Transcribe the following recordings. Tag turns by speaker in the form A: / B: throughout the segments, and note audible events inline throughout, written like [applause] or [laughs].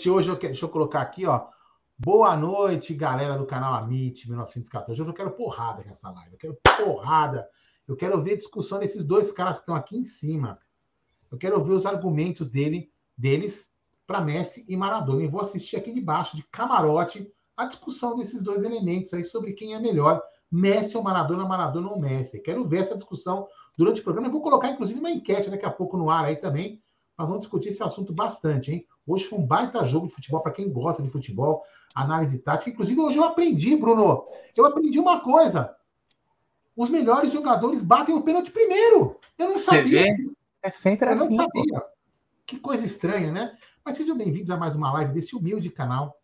A: noite. Hoje eu quero, deixa eu colocar aqui, ó. Boa noite, galera do canal Amit 1914. Hoje eu quero porrada nessa live. Eu quero porrada. Eu quero ver discussão desses dois caras que estão aqui em cima. Eu quero ver os argumentos dele, deles para Messi e Maradona. E vou assistir aqui de baixo, de camarote, a discussão desses dois elementos aí sobre quem é melhor, Messi ou Maradona, Maradona ou Messi. Quero ver essa discussão durante o programa. Eu vou colocar, inclusive, uma enquete daqui a pouco no ar aí também. Nós vamos discutir esse assunto bastante, hein? Hoje foi um baita jogo de futebol para quem gosta de futebol, análise tática. Inclusive, hoje eu aprendi, Bruno. Eu aprendi uma coisa. Os melhores jogadores batem o pênalti primeiro. Eu não Você sabia. Vê?
B: É sempre eu assim. Não sabia.
A: Que coisa estranha, né? Mas sejam bem-vindos a mais uma live desse humilde canal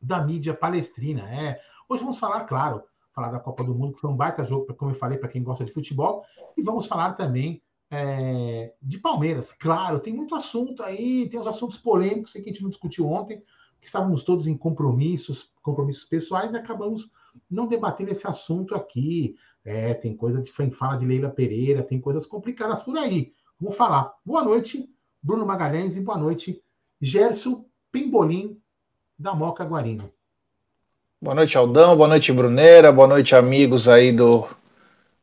A: da mídia palestrina. É. Hoje vamos falar, claro, falar da Copa do Mundo, que foi um baita jogo, como eu falei, para quem gosta de futebol, e vamos falar também é, de Palmeiras. Claro, tem muito assunto aí, tem os assuntos polêmicos que a gente não discutiu ontem, que estávamos todos em compromissos, compromissos pessoais, e acabamos não debatendo esse assunto aqui. É, tem coisa de fala de Leila Pereira, tem coisas complicadas por aí. Vamos falar. Boa noite, Bruno Magalhães, e boa noite, Gerson Pimbolim, da Moca Guarino.
C: Boa noite, Aldão. Boa noite, Bruneira. Boa noite, amigos aí do,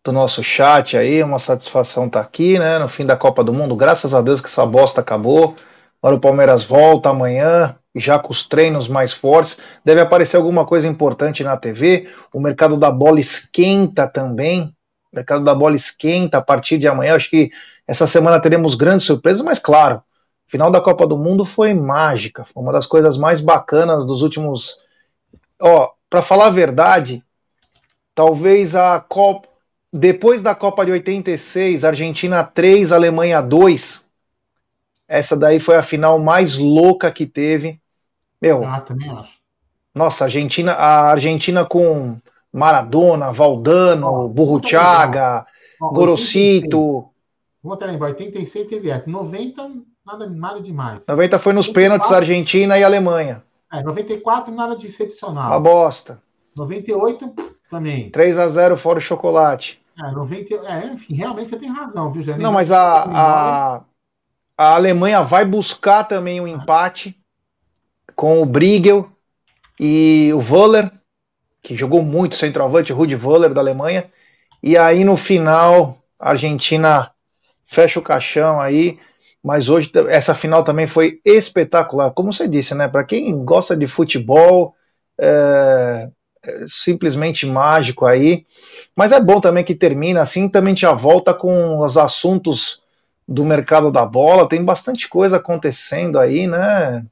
C: do nosso chat aí. Uma satisfação estar tá aqui, né? No fim da Copa do Mundo. Graças a Deus que essa bosta acabou. Agora o Palmeiras volta amanhã, já com os treinos mais fortes. Deve aparecer alguma coisa importante na TV. O mercado da bola esquenta também. O mercado da bola esquenta a partir de amanhã. Acho que essa semana teremos grandes surpresas, mas claro, final da Copa do Mundo foi mágica, foi uma das coisas mais bacanas dos últimos. Ó, para falar a verdade, talvez a Copa depois da Copa de 86, Argentina 3, Alemanha 2. Essa daí foi a final mais louca que teve. Meu. Ah, também acho. Nossa, Argentina, a Argentina com Maradona, Valdano, oh, Burruchaga, oh, Gorosito.
A: Vou até lembrar, 86 teve essa. 90 nada, nada demais.
C: 90 foi nos 94, pênaltis Argentina e Alemanha.
A: É, 94 nada de excepcional.
C: Uma bosta.
A: 98 também.
C: 3 a 0 fora o chocolate.
A: É, 90, é, enfim, realmente você tem razão, viu,
C: Janine? Não, mas a, a, a Alemanha vai buscar também um empate com o Briegel e o Wöller, que jogou muito centroavante, Rudi Wöller da Alemanha. E aí no final, a Argentina fecha o caixão aí. Mas hoje essa final também foi espetacular, como você disse, né? Para quem gosta de futebol, é, é simplesmente mágico aí. Mas é bom também que termina assim, também já volta com os assuntos do mercado da bola. Tem bastante coisa acontecendo aí, né?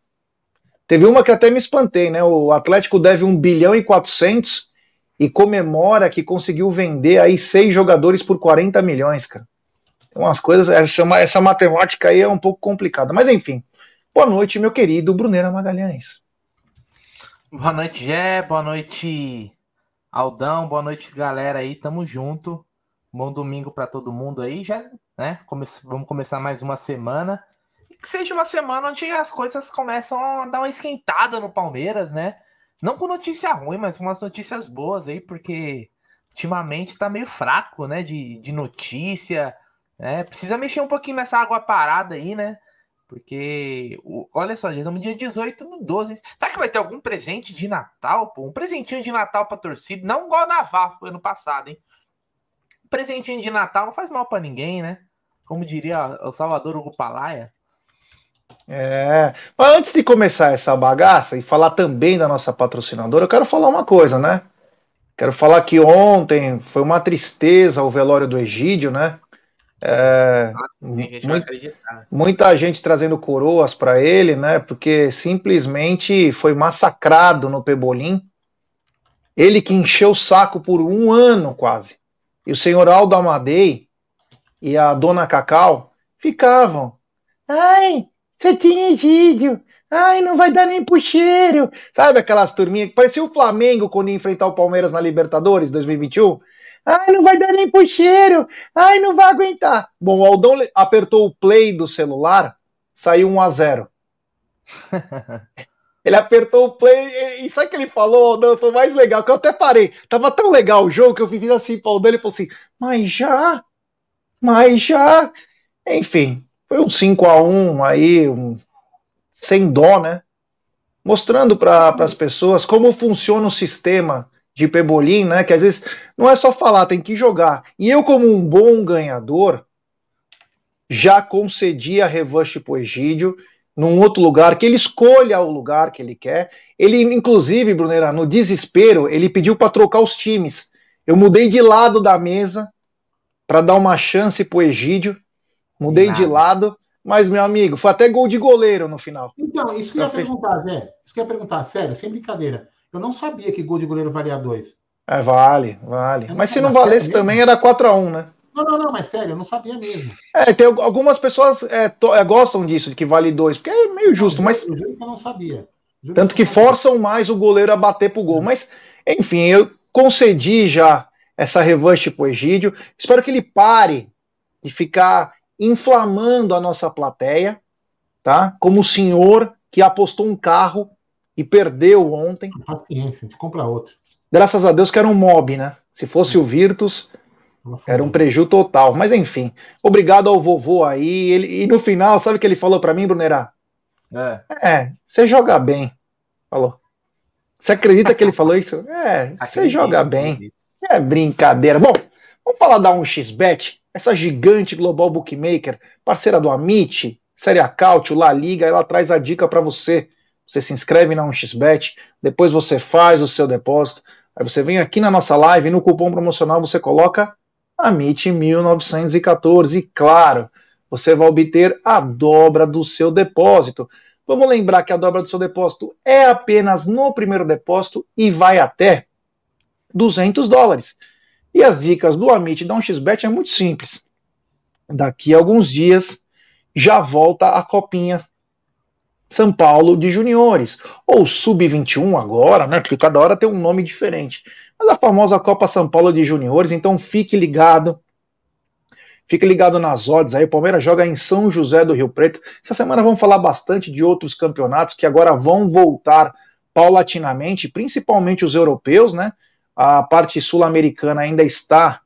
C: Teve uma que até me espantei, né? O Atlético deve 1 bilhão e 400 e comemora que conseguiu vender aí seis jogadores por 40 milhões, cara umas coisas, essa, essa matemática aí é um pouco complicada. Mas enfim, boa noite, meu querido Brunera Magalhães.
B: Boa noite, Gé, boa noite, Aldão, boa noite, galera aí, tamo junto. Bom domingo para todo mundo aí, já, né? Come vamos começar mais uma semana. Que seja uma semana onde as coisas começam a dar uma esquentada no Palmeiras, né? Não com notícia ruim, mas com umas notícias boas aí, porque ultimamente tá meio fraco, né? De, de notícia, é, precisa mexer um pouquinho nessa água parada aí, né? Porque, olha só, já estamos dia 18 do 12. Será que vai ter algum presente de Natal, pô? Um presentinho de Natal pra torcida? Não igual na VAR, foi ano passado, hein? Um presentinho de Natal não faz mal para ninguém, né? Como diria o Salvador Hugo Palaia.
C: É, mas antes de começar essa bagaça e falar também da nossa patrocinadora, eu quero falar uma coisa, né? Quero falar que ontem foi uma tristeza o velório do Egídio, né? É, muito, muita gente trazendo coroas para ele, né? Porque simplesmente foi massacrado no Pebolim. Ele que encheu o saco por um ano quase. E o senhor Aldo Amadei e a dona Cacau ficavam. Ai, você tinha Egídio. Ai, não vai dar nem pro cheiro. Sabe aquelas turminhas que parecia o Flamengo quando ia enfrentar o Palmeiras na Libertadores 2021? Ai, não vai dar nem pro cheiro. Ai, não vai aguentar. Bom, o Aldão apertou o play do celular, saiu 1 a 0 [laughs] Ele apertou o play e sabe o que ele falou? Aldão? Foi mais legal, que eu até parei. Tava tão legal o jogo que eu fiz assim para o Aldão, ele falou assim, mas já? Mas já? Enfim, foi um 5 a 1 aí, um... sem dó, né? mostrando para as pessoas como funciona o sistema de Pebolim, né? Que às vezes não é só falar, tem que jogar. E eu, como um bom ganhador, já concedi a revanche pro Egídio num outro lugar, que ele escolha o lugar que ele quer. Ele, inclusive, Brunera, no desespero, ele pediu para trocar os times. Eu mudei de lado da mesa para dar uma chance pro Egídio. Mudei de lado, mas, meu amigo, foi até gol de goleiro no final.
A: Então, isso que eu ia perguntar, Zé. Isso que eu ia perguntar, sério, sem brincadeira. Eu não sabia que gol de goleiro valia dois.
C: É, vale, vale. Mas se não valesse também, era 4x1, né?
A: Não, não, não, mas sério, eu não sabia mesmo.
C: É, tem algumas pessoas é, to, é, gostam disso, de que vale dois, porque é meio justo, mas.
A: Eu juro que eu não sabia.
C: Tanto que, que forçam mais o goleiro a bater pro gol. Mas, enfim, eu concedi já essa revanche pro Egídio. Espero que ele pare de ficar inflamando a nossa plateia, tá? Como o senhor que apostou um carro e perdeu ontem.
A: Paciência, a gente compra outro.
C: Graças a Deus que era um mob, né? Se fosse o Virtus, era um preju total. Mas enfim, obrigado ao vovô aí. Ele, e no final, sabe o que ele falou para mim, Brunerá? É. É, você joga bem. Falou. Você acredita que ele falou isso? É, você joga bem. É brincadeira. Bom, vamos falar da 1xBet, essa gigante global bookmaker, parceira do Amit, Série Acaute, La Liga, ela traz a dica para você. Você se inscreve na 1xBet, depois você faz o seu depósito, aí você vem aqui na nossa live, no cupom promocional você coloca AMIT 1914. E claro, você vai obter a dobra do seu depósito. Vamos lembrar que a dobra do seu depósito é apenas no primeiro depósito e vai até 200 dólares. E as dicas do Amit da 1xBet é muito simples. Daqui a alguns dias já volta a copinha São Paulo de juniores, ou Sub-21 agora, né? Porque cada hora tem um nome diferente mas a famosa Copa São Paulo de Juniores, então fique ligado. Fique ligado nas odds aí. O Palmeiras joga em São José do Rio Preto. Essa semana vamos falar bastante de outros campeonatos que agora vão voltar paulatinamente, principalmente os europeus, né? A parte sul-americana ainda está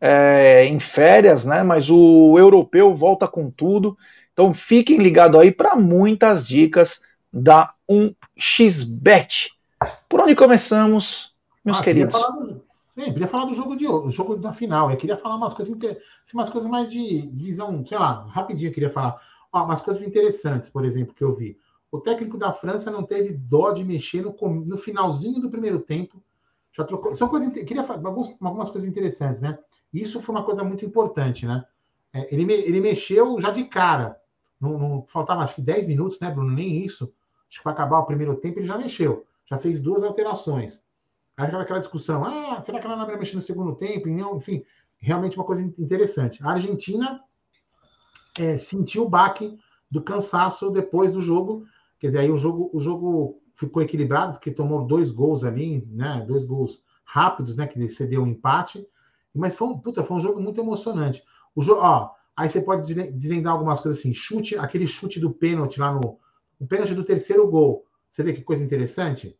C: é, em férias, né? Mas o europeu volta com tudo. Então fiquem ligados aí para muitas dicas da 1xBet. Por onde começamos? meus ah, queridos.
A: Queria do, sim, queria falar do jogo de do jogo da final. Eu queria falar umas coisas, assim, umas coisas mais de visão, sei lá, rapidinho eu queria falar. Umas coisas interessantes, por exemplo, que eu vi. O técnico da França não teve dó de mexer no, no finalzinho do primeiro tempo. Já trocou. São coisas. Queria falar alguns, algumas coisas interessantes, né? Isso foi uma coisa muito importante, né? É, ele, ele mexeu já de cara. Não, não, faltava acho que 10 minutos, né, Bruno? Nem isso. Acho que para acabar o primeiro tempo ele já mexeu. Já fez duas alterações. Aí ficava aquela discussão: ah, será que ela não vai mexer no segundo tempo? Enfim, realmente uma coisa interessante. A Argentina é, sentiu o baque do cansaço depois do jogo. Quer dizer, aí o jogo, o jogo ficou equilibrado, porque tomou dois gols ali, né? Dois gols rápidos, né? Que cedeu um empate. Mas foi um, puta, foi um jogo muito emocionante. O jogo, ó, aí você pode desvendar algumas coisas assim. Chute, aquele chute do pênalti lá no. O pênalti do terceiro gol. Você vê que coisa interessante?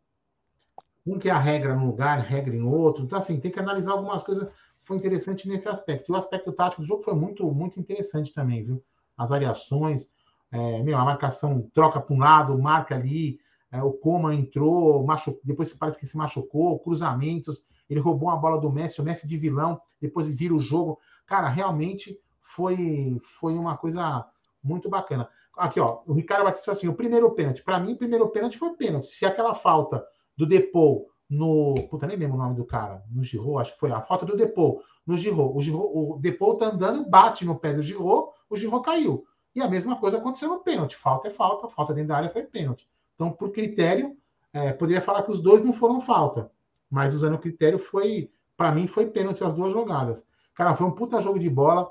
A: um que é a regra num lugar, regra em outro. Então, assim, tem que analisar algumas coisas. Foi interessante nesse aspecto. E o aspecto tático do jogo foi muito, muito interessante também, viu? As variações, é, meu, a marcação troca para um lado, marca ali, é, o Coma entrou, machucou, depois parece que se machucou, cruzamentos, ele roubou uma bola do Messi, o Messi de vilão, depois vira o jogo. Cara, realmente foi, foi uma coisa muito bacana. Aqui, ó, o Ricardo Batista assim: o primeiro pênalti. Para mim, o primeiro pênalti foi pênalti. Se aquela falta do Depou no. Puta, nem lembro o nome do cara. No Giro, acho que foi a foto do Depou. No Giro. O, Giro, o tá andando, bate no pé do Giro, o Giro caiu. E a mesma coisa aconteceu no pênalti. Falta é falta, falta dentro da área foi pênalti. Então, por critério, é, poderia falar que os dois não foram falta. Mas usando o critério, foi. para mim, foi pênalti as duas jogadas. Cara, foi um puta jogo de bola,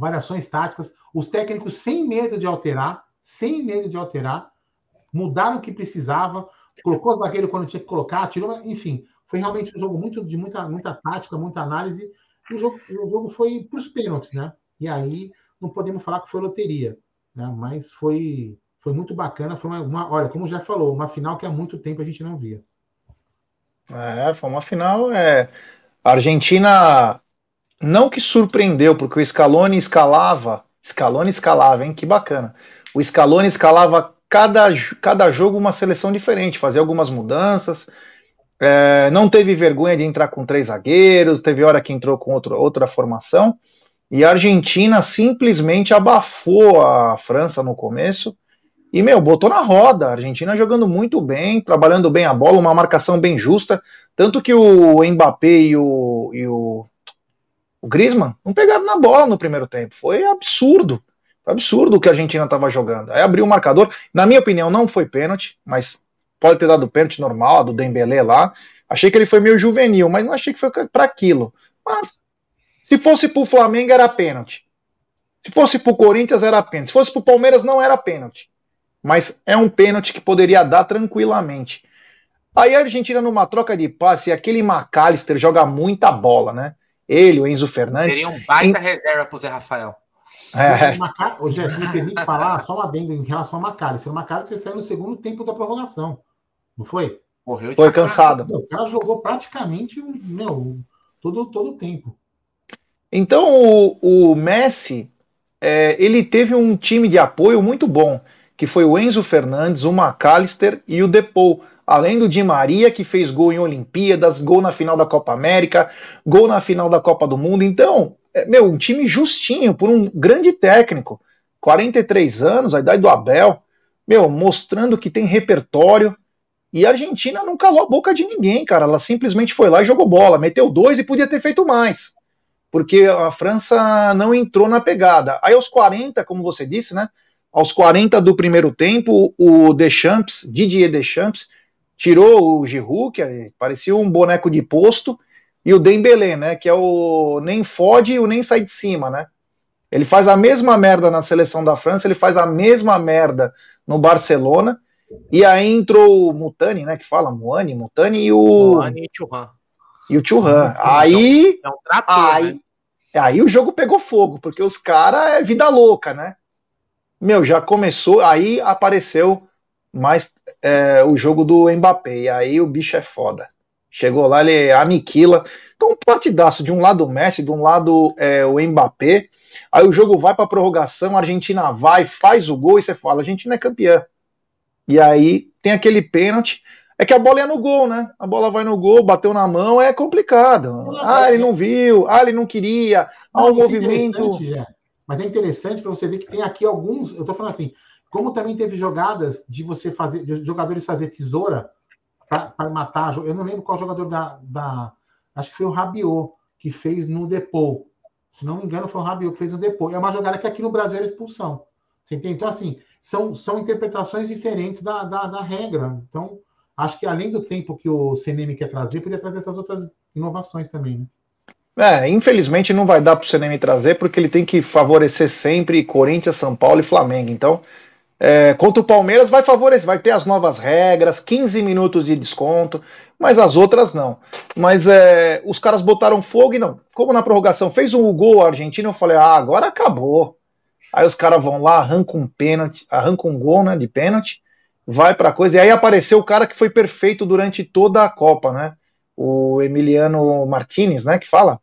A: variações táticas, os técnicos sem medo de alterar, sem medo de alterar, mudaram o que precisava colocou zagueiro quando tinha que colocar, tirou, enfim, foi realmente um jogo muito de muita, muita tática, muita análise. E o jogo, o jogo foi para os pênaltis, né? E aí não podemos falar que foi loteria, né? Mas foi, foi muito bacana. Foi uma, uma, olha, como já falou, uma final que há muito tempo a gente não via.
C: É, foi uma final. É... Argentina não que surpreendeu, porque o Scaloni escalava, Scaloni escalava, hein? Que bacana. O Scaloni escalava cada, cada jogo uma seleção diferente, fazer algumas mudanças. É, não teve vergonha de entrar com três zagueiros, teve hora que entrou com outro, outra formação. E a Argentina simplesmente abafou a França no começo. E, meu, botou na roda. A Argentina jogando muito bem, trabalhando bem a bola, uma marcação bem justa. Tanto que o Mbappé e o, e o, o Griezmann não pegaram na bola no primeiro tempo. Foi absurdo. Foi absurdo o que a Argentina estava jogando. Aí abriu o marcador. Na minha opinião, não foi pênalti, mas pode ter dado pênalti normal, do Dembélé lá. Achei que ele foi meio juvenil, mas não achei que foi para aquilo. Mas se fosse para o Flamengo, era pênalti. Se fosse para o Corinthians, era pênalti. Se fosse para o Palmeiras, não era pênalti. Mas é um pênalti que poderia dar tranquilamente. Aí a Argentina, numa troca de passe, aquele McAllister joga muita bola, né? Ele, o Enzo Fernandes.
B: Seria um baita em... reserva pro Zé Rafael.
A: É. O Jé, me permite falar só uma adendo em relação ao McAllister. O McAllister saiu no segundo tempo da prorrogação. Não foi?
C: Morreu foi cansado.
A: O cara jogou praticamente meu, todo, todo o tempo.
C: Então o, o Messi é, ele teve um time de apoio muito bom, que foi o Enzo Fernandes, o McAllister e o Depou. Além do Di Maria, que fez gol em Olimpíadas, gol na final da Copa América, gol na final da Copa do Mundo. Então, é, meu, um time justinho, por um grande técnico. 43 anos, a idade do Abel, meu, mostrando que tem repertório. E a Argentina não calou a boca de ninguém, cara. Ela simplesmente foi lá e jogou bola, meteu dois e podia ter feito mais porque a França não entrou na pegada. Aí aos 40, como você disse, né? Aos 40 do primeiro tempo, o Deschamps, Didier Deschamps, tirou o Giroud, que parecia um boneco de posto, e o Dembélé, né, que é o nem fode e o nem sai de cima, né? Ele faz a mesma merda na seleção da França, ele faz a mesma merda no Barcelona, e aí entrou o Mutani, né, que fala, Moani, Mutani e o... E Churran e o Churran. Aí, é um trator, aí, né? aí o jogo pegou fogo, porque os caras é vida louca, né? Meu, já começou, aí apareceu mais é, o jogo do Mbappé, e aí o bicho é foda. Chegou lá, ele aniquila. Então, um partidaço, de um lado o Messi, de um lado é, o Mbappé, aí o jogo vai para prorrogação, a Argentina vai, faz o gol, e você fala, a Argentina é campeã. E aí tem aquele pênalti, é que a bola ia no gol, né? A bola vai no gol, bateu na mão, é complicado. Ah, ele não viu, ah, ele não queria, ah, o é movimento.
A: Mas é interessante para você ver que tem aqui alguns. Eu tô falando assim, como também teve jogadas de você fazer, de jogadores fazer tesoura para matar. Eu não lembro qual jogador da, da. Acho que foi o Rabiot que fez no Depou. Se não me engano, foi o Rabiot que fez no Depou. É uma jogada que aqui no Brasil era expulsão. Você entende? Então, assim, são, são interpretações diferentes da, da, da regra. Então, acho que além do tempo que o CNM quer trazer, poderia trazer essas outras inovações também, né?
C: É, infelizmente não vai dar para o CNM trazer, porque ele tem que favorecer sempre Corinthians, São Paulo e Flamengo. Então, é, contra o Palmeiras vai favorecer, vai ter as novas regras, 15 minutos de desconto, mas as outras não. Mas é, os caras botaram fogo e não. Como na prorrogação fez um gol argentino, eu falei, ah, agora acabou. Aí os caras vão lá, arrancam um pênalti, arrancam um gol né, de pênalti, vai para coisa. E aí apareceu o cara que foi perfeito durante toda a Copa, né? O Emiliano Martinez, né? Que fala.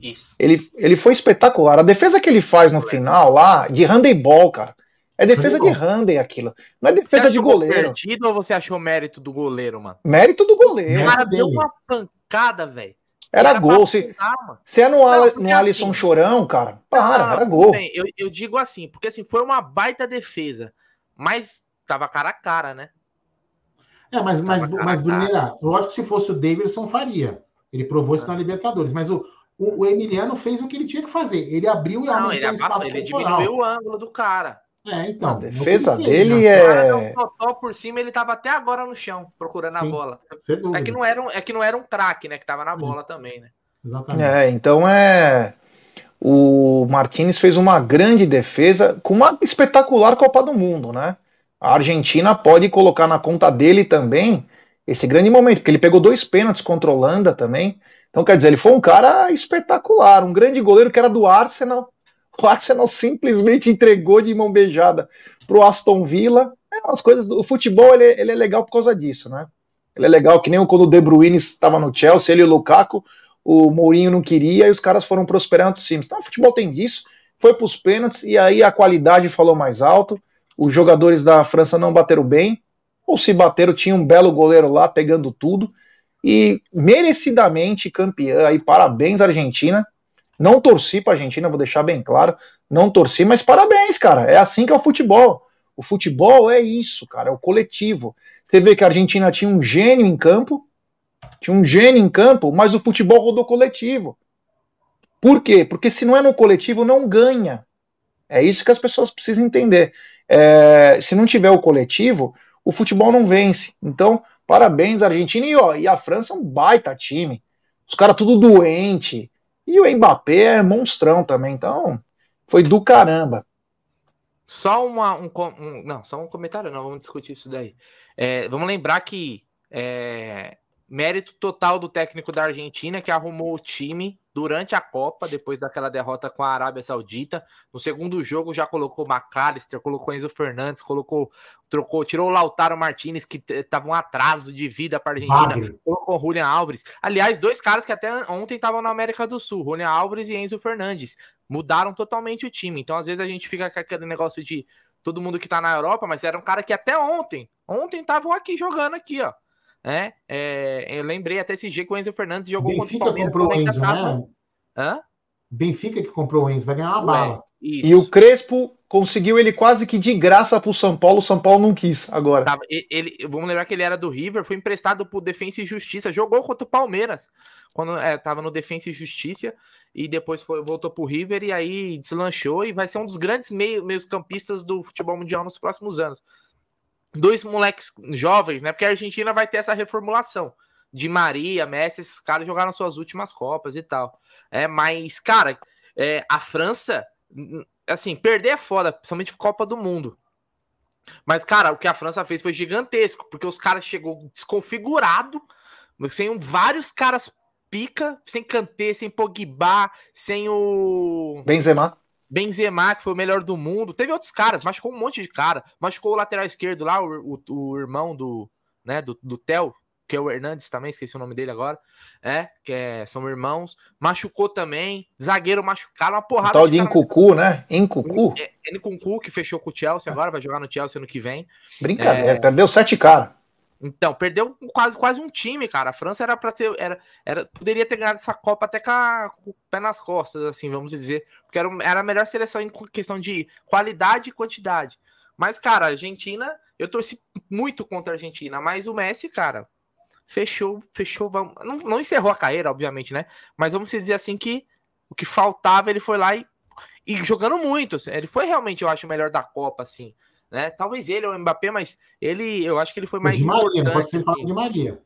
C: Isso. Ele, ele foi espetacular. A defesa que ele faz no final lá, de handebol, cara. É defesa de handem aquilo. Não é defesa de goleiro.
B: perdido ou você achou mérito do goleiro, mano?
C: Mérito do goleiro. O
B: cara deu uma pancada, velho.
C: Era, era gol. Se, se é no, não, no Alisson assim, Chorão, cara, para, não, era gol.
B: Bem, eu, eu digo assim, porque assim, foi uma baita defesa. Mas tava cara a cara, né?
A: É, mas, mas, mas Bruneira, lógico que se fosse o Davidson, faria. Ele provou isso é. na Libertadores. Mas o, o, o, Emiliano fez o que ele tinha que fazer. Ele abriu e
B: Não, ele, espaço ele diminuiu o ângulo do cara.
C: É, então. A defesa dele é.
B: O totó por cima, ele tava até agora no chão, procurando Sim, a bola. É que não era um, é que não era um craque, né? Que tava na bola Sim. também, né?
C: Exatamente. É, então é. O Martinez fez uma grande defesa com uma espetacular Copa do Mundo, né? a Argentina pode colocar na conta dele também esse grande momento, porque ele pegou dois pênaltis contra a Holanda também. Então, quer dizer, ele foi um cara espetacular, um grande goleiro que era do Arsenal. O Arsenal simplesmente entregou de mão beijada para o Aston Villa. É umas coisas do futebol ele, ele, é legal por causa disso, né? Ele é legal que nem quando o De Bruyne estava no Chelsea, ele e o Lukaku, o Mourinho não queria e os caras foram prosperando times. Então, o futebol tem disso. Foi para os pênaltis e aí a qualidade falou mais alto os jogadores da França não bateram bem, ou se bateram, tinha um belo goleiro lá pegando tudo. E merecidamente campeã, aí parabéns Argentina. Não torci para Argentina, vou deixar bem claro, não torci, mas parabéns, cara. É assim que é o futebol. O futebol é isso, cara, é o coletivo. Você vê que a Argentina tinha um gênio em campo, tinha um gênio em campo, mas o futebol rodou coletivo. Por quê? Porque se não é no coletivo, não ganha. É isso que as pessoas precisam entender. É, se não tiver o coletivo, o futebol não vence. Então, parabéns, Argentina. E, ó, e a França é um baita time. Os caras tudo doente. E o Mbappé é monstrão também. Então, foi do caramba.
B: Só uma, um, um, não, só um comentário, não, vamos discutir isso daí. É, vamos lembrar que é, mérito total do técnico da Argentina que arrumou o time durante a Copa, depois daquela derrota com a Arábia Saudita. No segundo jogo já colocou McAllister, colocou Enzo Fernandes, colocou, trocou, tirou o Lautaro Martinez, que estava um atraso de vida para a Argentina, colocou Julian Alves. Aliás, dois caras que até ontem estavam na América do Sul, Julian Alves e Enzo Fernandes mudaram totalmente o time. Então, às vezes, a gente fica com aquele negócio de todo mundo que tá na Europa, mas era um cara que até ontem, ontem estavam aqui jogando aqui, ó. É, é, eu lembrei até esse dia que o Enzo Fernandes jogou
A: Benfica contra o Palmeiras. Comprou o Enzo, tava... né? Hã? Benfica que comprou o Enzo, vai ganhar uma Ué, bala.
C: Isso. E o Crespo conseguiu ele quase que de graça pro São Paulo, o São Paulo não quis agora.
B: Tava, ele, vamos lembrar que ele era do River, foi emprestado pro Defensa e Justiça, jogou contra o Palmeiras, quando é, tava no Defensa e Justiça, e depois foi, voltou pro River e aí deslanchou e vai ser um dos grandes meio, meios campistas do futebol mundial nos próximos anos. Dois moleques jovens, né? Porque a Argentina vai ter essa reformulação. De Maria, Messi, esses caras jogaram suas últimas Copas e tal. É, mas, cara, é, a França assim, perder é foda, principalmente Copa do Mundo. Mas, cara, o que a França fez foi gigantesco, porque os caras chegou desconfigurado, sem vários caras pica, sem Kanté, sem Pogba, sem o
C: Benzema.
B: Benzema, que foi o melhor do mundo. Teve outros caras, machucou um monte de cara. Machucou o lateral esquerdo lá, o, o, o irmão do, né, do, do Theo, que é o Hernandes também, esqueci o nome dele agora, é, que é, são irmãos, machucou também, zagueiro machucado, uma porrada.
C: O tal de, de Incucu, né? Incucu.
B: É, Incucu, que fechou com o Chelsea agora, vai jogar no Chelsea ano que vem.
C: Brincadeira, é... perdeu sete caras.
B: Então, perdeu quase, quase um time, cara. A França era para ser. Era, era, poderia ter ganhado essa Copa até com, a, com o pé nas costas, assim, vamos dizer. Porque era, era a melhor seleção em questão de qualidade e quantidade. Mas, cara, a Argentina, eu torci muito contra a Argentina, mas o Messi, cara, fechou, fechou, vamos, não, não encerrou a carreira, obviamente, né? Mas vamos dizer assim que o que faltava, ele foi lá e, e jogando muito. Assim, ele foi realmente, eu acho, o melhor da Copa, assim. Né? Talvez ele ou o Mbappé, mas ele, eu acho que ele foi mais
A: de Maria, não pode ser assim. de Maria.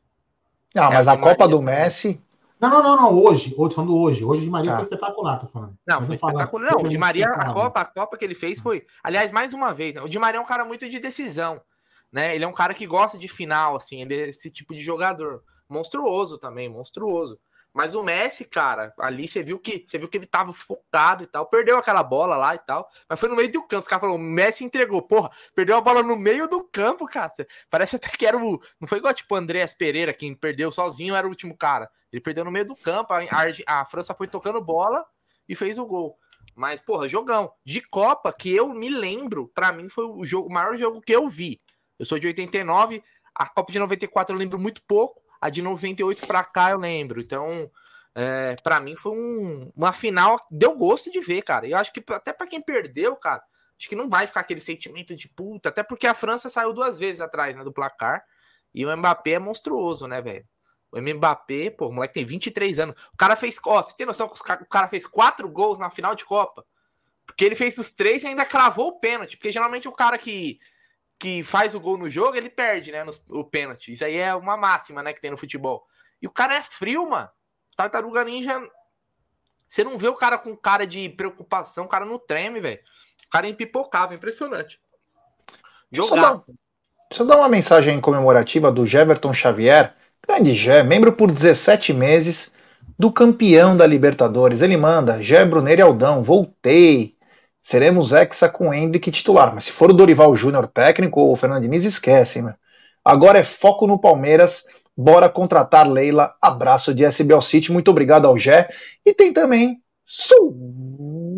C: Não, mas é, a Copa Maria, do Messi.
A: Não, não, não, não, hoje, hoje falando hoje. Hoje de Maria ah. foi espetacular, tô falando.
B: Não, foi espetacular. Não, o de Maria, a Copa, a Copa que ele fez foi. Aliás, mais uma vez, né? o de Maria é um cara muito de decisão né? Ele é um cara que gosta de final, assim, ele é esse tipo de jogador. Monstruoso também, monstruoso. Mas o Messi, cara, ali você viu que você viu que ele tava focado e tal, perdeu aquela bola lá e tal, mas foi no meio do campo. Os caras falaram, Messi entregou, porra, perdeu a bola no meio do campo, cara. Parece até que era o. Não foi igual tipo o Andréas Pereira, quem perdeu sozinho era o último cara. Ele perdeu no meio do campo, a, a, a França foi tocando bola e fez o gol. Mas, porra, jogão. De Copa, que eu me lembro, para mim foi o, jogo, o maior jogo que eu vi. Eu sou de 89, a Copa de 94 eu lembro muito pouco, a de 98 para cá eu lembro. Então, é, para mim foi um, uma final, deu gosto de ver, cara. Eu acho que até para quem perdeu, cara, acho que não vai ficar aquele sentimento de puta, até porque a França saiu duas vezes atrás, né, do placar. E o Mbappé é monstruoso, né, velho? O Mbappé, pô, o moleque tem 23 anos. O cara fez, ó, você tem noção que o cara fez quatro gols na final de Copa? Porque ele fez os três e ainda cravou o pênalti. Porque geralmente o cara que que faz o gol no jogo, ele perde, né? No, o pênalti. Isso aí é uma máxima, né? Que tem no futebol. E o cara é frio, mano. Tartaruga Ninja. Você não vê o cara com cara de preocupação, o cara não treme, velho. O cara é impipocava, impressionante.
C: Jogar. Deixa eu dar uma mensagem comemorativa do Jeverton Xavier, grande Gé, membro por 17 meses do campeão da Libertadores. Ele manda: Gé Brunner e Aldão, voltei seremos hexa com Hendrick titular. Mas se for o Dorival Júnior técnico ou o Fernando Diniz, esquece, né? Agora é foco no Palmeiras. Bora contratar Leila. Abraço de SBL City. Muito obrigado ao Gé. E tem também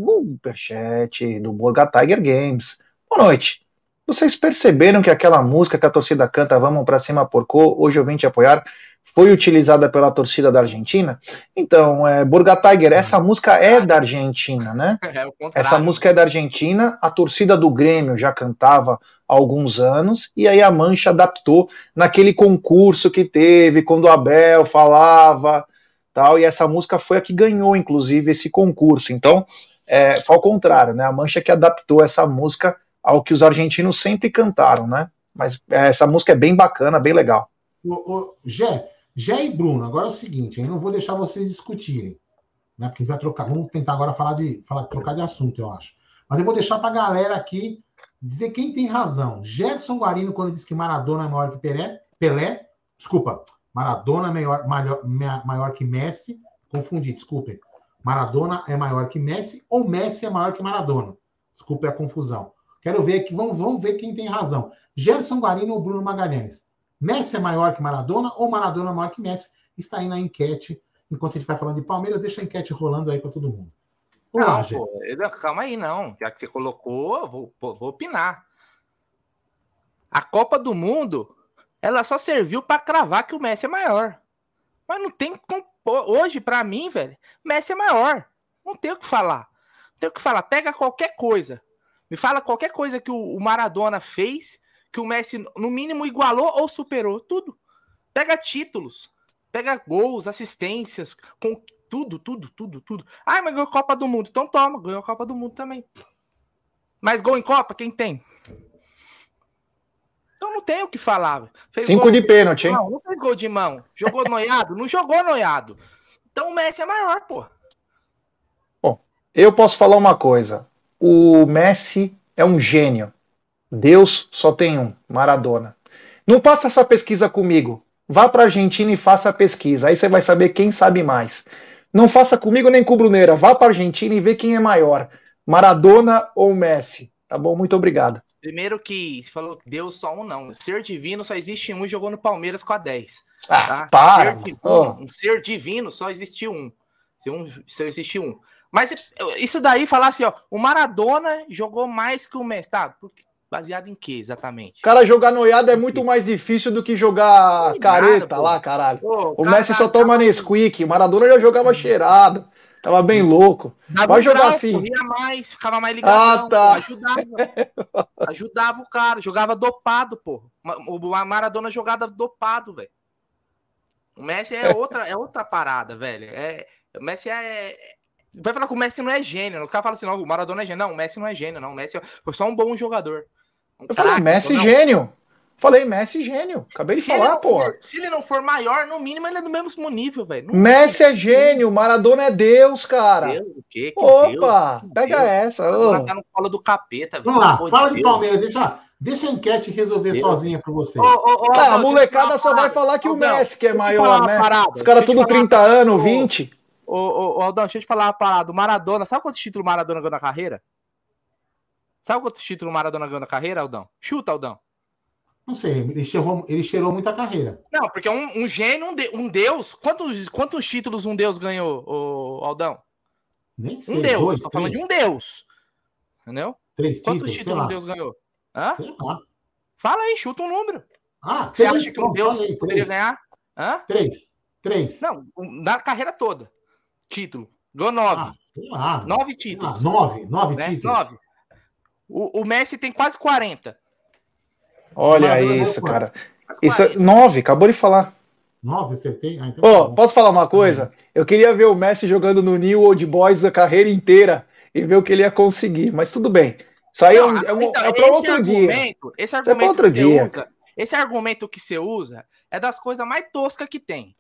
C: superchat do Borga Tiger Games. Boa noite. Vocês perceberam que aquela música que a torcida canta, Vamos pra cima, porco, hoje eu vim te apoiar, foi utilizada pela torcida da Argentina? Então, é, Burga Tiger, essa música é da Argentina, né? [laughs] É essa música é da Argentina, a torcida do Grêmio já cantava há alguns anos, e aí a Mancha adaptou naquele concurso que teve, quando o Abel falava, tal, e essa música foi a que ganhou, inclusive, esse concurso. Então, é, foi ao contrário, né? A Mancha que adaptou essa música ao que os argentinos sempre cantaram, né? Mas é, essa música é bem bacana, bem legal.
A: O, o, Gé, Gé e Bruno, agora é o seguinte, eu não vou deixar vocês discutirem, né? Porque vai trocar, vamos tentar agora falar de falar, trocar de assunto, eu acho. Mas eu vou deixar para a galera aqui dizer quem tem razão. Gerson Guarino, quando disse que Maradona é maior que Pelé, Pelé, desculpa, Maradona é maior, maior, maior que Messi, confundi, desculpem. Maradona é maior que Messi ou Messi é maior que Maradona. Desculpe a confusão. Quero ver aqui, vamos, vamos ver quem tem razão. Gerson Guarino ou Bruno Magalhães? Messi é maior que Maradona ou Maradona é maior que Messi? Está aí na enquete. Enquanto a gente vai falando de Palmeiras, deixa a enquete rolando aí para todo mundo.
B: não, lá, calma aí, não. Já que você colocou, vou, vou opinar. A Copa do Mundo, ela só serviu para cravar que o Messi é maior. Mas não tem hoje para mim, velho. Messi é maior. Não tem o que falar. Não tem o que falar. Pega qualquer coisa. Me fala qualquer coisa que o Maradona fez que o Messi, no mínimo, igualou ou superou. Tudo. Pega títulos, pega gols, assistências, com tudo, tudo, tudo, tudo. Ah, mas ganhou a Copa do Mundo. Então toma, ganhou a Copa do Mundo também. Mas gol em Copa, quem tem? Então não tem o que falar.
C: Fez Cinco de pênalti, hein?
B: Não, não fez gol de mão. Jogou [laughs] noiado? Não jogou noiado. Então o Messi é maior, pô.
C: Bom, eu posso falar uma coisa. O Messi é um gênio. Deus só tem um, Maradona. Não faça essa pesquisa comigo. Vá para a Argentina e faça a pesquisa. Aí você vai saber quem sabe mais. Não faça comigo nem com o Bruneira. Vá para a Argentina e vê quem é maior, Maradona ou Messi. Tá bom? Muito obrigado.
B: Primeiro que você falou que Deus só um não. Ser divino só existe um e jogou no Palmeiras com a 10.
C: Ah, tá? para!
B: Ser divino, oh. Um ser divino só existe um. Se um, só existe um. Mas isso daí falar assim, ó, o Maradona jogou mais que o Messi, tá? Porque Baseado em que, exatamente?
C: Cara, jogar noiado é muito mais difícil do que jogar careta lá, caralho. Pô, o cara, Messi só toma cara, Nesquik, o Maradona já jogava cheirado. Tava bem louco.
B: Dava Vai jogar assim. Corria mais, ficava mais ligado.
C: Ah, tá.
B: Ajudava. [laughs] ajudava o cara. Jogava dopado, pô. O Maradona jogava dopado, velho. O Messi é outra, é outra parada, velho. É, o Messi é, Vai falar que o Messi não é gênio. O cara fala assim, não, o Maradona é gênio. Não, o Messi não é gênio, não. O Messi foi só um bom jogador.
C: Um eu falei, Messi não. gênio. Falei, Messi gênio. Acabei de se falar, pô.
B: Se ele não for maior, no mínimo ele é do mesmo nível, velho.
C: Messi é gênio, Maradona é Deus, cara. Deus, o quê? Que Opa, Deus? pega Deus. essa.
B: Tá no colo do capeta,
A: Vamos lá, fala de, de Palmeiras, deixa, deixa a enquete resolver Deus. sozinha pra vocês. Ô,
C: ô, ô, a molecada só vai falar que o Messi que é maior, né? Os caras tudo 30 anos, 20.
B: Ô, ô, ô, Aldão, deixa eu te falar uma parada. O Maradona, sabe quantos títulos o Maradona ganhou na carreira? Sabe quantos títulos o Maradona ganhou na carreira, Aldão? Chuta, Aldão.
A: Não sei, ele cheirou, ele cheirou muita carreira.
B: Não, porque um, um gênio, um, de, um deus. Quantos, quantos títulos um deus ganhou, o Aldão?
A: Nem sei.
B: Um deus, dois, tô três. falando de um deus. Entendeu? Três quantos títulos, títulos um deus ganhou? Hã? Fala aí, chuta um número.
A: Ah,
B: Você três, acha que um deus poderia ganhar?
A: Hã? Três. Três.
B: Não, na carreira toda título. Ganhou nove. Ah, sei lá. Nove títulos.
A: Ah, nove, nove né? títulos. Nove.
B: O, o, Messi tem quase 40.
C: Olha isso, cara. Isso é nove, acabou de falar.
A: Nove, acertei? Ah,
C: então oh, posso falar uma coisa? Eu queria ver o Messi jogando no New Old Boys a carreira inteira e ver o que ele ia conseguir, mas tudo bem. Isso aí Não, é, um, então, é para outro dia.
B: Esse argumento, é outro dia. Usa, esse argumento que você usa é das coisas mais toscas que tem.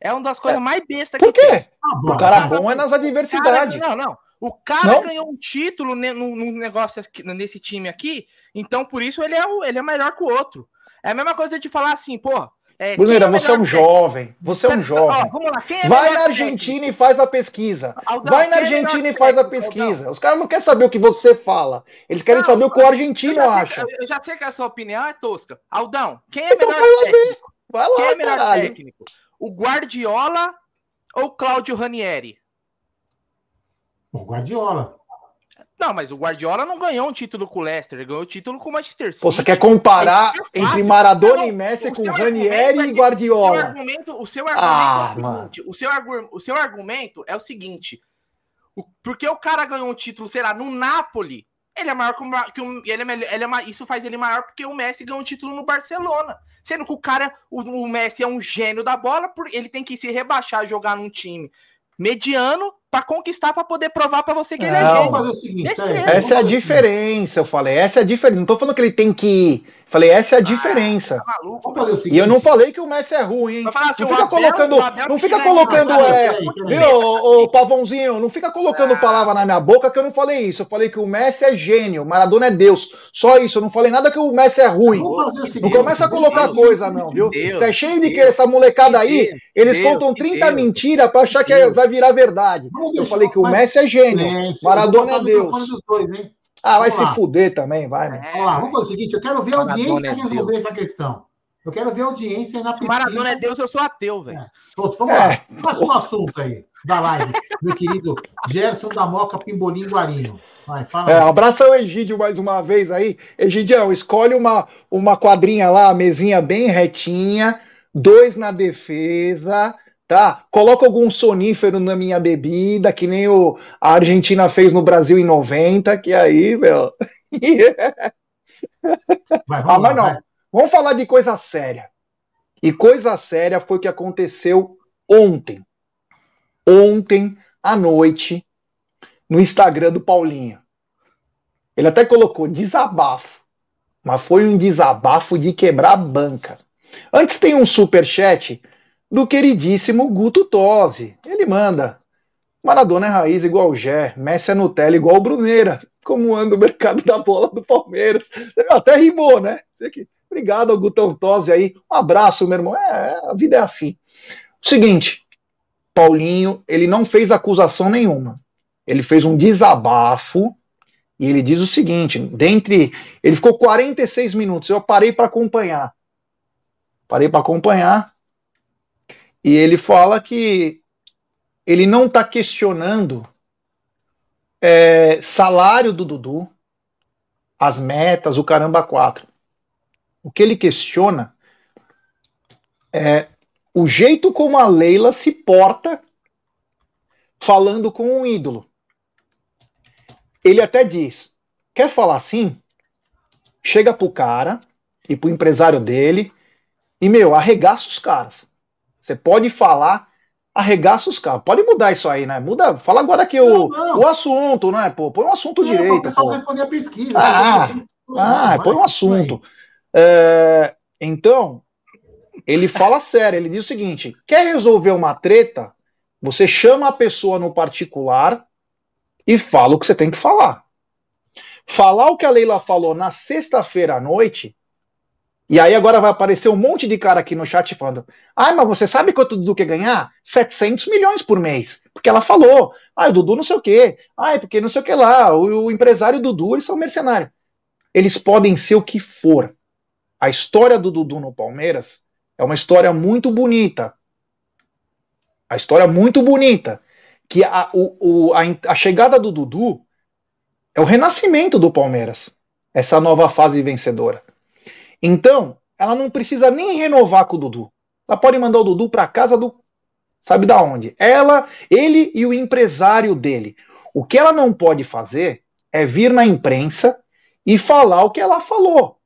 B: É uma das coisas é. mais bestas
C: que Por quê? Tem. Ah, o cara bom é nas adversidades.
B: Cara, não, não. O cara não? ganhou um título no, negócio aqui, nesse time aqui, então por isso ele é, o, ele é melhor que o outro. É a mesma coisa de falar assim, pô.
C: É, Bruneira, é você é um jovem. Você é um jovem. Ó, vamos lá, quem é Vai na Argentina e faz a pesquisa. Aldão, Vai na é Argentina e faz a pesquisa. Aldão. Os caras não querem saber o que você fala. Eles querem não, saber o que o argentino eu acha.
B: eu já sei que a sua opinião é tosca. Aldão, quem é então melhor técnico? Vai lá, quem é melhor caralho. técnico? o Guardiola ou Cláudio Ranieri?
A: O Guardiola.
B: Não, mas o Guardiola não ganhou um título com o Leicester, ele ganhou o título com o Manchester City.
C: Pô, você quer comparar é entre Maradona e Messi com Ranieri é e Guardiola? O seu
B: argumento, o seu argumento ah, é o seguinte, o seu, o seu argumento é o seguinte, porque o cara ganhou um título, será, no Napoli, ele é maior que o, ele é, ele é, isso faz ele maior porque o Messi ganhou um título no Barcelona. Sendo que o cara, o, o Messi é um gênio da bola, ele tem que se rebaixar, jogar num time mediano para conquistar, para poder provar para você que ele é gênio.
C: Seguinte, essa é a diferença, eu falei. Essa é a diferença. Não tô falando que ele tem que Falei, essa é a ah, diferença. Tá maluco, e eu não falei que o Messi é ruim, hein? Assim, não fica Abel, colocando, não fica colocando, é, viu, ô, Pavãozinho, não fica colocando ah. palavra na minha boca que eu não falei isso. Eu falei que o Messi é gênio, Maradona é Deus. Só isso, eu não falei nada que o Messi é ruim. Não começa a colocar coisa, não, viu? Você é cheio de que essa molecada aí, eles contam 30 mentiras pra achar que vai virar verdade. Eu falei que o Messi é gênio, Maradona é Deus. Ah, vai se fuder também, vai.
A: É. Vamos lá, vamos fazer o seguinte: eu quero ver a audiência é resolver essa questão. Eu quero ver a audiência na
B: pesquisa. Maradona é Deus, eu sou ateu, velho. É.
A: Vamos lá. Passa um assunto aí da live, meu querido Gerson da Moca Pimbolim Guarino.
C: Vai, fala. É, abraça o Egídio mais uma vez aí. Egidião, escolhe uma, uma quadrinha lá, mesinha bem retinha, dois na defesa, tá? Coloca algum sonífero na minha bebida, que nem o, a Argentina fez no Brasil em 90, que aí, meu. Vai, [laughs] ah, mas não. Vai. Vamos falar de coisa séria. E coisa séria foi o que aconteceu ontem. Ontem à noite, no Instagram do Paulinho. Ele até colocou desabafo. Mas foi um desabafo de quebrar a banca. Antes tem um super chat do queridíssimo Guto Tosi. Ele manda. Maradona é raiz igual o Gé, Messi é Nutella igual o Bruneira. Como anda o mercado da bola do Palmeiras? Até rimou, né? Obrigado ao Gutão Tosi aí. Um abraço, meu irmão. É, a vida é assim. Seguinte, Paulinho, ele não fez acusação nenhuma. Ele fez um desabafo e ele diz o seguinte: dentre. Ele ficou 46 minutos. Eu parei para acompanhar. Parei para acompanhar. E ele fala que ele não está questionando é, salário do Dudu, as metas, o caramba 4. O que ele questiona é o jeito como a Leila se porta falando com um ídolo. Ele até diz: quer falar assim? Chega pro cara e pro empresário dele e, meu, arregaça os caras. Você pode falar, arregaça os caras. Pode mudar isso aí, né? Muda, fala agora que o, o assunto, né? Pô, põe um assunto não, direito. O pessoal responder a pesquisa. Ah, ah, põe um assunto. É, então, ele fala [laughs] sério, ele diz o seguinte: quer resolver uma treta? Você chama a pessoa no particular e fala o que você tem que falar. Falar o que a Leila falou na sexta-feira à noite e aí agora vai aparecer um monte de cara aqui no chat falando: ah, mas você sabe quanto o Dudu quer ganhar? 700 milhões por mês. Porque ela falou: ah, o Dudu não sei o quê. Ah, porque não sei o que lá. O, o empresário Dudu, eles são mercenários. Eles podem ser o que for. A história do Dudu no Palmeiras é uma história muito bonita. A história muito bonita. Que a, o, o, a, a chegada do Dudu é o renascimento do Palmeiras. Essa nova fase vencedora. Então, ela não precisa nem renovar com o Dudu. Ela pode mandar o Dudu para casa do sabe da onde? Ela, ele e o empresário dele. O que ela não pode fazer é vir na imprensa e falar o que ela falou.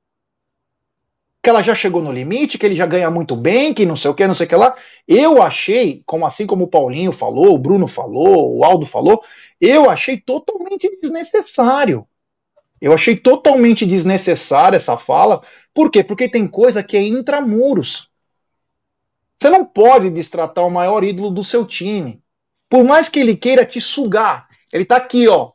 C: Que ela já chegou no limite, que ele já ganha muito bem, que não sei o que, não sei o que lá. Eu achei, como assim como o Paulinho falou, o Bruno falou, o Aldo falou, eu achei totalmente desnecessário. Eu achei totalmente desnecessária essa fala. Por quê? Porque tem coisa que é intramuros. Você não pode destratar o maior ídolo do seu time. Por mais que ele queira te sugar. Ele tá aqui, ó.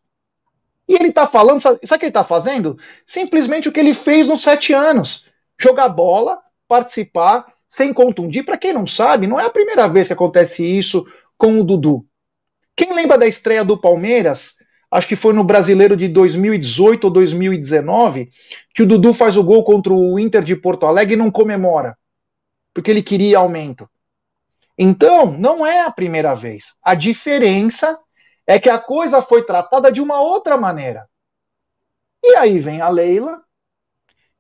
C: E ele tá falando, sabe, sabe o que ele tá fazendo? Simplesmente o que ele fez nos sete anos. Jogar bola, participar, sem contundir. Para quem não sabe, não é a primeira vez que acontece isso com o Dudu. Quem lembra da estreia do Palmeiras acho que foi no Brasileiro de 2018 ou 2019, que o Dudu faz o gol contra o Inter de Porto Alegre e não comemora, porque ele queria aumento. Então, não é a primeira vez. A diferença É que a coisa foi tratada de uma outra maneira. E aí vem a Leila,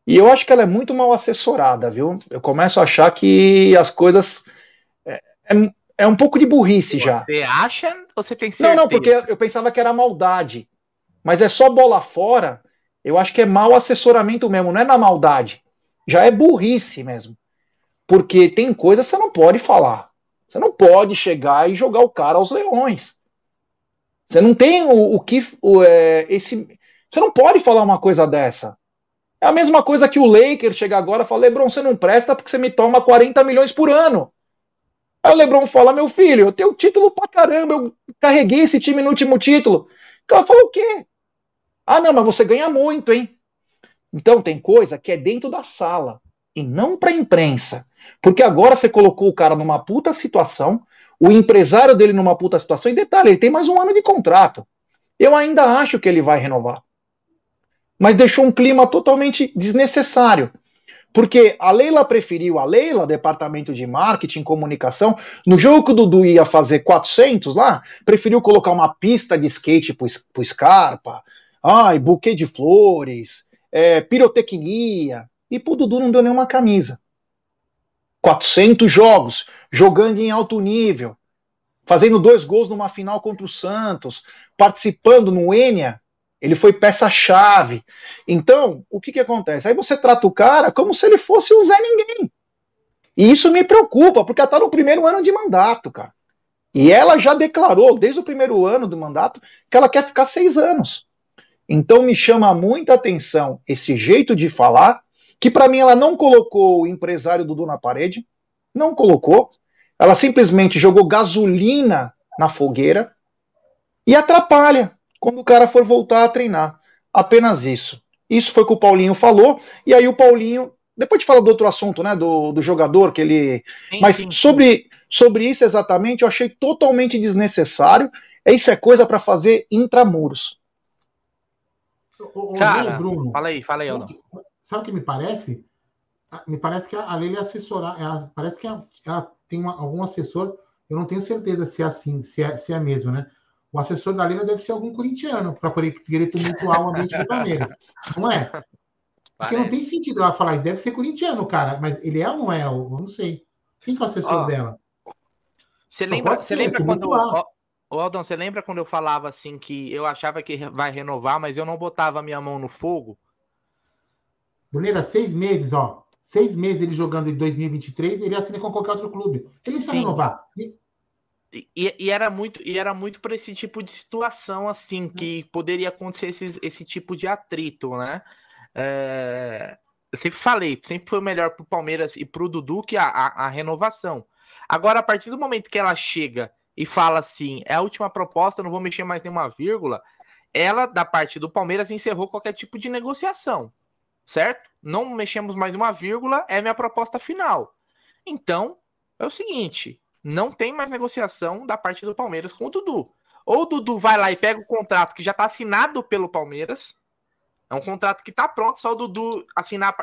C: e eu acho que ela é muito mal assessorada, viu? Eu começo a achar que as coisas. É, é, é um pouco de burrice já.
B: Você acha ou você tem certeza?
C: Não, não, porque eu pensava que era maldade. Mas é só bola fora. Eu acho que é mau assessoramento mesmo, não é na maldade. Já é burrice mesmo. Porque tem coisas que você não pode falar. Você não pode chegar e jogar o cara aos leões. Você não tem o, o que. O, é, esse, você não pode falar uma coisa dessa. É a mesma coisa que o Lakers chega agora e fala: Lebron, você não presta porque você me toma 40 milhões por ano. Aí o Lebron fala: Meu filho, eu tenho título pra caramba, eu carreguei esse time no último título. O cara fala: O quê? Ah, não, mas você ganha muito, hein? Então tem coisa que é dentro da sala e não para imprensa. Porque agora você colocou o cara numa puta situação, o empresário dele numa puta situação, e detalhe, ele tem mais um ano de contrato. Eu ainda acho que ele vai renovar. Mas deixou um clima totalmente desnecessário. Porque a Leila preferiu, a Leila, departamento de marketing, comunicação, no jogo que o Dudu ia fazer 400 lá, preferiu colocar uma pista de skate pro, Scarpa, ai, buquê de flores, é, pirotecnia, e pro Dudu não deu nenhuma camisa. 400 jogos, jogando em alto nível, fazendo dois gols numa final contra o Santos, participando no Enia, ele foi peça-chave. Então, o que, que acontece? Aí você trata o cara como se ele fosse o Zé Ninguém. E isso me preocupa, porque ela está no primeiro ano de mandato, cara. E ela já declarou, desde o primeiro ano do mandato, que ela quer ficar seis anos. Então me chama muita atenção esse jeito de falar, que para mim ela não colocou o empresário Dudu na parede, não colocou. Ela simplesmente jogou gasolina na fogueira e atrapalha quando o cara for voltar a treinar. Apenas isso. Isso foi o que o Paulinho falou, e aí o Paulinho, depois de falar do outro assunto, né, do, do jogador, que ele. Sim, Mas sim, sobre, sobre isso exatamente, eu achei totalmente desnecessário. Isso é coisa para fazer intramuros.
B: O, Cara, Bruno, fala aí, fala aí, Aldo.
A: Sabe o que me parece? Ah, me parece que a Leila é assessorar, ela, parece que ela, ela tem uma, algum assessor, eu não tenho certeza se é assim, se é, se é mesmo, né? O assessor da Leila deve ser algum corintiano, para poder querer tumultuar o ambiente do Palmeiras. Não é? Porque não tem sentido ela falar isso. Deve ser corintiano, cara. Mas ele é ou não é? Eu não sei. Quem que é o assessor oh, dela?
B: Você lembra, você lembra quando. Ô, Aldão, você lembra quando eu falava assim que eu achava que vai renovar, mas eu não botava minha mão no fogo?
A: Bruneira, seis meses, ó. Seis meses ele jogando em 2023, ele assina com qualquer outro clube. Ele não precisa renovar.
B: E, e, e, era muito e era muito para esse tipo de situação assim que poderia acontecer esse, esse tipo de atrito, né? É, eu sempre falei, sempre foi melhor para o Palmeiras e para o Dudu que a, a, a, renovação. Agora, a partir do momento que ela chega e fala assim: é a última proposta, não vou mexer mais nenhuma vírgula. Ela, da parte do Palmeiras, encerrou qualquer tipo de negociação, certo? Não mexemos mais uma vírgula, é minha proposta final. Então, é o seguinte: não tem mais negociação da parte do Palmeiras com o Dudu. Ou o Dudu vai lá e pega o contrato que já está assinado pelo Palmeiras. É um contrato que está pronto, só o Dudu assinar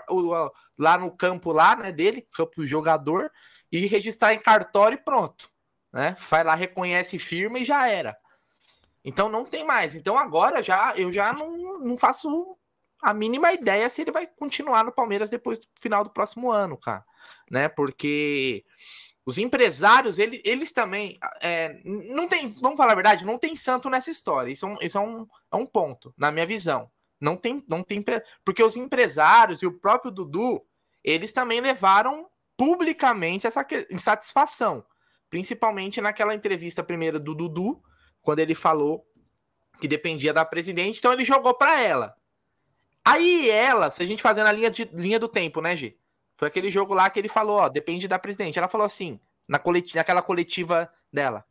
B: lá no campo lá, né, dele, campo do jogador, e registrar em cartório e pronto né? Vai lá, reconhece firma e já era. Então não tem mais. Então agora já eu já não, não faço a mínima ideia se ele vai continuar no Palmeiras depois do final do próximo ano, cara, né? Porque os empresários, eles, eles também é, não tem, vamos falar a verdade, não tem santo nessa história. Isso, é um, isso é, um, é um ponto, na minha visão. Não tem, não tem, porque os empresários e o próprio Dudu, eles também levaram publicamente essa insatisfação. Principalmente naquela entrevista primeiro do Dudu, quando ele falou que dependia da presidente, então ele jogou para ela. Aí ela, se a gente fazer na linha, de, linha do tempo, né, G? Foi aquele jogo lá que ele falou, ó, depende da presidente. Ela falou assim, na coletiva, naquela coletiva dela.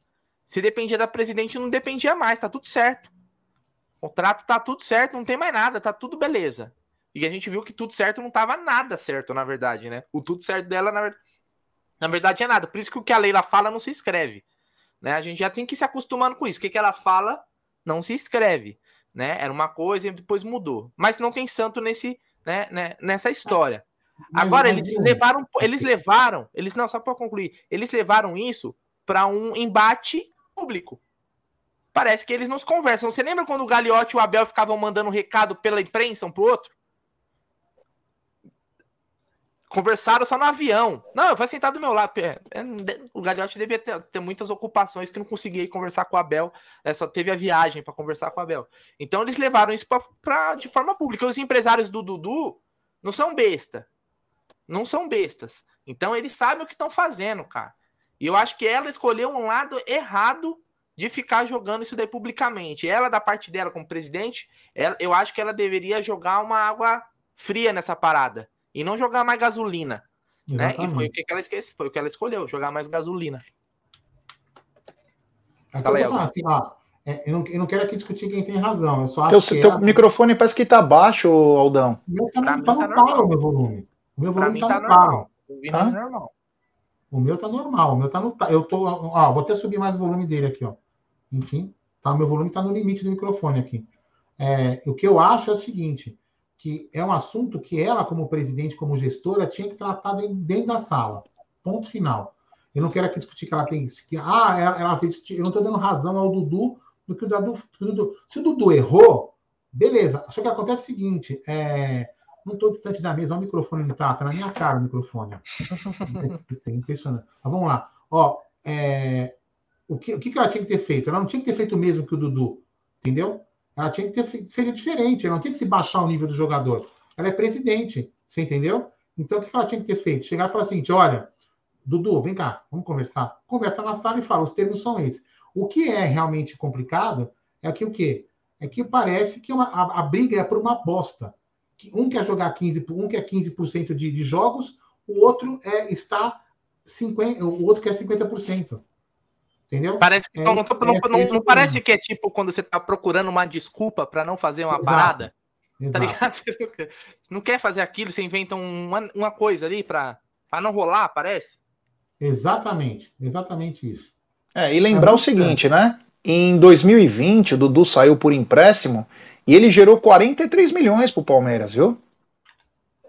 B: Se dependia da presidente, não dependia mais, tá tudo certo. O contrato tá tudo certo, não tem mais nada, tá tudo beleza. E a gente viu que tudo certo não tava nada certo, na verdade, né? O tudo certo dela, na verdade na verdade é nada. Por isso que o que a Leila fala não se escreve. Né? A gente já tem que se acostumando com isso. O que, que ela fala não se escreve. Né? Era uma coisa e depois mudou. Mas não tem santo nesse, né, né nessa história. Agora, eles levaram, eles levaram, eles não, só para concluir, eles levaram isso para um embate público. parece que eles não se conversam. Você lembra quando o Gagliotti e o Abel ficavam mandando recado pela imprensa um pro outro? Conversaram só no avião. Não, vai sentar do meu lado. É, o Gagliotti devia ter, ter, muitas ocupações que não conseguia conversar com o Abel. É, só teve a viagem para conversar com o Abel. Então eles levaram isso pra, pra, de forma pública. Os empresários do Dudu não são besta. Não são bestas. Então eles sabem o que estão fazendo, cara. E eu acho que ela escolheu um lado errado de ficar jogando isso daí publicamente. Ela, da parte dela como presidente, ela, eu acho que ela deveria jogar uma água fria nessa parada e não jogar mais gasolina. Né? E foi o que ela esqueceu, foi o que ela escolheu, jogar mais gasolina.
A: É tá assim, ó, é, eu, não, eu não quero aqui discutir quem tem razão. Eu só
C: teu, teu ela... microfone parece que tá baixo, Aldão.
A: Meu tá, tá, tá no paro, o meu volume. O meu volume tá, tá no paro. Tá? normal. O meu tá normal, o meu tá no. Eu tô. Ó, vou até subir mais o volume dele aqui, ó. Enfim, tá, meu volume tá no limite do microfone aqui. É, o que eu acho é o seguinte: que é um assunto que ela, como presidente, como gestora, tinha que tratar dentro da sala. Ponto final. Eu não quero aqui discutir que ela tem. Que, ah, ela, ela fez. Eu não estou dando razão ao Dudu do que o Dudu. Se o Dudu errou, beleza. Só que acontece o seguinte: é, não estou distante da mesa, olha o microfone não tá, tá na minha cara o microfone. É impressionante. Mas vamos lá. Ó, é, o, que, o que ela tinha que ter feito? Ela não tinha que ter feito o mesmo que o Dudu, entendeu? Ela tinha que ter feito diferente, ela não tinha que se baixar o nível do jogador. Ela é presidente, você entendeu? Então, o que ela tinha que ter feito? Chegar e falar assim: olha, Dudu, vem cá, vamos conversar. Conversa na sala e fala, os termos são esses. O que é realmente complicado é que o quê? É que parece que uma, a, a briga é por uma bosta um quer jogar 15, um quer 15% de, de jogos, o outro é está 50, o outro quer 50%. Entendeu?
B: Parece que é, não, não, é, não, não parece que é tipo quando você está procurando uma desculpa para não fazer uma Exato. parada. Exato. Tá ligado? [laughs] Você não quer fazer aquilo, você inventa uma, uma coisa ali para não rolar, parece?
A: Exatamente, exatamente isso.
C: É, e lembrar é o seguinte, né? Em 2020, o Dudu saiu por empréstimo e ele gerou 43 milhões pro Palmeiras, viu?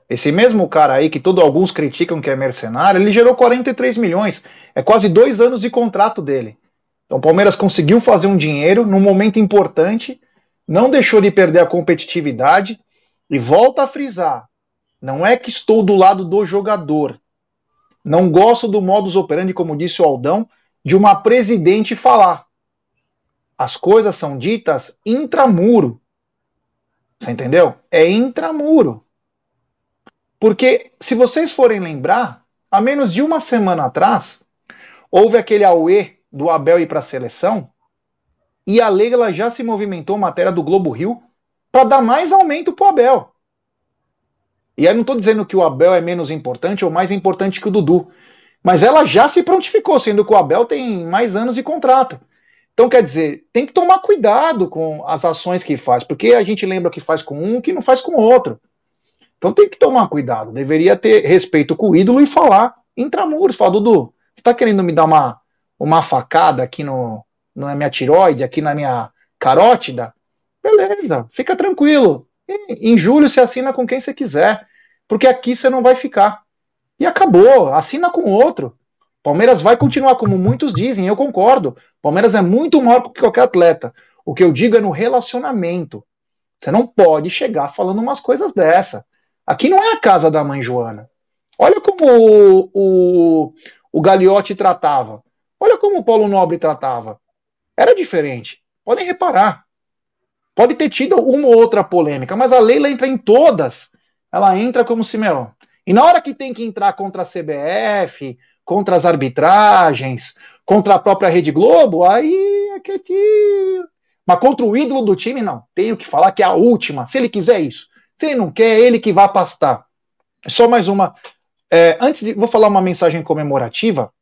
C: Esse mesmo cara aí que todos alguns criticam que é mercenário, ele gerou 43 milhões. É quase dois anos de contrato dele. Então o Palmeiras conseguiu fazer um dinheiro num momento importante, não deixou de perder a competitividade e volta a frisar. Não é que estou do lado do jogador. Não gosto do modus operandi, como disse o Aldão, de uma presidente falar. As coisas são ditas intramuro. Você entendeu? É intramuro. Porque, se vocês forem lembrar, há menos de uma semana atrás, houve aquele auê do Abel ir para a seleção, e a Leila já se movimentou, matéria do Globo Rio, para dar mais aumento para o Abel. E aí não estou dizendo que o Abel é menos importante ou mais importante que o Dudu, mas ela já se prontificou, sendo que o Abel tem mais anos de contrato. Então, quer dizer, tem que tomar cuidado com as ações que faz, porque a gente lembra que faz com um que não faz com o outro. Então tem que tomar cuidado. Deveria ter respeito com o ídolo e falar intramuros. Falar, Dudu, você está querendo me dar uma, uma facada aqui no, na minha tiroide, aqui na minha carótida? Beleza, fica tranquilo. em julho você assina com quem você quiser, porque aqui você não vai ficar. E acabou, assina com outro. Palmeiras vai continuar, como muitos dizem, eu concordo. Palmeiras é muito maior que qualquer atleta. O que eu digo é no relacionamento. Você não pode chegar falando umas coisas dessa. Aqui não é a casa da mãe Joana. Olha como o, o, o Gagliotti tratava. Olha como o Paulo Nobre tratava. Era diferente. Podem reparar. Pode ter tido uma ou outra polêmica, mas a Leila entra em todas. Ela entra como se, meu. E na hora que tem que entrar contra a CBF, contra as arbitragens, contra a própria Rede Globo, aí é te... Mas contra o ídolo do time, não. Tenho que falar que é a última. Se ele quiser isso. Se ele não quer, é ele que vai pastar. Só mais uma. É, antes de. Vou falar uma mensagem comemorativa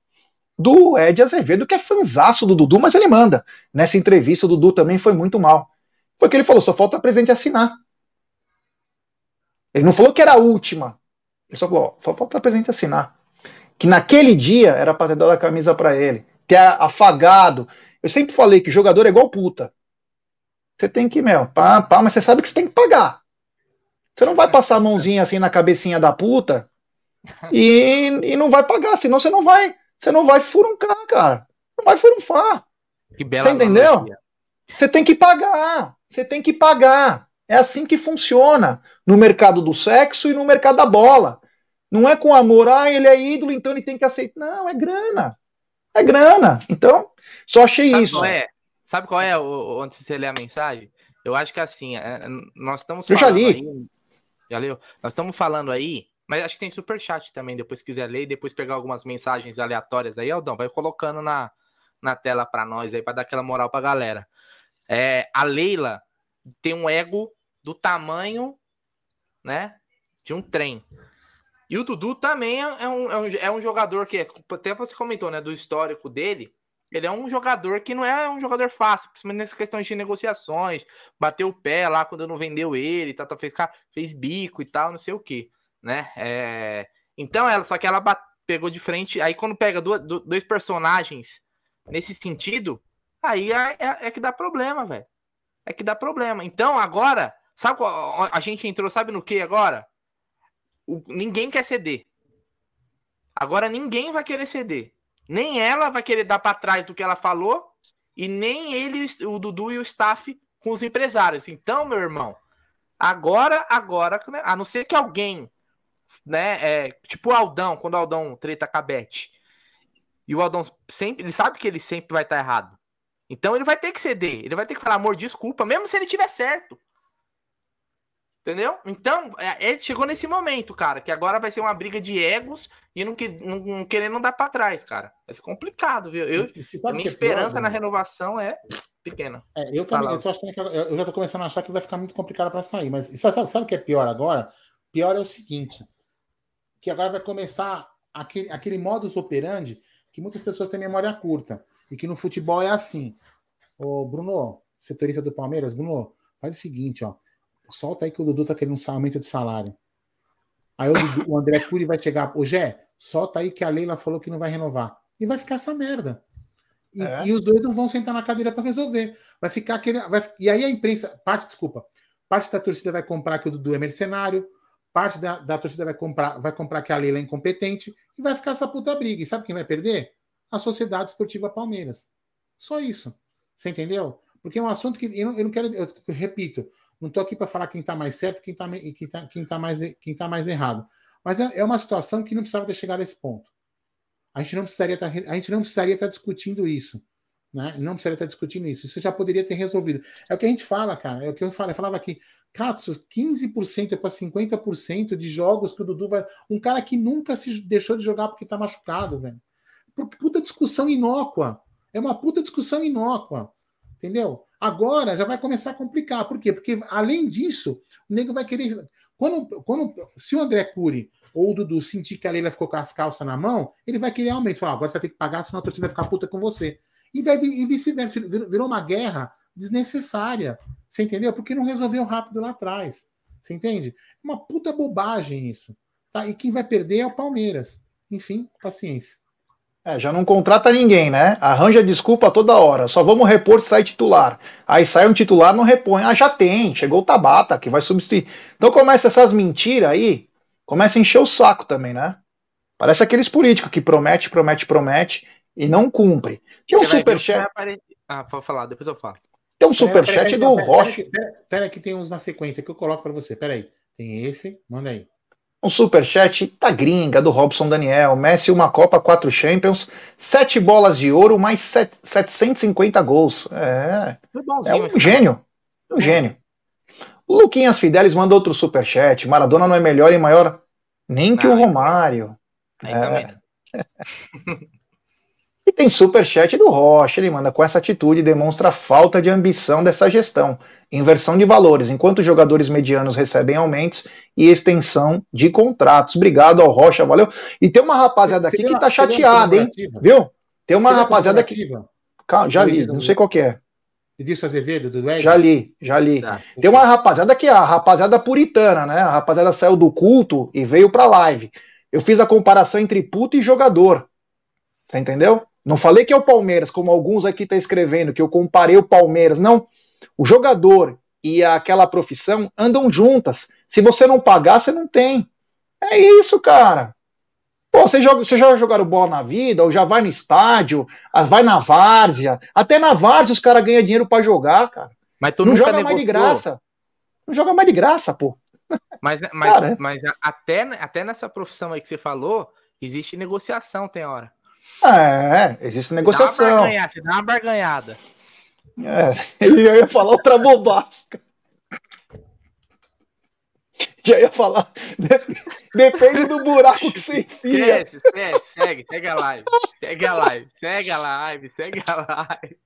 C: do Ed Azevedo, que é fanzaço do Dudu, mas ele manda. Nessa entrevista, o Dudu também foi muito mal. Foi que ele falou: só falta a presidente assinar. Ele não falou que era a última. Ele só falou: só falta a presidente assinar que naquele dia era para ter dado a camisa para ele, ter afagado. Eu sempre falei que jogador é igual puta. Você tem que, meu, pá, pá, mas você sabe que você tem que pagar. Você não vai passar a mãozinha assim na cabecinha da puta e, e não vai pagar, senão você não vai, você não vai furuncar, cara. Não vai furunfar.
B: Que bela
C: você entendeu? Você tem que pagar. Você tem que pagar. É assim que funciona no mercado do sexo e no mercado da bola. Não é com amor, ah, ele é ídolo, então ele tem que aceitar. Não, é grana. É grana. Então, só achei
B: Sabe
C: isso.
B: Qual é? Sabe qual é, onde você lê a mensagem? Eu acho que assim, é, nós estamos
C: Eu já li. Aí,
B: já leu? Nós estamos falando aí, mas acho que tem super chat também, depois se quiser ler e depois pegar algumas mensagens aleatórias aí, Aldão, vai colocando na, na tela para nós aí, para dar aquela moral pra galera. É, a Leila tem um ego do tamanho, né, de um trem. E o Dudu também é, é um, é um, é um jogador que, até você comentou, né, do histórico dele, ele é um jogador que não é um jogador fácil, principalmente nessa questão de negociações, bateu o pé lá quando não vendeu ele, tá, tá, fez, fez bico e tal, não sei o que, né? É... Então, ela, só que ela pegou de frente, aí quando pega duas, dois personagens nesse sentido, aí é, é, é que dá problema, velho. É que dá problema. Então, agora, sabe a gente entrou, sabe no que agora? O, ninguém quer ceder. Agora ninguém vai querer ceder. Nem ela vai querer dar para trás do que ela falou, e nem ele, o Dudu e o staff com os empresários. Então, meu irmão, agora, agora, a não ser que alguém, né, é, tipo o Aldão, quando o Aldão treta com a Beth, e o Aldão sempre, ele sabe que ele sempre vai estar errado. Então ele vai ter que ceder, ele vai ter que falar, amor, desculpa, mesmo se ele tiver certo. Entendeu? Então, é, é, chegou nesse momento, cara, que agora vai ser uma briga de egos e não, que, não, não querer não dar para trás, cara. Vai ser complicado, viu? Eu, a minha é esperança pior, na renovação é pequena.
A: É, eu também, eu, tô achando que, eu já tô começando a achar que vai ficar muito complicado para sair, mas sabe, sabe o que é pior agora? Pior é o seguinte, que agora vai começar aquele, aquele modus operandi que muitas pessoas têm memória curta e que no futebol é assim. Ô, Bruno, setorista do Palmeiras, Bruno, faz o seguinte, ó solta aí que o Dudu tá querendo um aumento de salário. Aí o, o André Cury vai chegar, ô Gé, solta aí que a Leila falou que não vai renovar. E vai ficar essa merda. E, é. e os dois não vão sentar na cadeira para resolver. Vai ficar aquele. Vai, e aí a imprensa, parte, desculpa, parte da torcida vai comprar que o Dudu é mercenário, parte da, da torcida vai comprar, vai comprar que a Leila é incompetente, e vai ficar essa puta briga. E sabe quem vai perder? A Sociedade Esportiva Palmeiras. Só isso. Você entendeu? Porque é um assunto que eu não, eu não quero. Eu repito, não estou aqui para falar quem está mais certo e quem está quem tá, quem tá mais, quem tá mais errado. Mas é, é, uma situação que não precisava ter chegado a esse ponto. A gente não precisaria estar, tá, a gente não precisaria estar tá discutindo isso. Né? Não precisaria estar discutindo isso. Isso já poderia ter resolvido. É o que a gente fala, cara. É o que eu, falo, eu falava aqui. Katsu, 15% para 50% de jogos que o Dudu vai. Um cara que nunca se deixou de jogar porque está machucado, velho. Puta discussão inócua. É uma puta discussão inócua. Entendeu? Agora já vai começar a complicar. Por quê? Porque, além disso, o nego vai querer. Quando, quando, se o André Cury ou o Dudu sentir que a Leila ficou com as calças na mão, ele vai querer aumento. Falar, agora você vai ter que pagar, senão a torcida vai ficar puta com você. E, e vice-versa. Virou uma guerra desnecessária. Você entendeu? Porque não resolveu rápido lá atrás. Você entende? É uma puta bobagem isso. Tá? E quem vai perder é o Palmeiras. Enfim, paciência.
C: É, já não contrata ninguém, né? Arranja desculpa toda hora. Só vamos repor se sai titular. Aí sai um titular, não repõe. Ah, já tem. Chegou o Tabata, que vai substituir. Então começa essas mentiras aí. Começa a encher o saco também, né? Parece aqueles políticos que promete, promete, promete e não cumpre. Tem um superchat.
B: Ah, pode falar, depois eu falo.
C: Tem um superchat do Rocha.
A: Pera, pera, que tem uns na sequência que eu coloco para você. Pera aí. Tem esse, manda aí.
C: Um superchat da gringa, do Robson Daniel. Messi, uma Copa, quatro Champions, sete bolas de ouro, mais set, 750 gols. É, é um gênio. Um gênio. Luquinhas Fidelis manda outro superchat. Maradona não é melhor e maior nem que o Romário. Aí é. [laughs] E tem superchat do Rocha, ele manda com essa atitude demonstra falta de ambição dessa gestão, inversão de valores, enquanto os jogadores medianos recebem aumentos e extensão de contratos. Obrigado ao Rocha, valeu. E tem uma rapaziada aqui que tá chateada, hein? Viu? Tem uma rapaziada que Calma, já li, não sei qual que é.
A: Disso Azevedo, do Ed?
C: Já li, já li. Tá, tem uma rapaziada que é a rapaziada puritana, né? A rapaziada saiu do culto e veio pra live. Eu fiz a comparação entre puto e jogador. Você entendeu? Não falei que é o Palmeiras, como alguns aqui estão tá escrevendo, que eu comparei o Palmeiras. Não. O jogador e aquela profissão andam juntas. Se você não pagar, você não tem. É isso, cara. Pô, você, joga, você já jogaram bola na vida, ou já vai no estádio, vai na várzea. Até na várzea os caras ganham dinheiro para jogar, cara.
B: Mas tu
C: não joga mais de graça. Não joga mais de graça, pô.
B: Mas, [laughs] mas, cara, mas até, até nessa profissão aí que você falou, existe negociação, tem hora.
C: É, existe negociação. Dá uma barganhada.
B: Você dá uma barganhada.
C: É, [laughs] ele ia falar outra bobagem. Já ia falar. Depende do buraco que você enfia.
B: Esquece, esquece, segue, segue a live. Segue a live, segue a live, segue a live.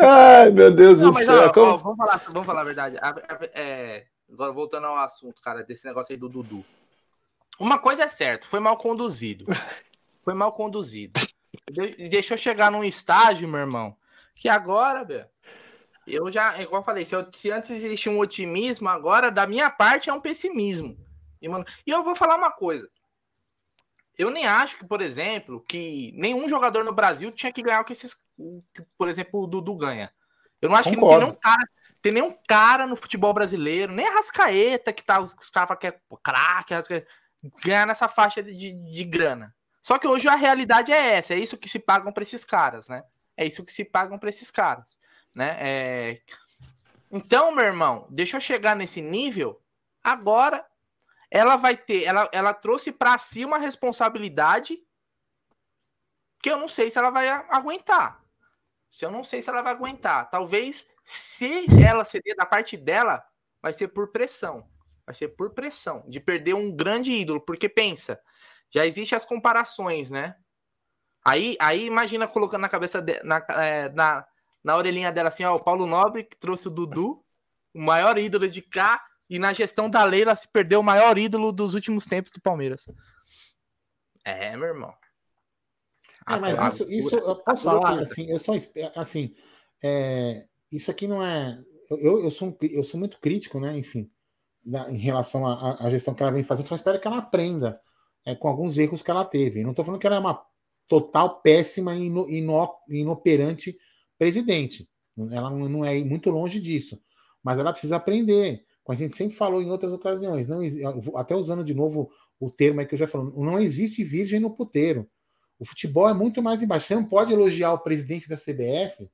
C: Ai, meu Deus Não, do mas, céu. Ó,
B: Como... ó, vamos, falar, vamos falar a verdade. É, agora, voltando ao assunto, cara, desse negócio aí do Dudu. Uma coisa é certa, foi mal conduzido. Foi mal conduzido. De deixou chegar num estágio, meu irmão, que agora, velho, eu já, igual eu falei, se, eu, se antes existia um otimismo, agora da minha parte é um pessimismo. E, mano, e eu vou falar uma coisa. Eu nem acho que, por exemplo, que nenhum jogador no Brasil tinha que ganhar o que esses, que, por exemplo, o Dudu ganha. Eu não acho Concordo. que não tem nenhum cara, tem nenhum cara no futebol brasileiro, nem a Rascaeta, que tá, os, os caras que é craque, ganhar nessa faixa de, de, de grana. Só que hoje a realidade é essa, é isso que se pagam para esses caras, né? É isso que se pagam para esses caras né? É... Então, meu irmão, deixa eu chegar nesse nível. Agora, ela vai ter, ela, ela trouxe para si uma responsabilidade que eu não sei se ela vai aguentar. Se eu não sei se ela vai aguentar. Talvez, se ela ceder da parte dela, vai ser por pressão. Vai ser por pressão de perder um grande ídolo. Porque pensa, já existem as comparações, né? Aí, aí imagina colocando na cabeça de, na, é, na, na orelhinha dela assim, ó, o Paulo Nobre que trouxe o Dudu, o maior ídolo de cá, e na gestão da Leila se perdeu o maior ídolo dos últimos tempos do Palmeiras. É, meu irmão.
A: É, mas isso, isso eu posso falar, assim, eu só assim, é, isso aqui não é. Eu, eu, sou, eu sou muito crítico, né? Enfim, na, em relação à, gestão que ela vem fazendo, só espero que ela aprenda é, com alguns erros que ela teve. não estou falando que ela é uma total péssima e ino, ino, inoperante presidente. Ela não é muito longe disso. Mas ela precisa aprender. Como a gente sempre falou em outras ocasiões, não, até usando de novo o termo que eu já falei, não existe virgem no puteiro. O futebol é muito mais embaixo. Você não pode elogiar o presidente da CBF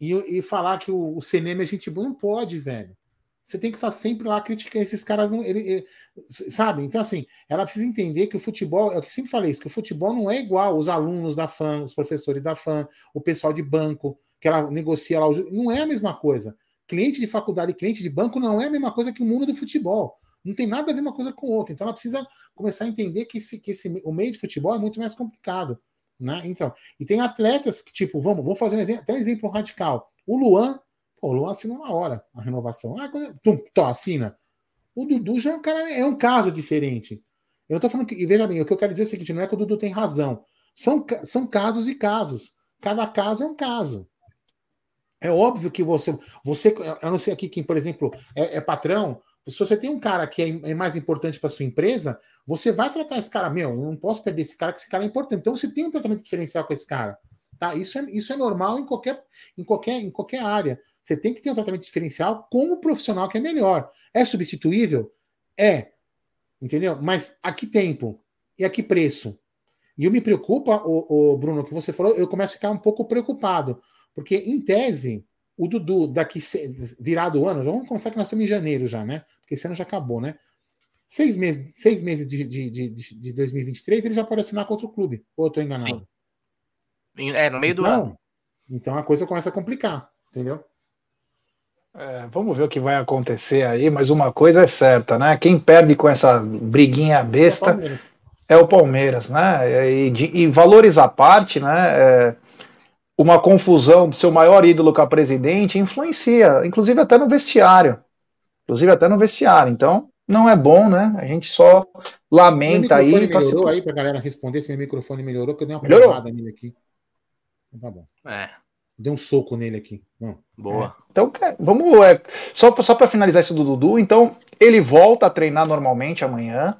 A: e, e falar que o, o cinema é gente boa. Não pode, velho. Você tem que estar sempre lá criticando esses caras. Não, ele, ele, sabe? Então, assim, ela precisa entender que o futebol, é que sempre falei isso, que o futebol não é igual os alunos da FAM, os professores da FAM, o pessoal de banco, que ela negocia lá. Não é a mesma coisa. Cliente de faculdade e cliente de banco não é a mesma coisa que o mundo do futebol. Não tem nada a ver uma coisa com outra. Então ela precisa começar a entender que, esse, que esse, o meio de futebol é muito mais complicado. Né? Então, e tem atletas que, tipo, vamos, vou fazer um exemplo, até um exemplo radical. O Luan Pô, o Luan assinou na hora a renovação. Ah, tum, tô, assina. O Dudu já é um, cara, é um caso diferente. Eu não tô falando que. E veja bem, o que eu quero dizer é o seguinte: não é que o Dudu tem razão. São, são casos e casos. Cada caso é um caso. É óbvio que você. você eu não sei aqui quem, por exemplo, é, é patrão. Se você tem um cara que é, é mais importante para sua empresa, você vai tratar esse cara, meu, eu não posso perder esse cara, que esse cara é importante. Então você tem um tratamento diferencial com esse cara. Tá? Isso, é, isso é normal em qualquer, em, qualquer, em qualquer área. Você tem que ter um tratamento diferencial com o profissional que é melhor. É substituível? É. Entendeu? Mas a que tempo? E a que preço? E eu me preocupa, o, o Bruno, que você falou, eu começo a ficar um pouco preocupado. Porque, em tese, o Dudu, daqui virado o ano, vamos começar que nós estamos em janeiro já, né? Porque esse ano já acabou, né? Seis meses, seis meses de, de, de, de 2023, ele já pode assinar com outro clube. Ou eu estou enganado?
B: Sim. É, no meio
A: então,
B: do ano.
A: Então a coisa começa a complicar, entendeu?
C: É, vamos ver o que vai acontecer aí, mas uma coisa é certa, né? Quem perde com essa briguinha besta é o Palmeiras, né? E, de, e valores à parte, né? É, uma confusão do seu maior ídolo com a presidente influencia, inclusive até no vestiário. Inclusive até no vestiário. Então, não é bom, né? A gente só lamenta aí.
A: Melhorou aí pra galera responder se meu microfone melhorou, que eu dei uma porrada nele aqui. Então, tá bom. É. Deu um soco nele aqui. Não.
B: Boa.
C: É. Então, vamos. É, só só para finalizar isso do Dudu, então, ele volta a treinar normalmente amanhã.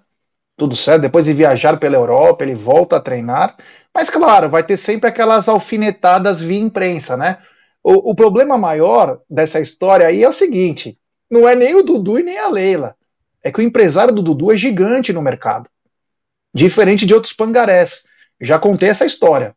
C: Tudo certo. Depois de viajar pela Europa, ele volta a treinar. Mas, claro, vai ter sempre aquelas alfinetadas via imprensa, né? O, o problema maior dessa história aí é o seguinte: não é nem o Dudu e nem a Leila. É que o empresário do Dudu é gigante no mercado. Diferente de outros pangarés. Já contei essa história.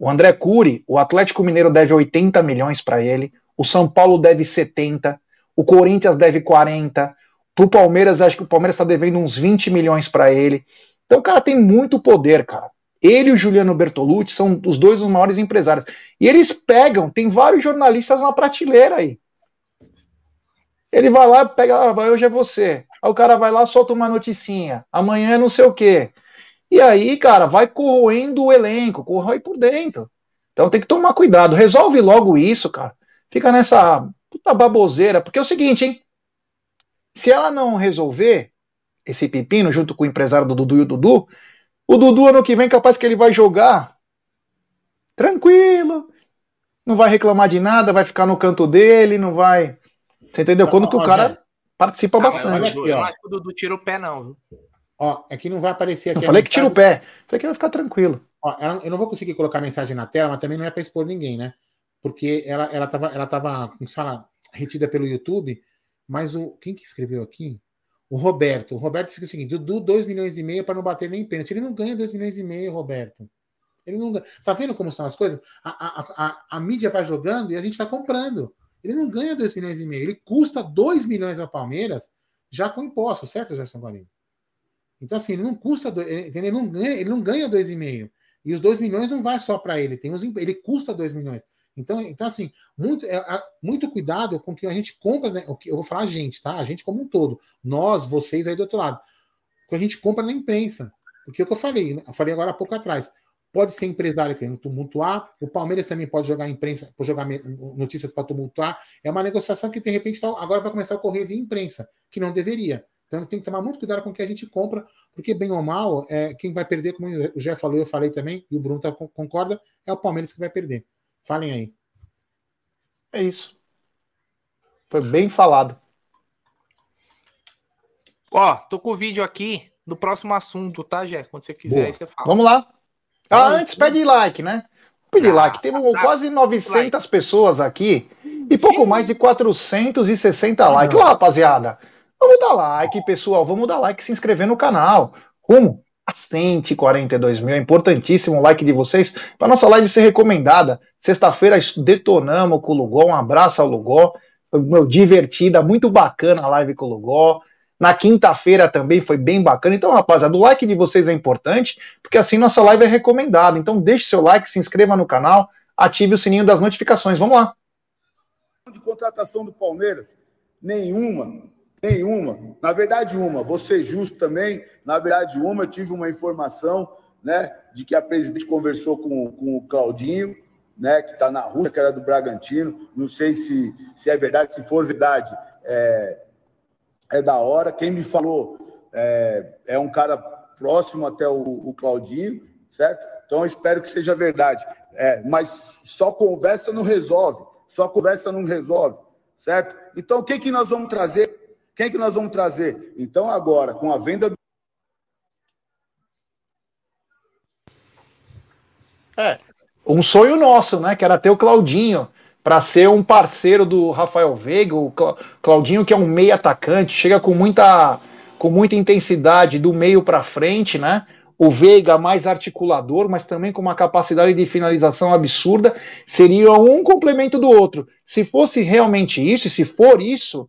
C: O André Cury, o Atlético Mineiro deve 80 milhões para ele, o São Paulo deve 70, o Corinthians deve 40, pro Palmeiras, acho que o Palmeiras está devendo uns 20 milhões para ele. Então o cara tem muito poder, cara. Ele e o Juliano Bertolucci são os dois os maiores empresários. E eles pegam, tem vários jornalistas na prateleira aí. Ele vai lá, pega, ah, vai, hoje é você. Aí o cara vai lá, solta uma noticinha. Amanhã é não sei o quê. E aí, cara, vai corroendo o elenco, corrói por dentro. Então tem que tomar cuidado. Resolve logo isso, cara. Fica nessa puta baboseira. Porque é o seguinte, hein? Se ela não resolver esse pepino junto com o empresário do Dudu e o Dudu, o Dudu, ano que vem, capaz que ele vai jogar tranquilo, não vai reclamar de nada, vai ficar no canto dele, não vai. Você entendeu? Quando que o cara participa ah, bastante.
B: Eu, acho que o Dudu tira o pé, não.
A: Ó, é que não vai aparecer aqui.
C: Eu falei que tira o pé. Falei que vai ficar tranquilo.
A: Ó, eu não vou conseguir colocar a mensagem na tela, mas também não é para expor ninguém, né? Porque ela, ela, tava, ela tava com sala retida pelo YouTube, mas o. Quem que escreveu aqui? O Roberto. O Roberto disse o seguinte: Dudu, 2 milhões e meio para não bater nem pênalti. Ele não ganha 2 milhões e meio, Roberto. Ele não ganha. Tá vendo como são as coisas? A, a, a, a mídia vai jogando e a gente vai comprando. Ele não ganha 2 milhões e meio. Ele custa 2 milhões ao Palmeiras já com imposto, certo, Gerson Guarino? Então, assim, ele não custa. Ele não ganha, ele não ganha 2,5. E os 2 milhões não vai só para ele. Tem os, ele custa 2 milhões. Então, então assim, muito, é, muito cuidado com que a gente compra, né? eu vou falar a gente, tá? A gente como um todo. Nós, vocês aí do outro lado. O que a gente compra na imprensa. Porque é o que eu falei, eu falei agora há pouco atrás. Pode ser empresário querendo tumultuar, o Palmeiras também pode jogar imprensa, pode jogar notícias para tumultuar. É uma negociação que, de repente, tá, agora vai começar a ocorrer via imprensa, que não deveria. Então tem que tomar muito cuidado com o que a gente compra, porque, bem ou mal, é, quem vai perder, como o Jé falou, eu falei também, e o Bruno tá, concorda, é o Palmeiras que vai perder. Falem aí.
C: É isso. Foi bem falado.
B: Ó, tô com o vídeo aqui do próximo assunto, tá, Jé? Quando você quiser, aí você fala.
C: Vamos lá. Ah, antes pede like, né? Pede ah, like. Temos tá, quase 900 like. pessoas aqui e pouco mais de 460 likes. Ô, rapaziada, vamos dar like, pessoal. Vamos dar like e se inscrever no canal. Rumo a 142 mil. É importantíssimo o like de vocês para nossa live ser recomendada. Sexta-feira detonamos com o Lugol. Um abraço ao Lugol. Foi meu, divertida, muito bacana a live com o Lugol. Na quinta-feira também foi bem bacana. Então, rapaziada, o like de vocês é importante, porque assim nossa live é recomendada. Então, deixe seu like, se inscreva no canal, ative o sininho das notificações. Vamos lá.
D: De contratação do Palmeiras? Nenhuma. Nenhuma. Na verdade, uma. Vou ser justo também. Na verdade, uma, eu tive uma informação né, de que a presidente conversou com, com o Claudinho, né, que está na Rússia, que era do Bragantino. Não sei se, se é verdade, se for verdade, é, é da hora. Quem me falou é, é um cara próximo até o, o Claudinho, certo? Então, espero que seja verdade. É, mas só conversa não resolve. Só conversa não resolve, certo? Então, o que, que nós vamos trazer quem que nós vamos trazer? Então, agora, com a venda do.
C: É, um sonho nosso, né? Que era ter o Claudinho para ser um parceiro do Rafael Veiga, o Claudinho que é um meio atacante, chega com muita com muita intensidade do meio para frente, né? O Veiga mais articulador, mas também com uma capacidade de finalização absurda, seria um complemento do outro. Se fosse realmente isso, e se for isso,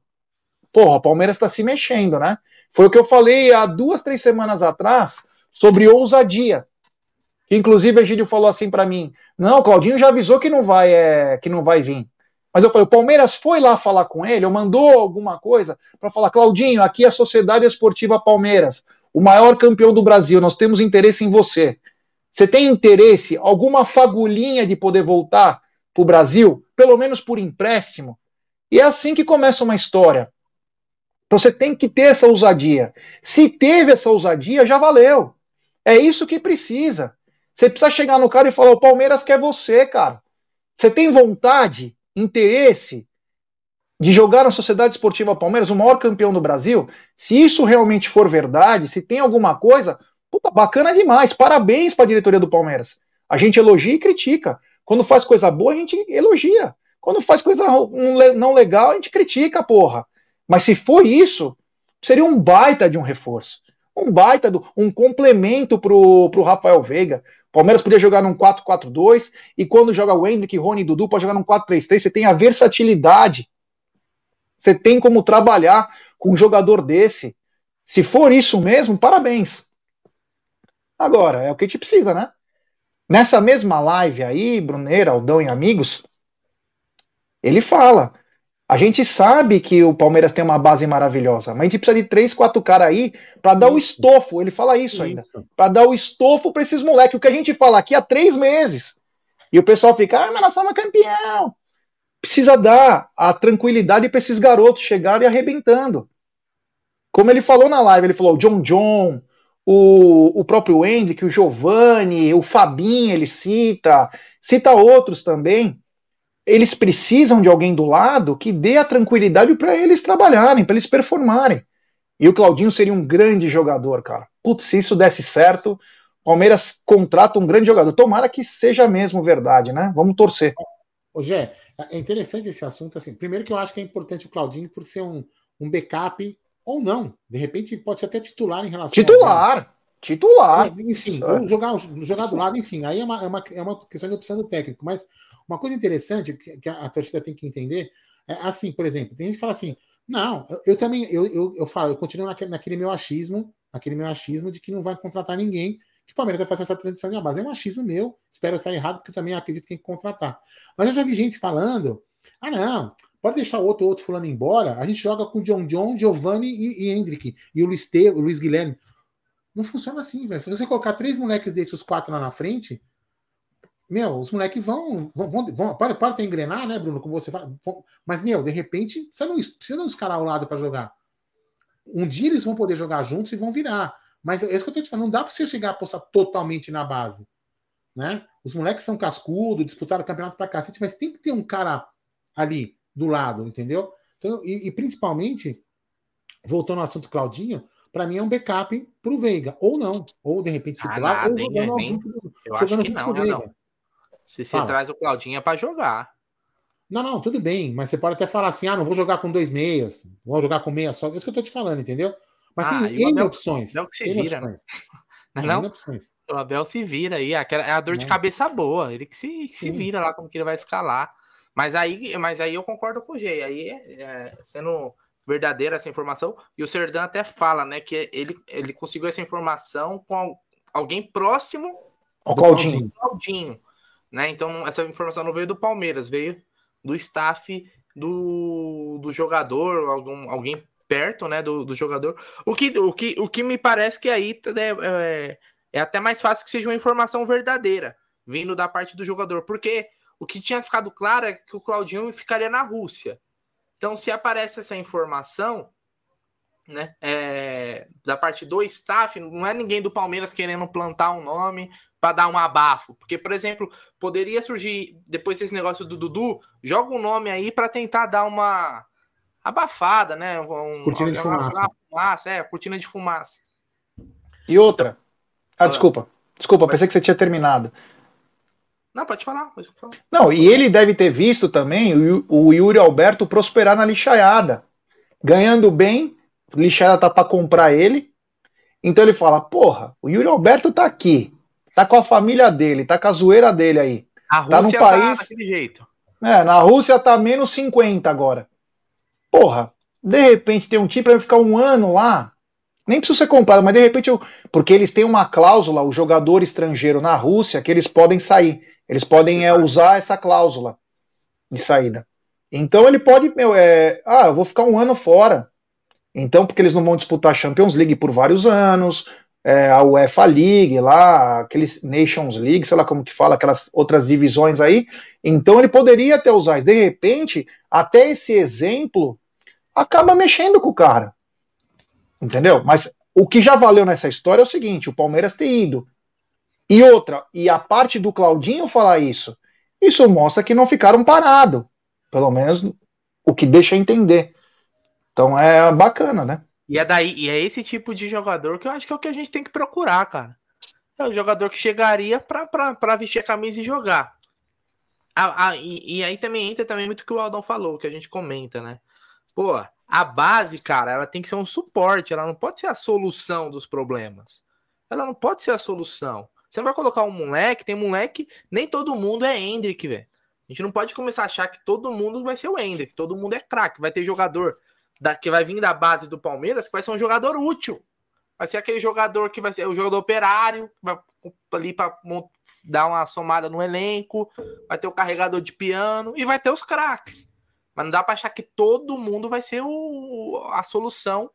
C: porra, o Palmeiras está se mexendo, né? Foi o que eu falei há duas, três semanas atrás sobre ousadia. Inclusive, a Gílio falou assim para mim: não, o Claudinho já avisou que não vai, é, que não vai vir. Mas eu falei: o Palmeiras foi lá falar com ele, ou mandou alguma coisa para falar: Claudinho, aqui é a Sociedade Esportiva Palmeiras, o maior campeão do Brasil, nós temos interesse em você. Você tem interesse, alguma fagulhinha de poder voltar para o Brasil, pelo menos por empréstimo? E é assim que começa uma história. Então você tem que ter essa ousadia. Se teve essa ousadia, já valeu. É isso que precisa. Você precisa chegar no cara e falar: o Palmeiras quer você, cara. Você tem vontade, interesse de jogar na Sociedade Esportiva Palmeiras, o maior campeão do Brasil? Se isso realmente for verdade, se tem alguma coisa, puta, bacana demais. Parabéns para a diretoria do Palmeiras. A gente elogia e critica. Quando faz coisa boa, a gente elogia. Quando faz coisa não legal, a gente critica, porra. Mas se for isso, seria um baita de um reforço. um baita, do, um complemento pro, pro Rafael Veiga. Palmeiras podia jogar num 4-4-2 e quando joga o Hendrick, Rony e Dudu pode jogar num 4-3-3. Você tem a versatilidade. Você tem como trabalhar com um jogador desse. Se for isso mesmo, parabéns. Agora, é o que a gente precisa, né? Nessa mesma live aí, Bruneira, Aldão e amigos, ele fala: a gente sabe que o Palmeiras tem uma base maravilhosa, mas a gente precisa de três, quatro caras aí para dar o estofo. Ele fala isso, isso. ainda. Para dar o estofo para esses moleques. O que a gente fala aqui há três meses. E o pessoal fica, ah, mas nós somos campeão. Precisa dar a tranquilidade para esses garotos chegarem arrebentando. Como ele falou na live, ele falou: o John John, o, o próprio Hendrick, o Giovanni, o Fabinho, ele cita, cita outros também eles precisam de alguém do lado que dê a tranquilidade para eles trabalharem, para eles performarem. E o Claudinho seria um grande jogador, cara. Putz, se isso desse certo, Palmeiras contrata um grande jogador. Tomara que seja mesmo verdade, né? Vamos torcer.
A: Ô, Gé, é interessante esse assunto. Assim, primeiro que eu acho que é importante o Claudinho por ser um, um backup ou não. De repente pode ser até titular em relação
C: Titular! Titular!
A: Enfim, ou jogar, jogar do lado, enfim. Aí é uma, é uma, é uma questão de opção do técnico. Mas uma coisa interessante que a torcida tem que entender é assim, por exemplo, tem gente que fala assim: não, eu, eu também, eu, eu, eu, falo, eu continuo naquele, naquele meu achismo, naquele meu achismo de que não vai contratar ninguém, que o Palmeiras vai fazer essa transição de base. É um achismo meu, espero estar errado, porque eu também acredito que tem que contratar. Mas eu já vi gente falando: ah, não, pode deixar outro, outro fulano embora, a gente joga com John John, Giovanni e, e Hendrick, e o Luiz, Te, o Luiz Guilherme. Não funciona assim, velho. Se você colocar três moleques desses, os quatro lá na frente, meu, os moleques vão, vão, vão, vão para, para ter engrenar, né, Bruno? Como você fala. Mas, meu, de repente, você não precisa dos caras ao lado para jogar. Um dia eles vão poder jogar juntos e vão virar. Mas é isso que eu tô te falando, não dá para você chegar a apostar totalmente na base. Né? Os moleques são cascudo, disputaram o campeonato para cacete, mas tem que ter um cara ali do lado, entendeu? Então, e, e principalmente, voltando ao assunto Claudinho, para mim é um backup para o Veiga, ou não, ou de repente
B: titular, ah, nada, ou jogando junto, eu acho que não, não, não. Se você Fala. traz o Claudinho é para jogar.
A: Não, não, tudo bem, mas você pode até falar assim: ah, não vou jogar com dois meias, vou jogar com meia só. É isso que eu tô te falando, entendeu? Mas ah, tem [laughs] N opções.
B: Não que se vira, né? Não, não? O Abel se vira aí, aquela, é a dor de cabeça boa, ele que se, se vira lá como que ele vai escalar. Mas aí, mas aí eu concordo com o G. Aí, é, sendo verdadeira essa informação, e o Serdan até fala, né, que ele, ele conseguiu essa informação com alguém próximo
C: ao Claudinho.
B: Claudinho. Né? Então, essa informação não veio do Palmeiras, veio do staff do, do jogador, algum, alguém perto né, do, do jogador. O que, o, que, o que me parece que aí é, é, é até mais fácil que seja uma informação verdadeira, vindo da parte do jogador, porque o que tinha ficado claro é que o Claudinho ficaria na Rússia. Então, se aparece essa informação, né, é, da parte do staff, não é ninguém do Palmeiras querendo plantar um nome, para dar um abafo. Porque, por exemplo, poderia surgir, depois desse negócio do Dudu, joga um nome aí para tentar dar uma abafada, né? Um,
A: cortina de fumaça.
B: fumaça. É, cortina de fumaça.
C: E outra. Ah, desculpa. Desculpa, pensei que você tinha terminado.
B: Não, pode falar, pode falar.
C: Não, e ele deve ter visto também o, o Yuri Alberto prosperar na lixaiada. Ganhando bem, lixaiada tá para comprar ele. Então ele fala: porra, o Yuri Alberto tá aqui tá com a família dele, tá com a zoeira dele aí.
B: A tá Rússia tá no país. Tá daquele jeito.
C: É, na Rússia tá menos 50 agora. Porra, de repente tem um time para ficar um ano lá. Nem precisa ser comprado, mas de repente eu. Porque eles têm uma cláusula, o jogador estrangeiro na Rússia, que eles podem sair. Eles podem é, usar essa cláusula de saída. Então ele pode. Meu, é, ah, eu vou ficar um ano fora. Então, porque eles não vão disputar a Champions League por vários anos, é, a UEFA League lá, aqueles Nations League, sei lá como que fala, aquelas outras divisões aí. Então ele poderia até usar. De repente, até esse exemplo acaba mexendo com o cara. Entendeu? Mas o que já valeu nessa história é o seguinte: o Palmeiras ter ido. E outra, e a parte do Claudinho falar isso, isso mostra que não ficaram parados. Pelo menos o que deixa entender. Então é bacana, né?
B: E é daí, e é esse tipo de jogador que eu acho que é o que a gente tem que procurar, cara. É o jogador que chegaria pra vestir a camisa e jogar. Ah, ah, e, e, aí também entra também muito o que o Aldão falou, que a gente comenta, né? Pô, a base, cara, ela tem que ser um suporte, ela não pode ser a solução dos problemas. Ela não pode ser a solução. Você não vai colocar um moleque, tem moleque, nem todo mundo é Hendrick, velho. A gente não pode começar a achar que todo mundo vai ser o Hendrick, todo mundo é craque. Vai ter jogador da, que vai vir da base do Palmeiras que vai ser um jogador útil. Vai ser aquele jogador que vai ser o jogador operário, vai ali para dar uma somada no elenco, vai ter o carregador de piano e vai ter os craques. Mas não dá para achar que todo mundo vai ser o, a solução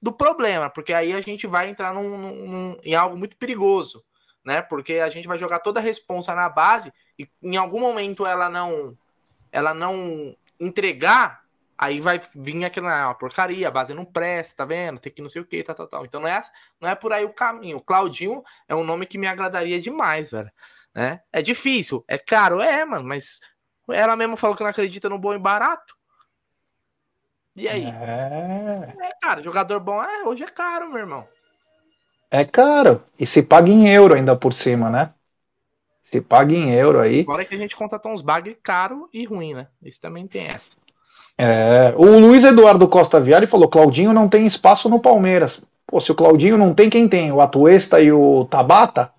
B: do problema, porque aí a gente vai entrar num, num, em algo muito perigoso né? Porque a gente vai jogar toda a responsa na base e em algum momento ela não ela não entregar, aí vai vir aquela ah, porcaria, a base não presta, tá vendo? Tem que não sei o que, tal, tal, tal. Então não é, não é por aí o caminho. O Claudinho é um nome que me agradaria demais, velho. Né? É difícil, é caro, é, mano, mas ela mesmo falou que não acredita no bom e barato. E aí? É, é cara, jogador bom é, hoje é caro, meu irmão.
C: É caro. E se paga em euro ainda por cima, né? Se paga em euro aí.
B: Agora que a gente contratou uns bagre caro e ruim, né? Isso também tem essa.
C: É, o Luiz Eduardo Costa Viari falou: Claudinho não tem espaço no Palmeiras. Pô, se o Claudinho não tem, quem tem? O Atuesta e o Tabata?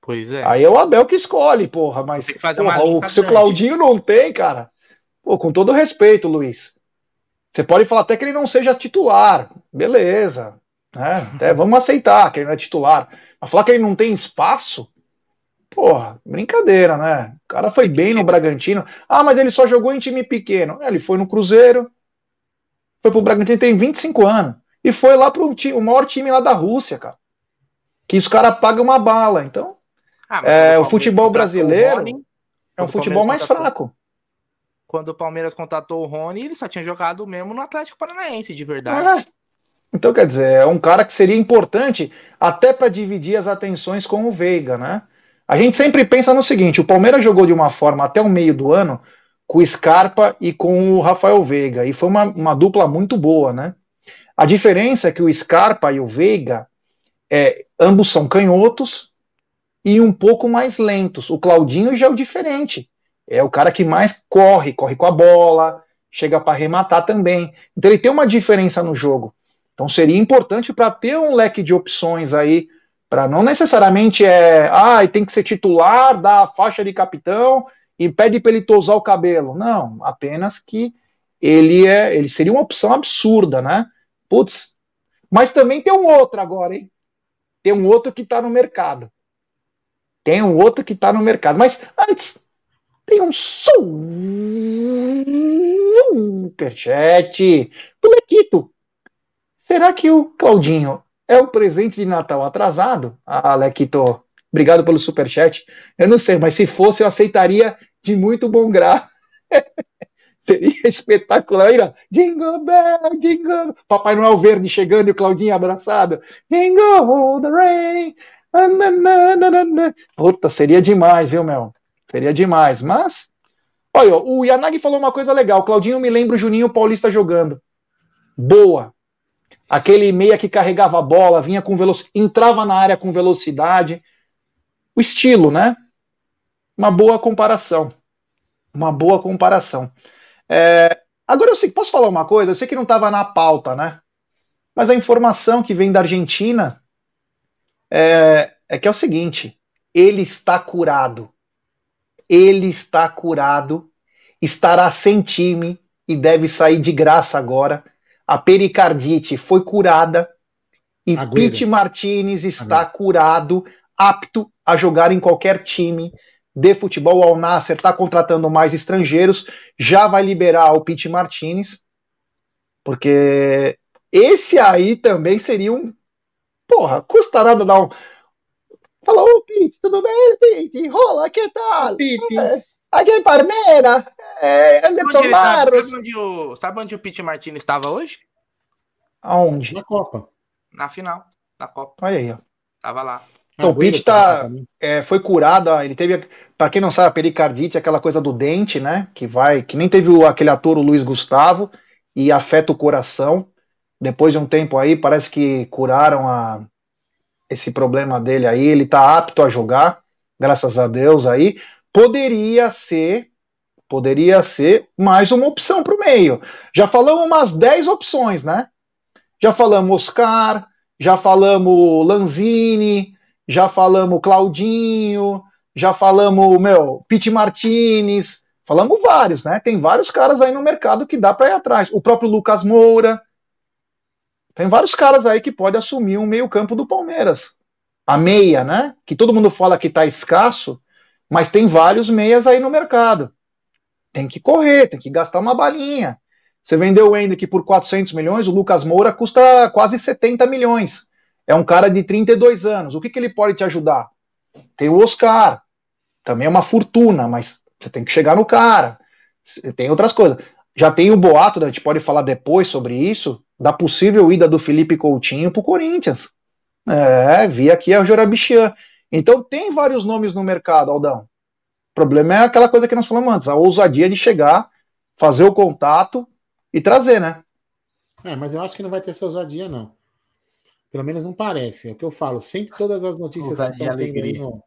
B: Pois é.
C: Aí é o Abel que escolhe, porra. Mas porra, o, se o Claudinho não tem, cara. Pô, com todo respeito, Luiz. Você pode falar até que ele não seja titular. Beleza. Né? Até vamos aceitar que ele não é titular. Mas falar que ele não tem espaço, porra, brincadeira, né? O cara foi bem no Bragantino. Ah, mas ele só jogou em time pequeno. É, ele foi no Cruzeiro, foi pro Bragantino, tem 25 anos. E foi lá pro time, o maior time lá da Rússia, cara. Que os caras pagam uma bala. Então, ah, é, o futebol brasileiro Rony, é um futebol mais fraco.
B: Quando o Palmeiras contratou o Rony, ele só tinha jogado mesmo no Atlético Paranaense, de verdade.
C: É. Então, quer dizer, é um cara que seria importante até para dividir as atenções com o Veiga, né? A gente sempre pensa no seguinte: o Palmeiras jogou de uma forma até o meio do ano com o Scarpa e com o Rafael Veiga, e foi uma, uma dupla muito boa, né? A diferença é que o Scarpa e o Veiga, é, ambos são canhotos e um pouco mais lentos. O Claudinho já é o diferente. É o cara que mais corre, corre com a bola, chega para arrematar também. Então ele tem uma diferença no jogo. Então seria importante para ter um leque de opções aí, para não necessariamente é, ah, tem que ser titular da faixa de capitão e pede para ele tosar o cabelo. Não, apenas que ele é, ele seria uma opção absurda, né? Putz. Mas também tem um outro agora, hein? Tem um outro que está no mercado. Tem um outro que está no mercado. Mas antes, tem um superchat do Lequito. Será que o Claudinho é o presente de Natal atrasado? Ah, Lequito, obrigado pelo superchat. Eu não sei, mas se fosse, eu aceitaria de muito bom grado. [laughs] Seria espetacular. Ira. Jingle Bell, Jingle Papai Noel Verde chegando e o Claudinho abraçado. Jingle the rain. Puta, seria demais, viu, meu? Seria demais. Mas, olha, o Yanagi falou uma coisa legal. Claudinho me lembra o Juninho Paulista jogando. Boa. Aquele meia que carregava a bola, vinha com velocidade, entrava na área com velocidade. O estilo, né? Uma boa comparação. Uma boa comparação. É, agora eu sei, posso falar uma coisa? Eu sei que não estava na pauta, né? Mas a informação que vem da Argentina é, é que é o seguinte: ele está curado. Ele está curado, estará sem time e deve sair de graça agora a pericardite foi curada e Agüero. Pete Martinez está Agüero. curado, apto a jogar em qualquer time de futebol. O Al Nasser está contratando mais estrangeiros, já vai liberar o Pete Martinez, porque esse aí também seria um. Porra, custa nada dar um. Fala, ô Pete, tudo bem, Pete? Rola, que tal? Pete. É. Aqui em Parmeira, é, Anderson onde tá?
B: Sabe onde, o, sabe onde o Pete Martins estava hoje?
C: Aonde?
A: Na Copa.
B: Na final, na Copa.
C: Olha aí, ó.
B: Tava lá.
C: Então, o Pete tá, é, foi curado, ele teve, para quem não sabe, a pericardite, aquela coisa do dente, né, que vai, que nem teve o, aquele ator, o Luiz Gustavo, e afeta o coração. Depois de um tempo aí, parece que curaram a, esse problema dele aí, ele tá apto a jogar, graças a Deus aí poderia ser Poderia ser mais uma opção para o meio. Já falamos umas 10 opções, né? Já falamos Oscar, já falamos Lanzini, já falamos Claudinho, já falamos, meu, Pete Martinez, falamos vários, né? Tem vários caras aí no mercado que dá para ir atrás. O próprio Lucas Moura. Tem vários caras aí que pode assumir um meio-campo do Palmeiras. A meia, né? Que todo mundo fala que tá escasso, mas tem vários meias aí no mercado. Tem que correr, tem que gastar uma balinha. Você vendeu o Hendrick por 400 milhões, o Lucas Moura custa quase 70 milhões. É um cara de 32 anos. O que, que ele pode te ajudar? Tem o Oscar, também é uma fortuna, mas você tem que chegar no cara. Tem outras coisas. Já tem o boato, né, a gente pode falar depois sobre isso, da possível ida do Felipe Coutinho para o Corinthians. É, vi aqui a Jorabichian. Então tem vários nomes no mercado, Aldão. O problema é aquela coisa que nós falamos antes, a ousadia de chegar, fazer o contato e trazer, né?
A: É, mas eu acho que não vai ter essa ousadia, não. Pelo menos não parece. É o que eu falo. Sempre todas as notícias ousadia, que estão tendo aí no,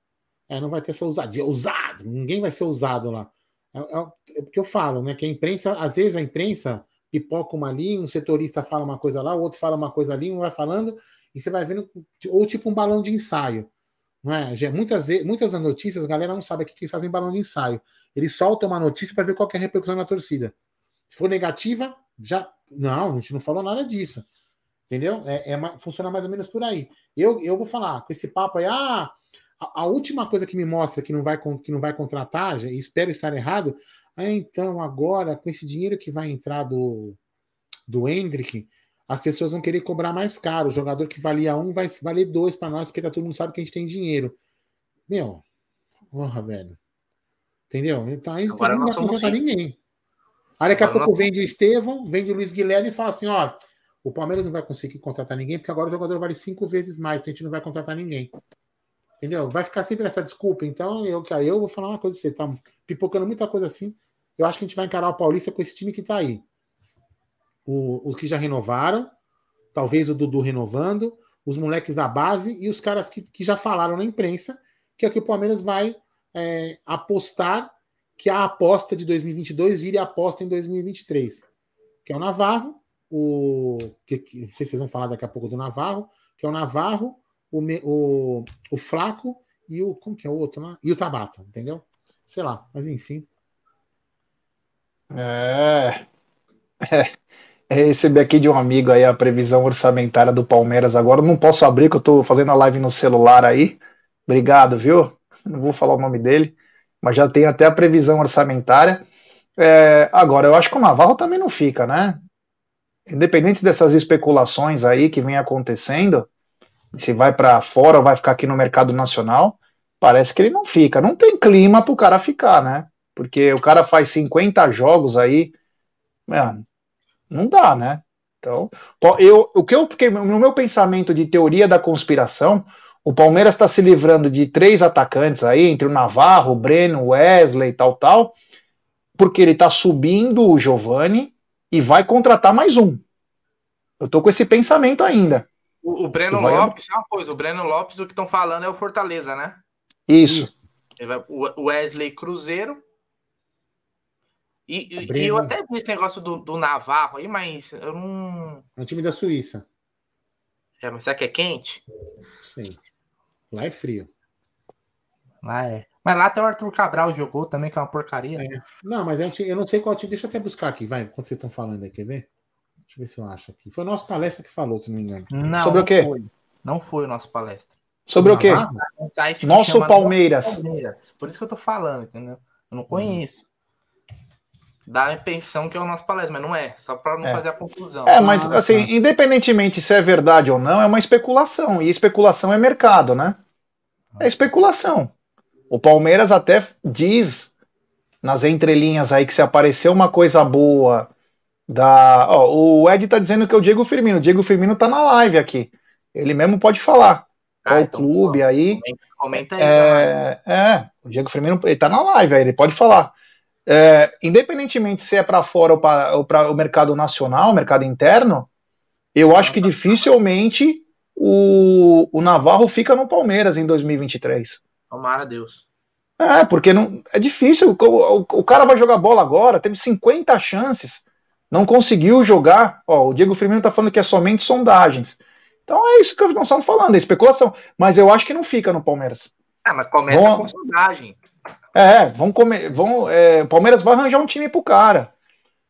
A: é, não vai ter essa ousadia. Ousado! Ninguém vai ser ousado lá. É, é, é o que eu falo, né? Que a imprensa, às vezes a imprensa pipoca uma ali, um setorista fala uma coisa lá, o outro fala uma coisa ali, um vai falando, e você vai vendo, ou tipo um balão de ensaio. Não é? Já, muitas, muitas notícias, a galera não sabe que eles fazem balão de ensaio. Eles soltam uma notícia para ver qual é a repercussão na torcida. Se for negativa, já. Não, a gente não falou nada disso. Entendeu? É, é, funciona mais ou menos por aí. Eu, eu vou falar com esse papo aí, ah, a, a, última coisa que me mostra que não vai, que não vai contratar, e espero estar errado, ah, então agora, com esse dinheiro que vai entrar do, do Hendrick, as pessoas vão querer cobrar mais caro. O jogador que valia um vai valer dois para nós, porque tá, todo mundo sabe que a gente tem dinheiro. Meu, porra, velho. Entendeu? Então aí agora não vai contratar ninguém. Aí daqui a pouco vende o Estevão, vende o Luiz Guilherme e fala assim: ó, o Palmeiras não vai conseguir contratar ninguém, porque agora o jogador vale cinco vezes mais, então a gente não vai contratar ninguém. Entendeu? Vai ficar sempre essa desculpa. Então, eu, eu vou falar uma coisa pra você. Tá pipocando muita coisa assim. Eu acho que a gente vai encarar o Paulista com esse time que tá aí. O, os que já renovaram, talvez o Dudu renovando, os moleques da base e os caras que, que já falaram na imprensa que é que o Palmeiras vai é, apostar que a aposta de 2022 vire a aposta em 2023. Que é o Navarro, o. Que, que, se vocês vão falar daqui a pouco do Navarro, que é o Navarro, o, o, o Flaco e o. Como que é o outro lá? E o Tabata, entendeu? Sei lá, mas enfim.
C: É. [laughs] é. É receber aqui de um amigo aí a previsão orçamentária do Palmeiras agora. Não posso abrir, que eu tô fazendo a live no celular aí. Obrigado, viu? Não vou falar o nome dele, mas já tem até a previsão orçamentária. É, agora, eu acho que o Navarro também não fica, né? Independente dessas especulações aí que vem acontecendo, se vai para fora ou vai ficar aqui no mercado nacional, parece que ele não fica. Não tem clima para o cara ficar, né? Porque o cara faz 50 jogos aí, mano, não dá, né? Então, eu, o que eu fiquei no meu pensamento de teoria da conspiração, o Palmeiras está se livrando de três atacantes aí, entre o Navarro, o Breno, Wesley e tal, tal, porque ele está subindo o Giovani e vai contratar mais um. Eu tô com esse pensamento ainda.
B: O, o Breno Lopes, é uma coisa, o Breno Lopes, o que estão falando é o Fortaleza, né?
C: Isso.
B: O Wesley Cruzeiro. E, e, eu até vi esse negócio do, do Navarro aí, mas eu não.
A: É um time da Suíça.
B: É, mas será que é quente?
A: Sim. Lá é frio.
B: Lá é. Mas lá até o Arthur Cabral jogou também, que é uma porcaria. É.
A: Não, mas eu não sei qual time. Deixa eu até buscar aqui, vai, quando vocês estão falando aí, quer ver? Deixa eu ver se eu acho aqui. Foi o nosso palestra que falou, se não me engano.
C: Não, Sobre o quê?
B: Foi. Não foi o nosso palestra.
C: Sobre o quê? Um nosso Palmeiras. Palmeiras.
B: Por isso que eu tô falando, entendeu? Eu não conheço. Dá a impressão que é o nosso palestra, mas não é. Só para não é. fazer a conclusão.
C: É, mas ah, assim, tá. independentemente se é verdade ou não, é uma especulação. E especulação é mercado, né? É especulação. O Palmeiras até diz nas entrelinhas aí que se aparecer uma coisa boa da. Ó, o Ed tá dizendo que é o Diego Firmino. O Diego Firmino tá na live aqui. Ele mesmo pode falar. Ah, Qual então, clube pô, aí?
B: Comenta, aí.
C: É, é, o Diego Firmino ele tá na live aí, ele pode falar. É, independentemente se é para fora ou para o mercado nacional, mercado interno, eu acho que dificilmente o, o Navarro fica no Palmeiras em 2023.
B: Tomara Deus.
C: É, porque não é difícil. O, o, o, cara vai jogar bola agora, teve 50 chances, não conseguiu jogar. Ó, o Diego Firmino tá falando que é somente sondagens. Então é isso que nós estamos falando, é especulação. Mas eu acho que não fica no Palmeiras.
B: Ah, mas começa Vão... com sondagem.
C: É, vão comer, vão, é, o Palmeiras vai arranjar um time pro cara.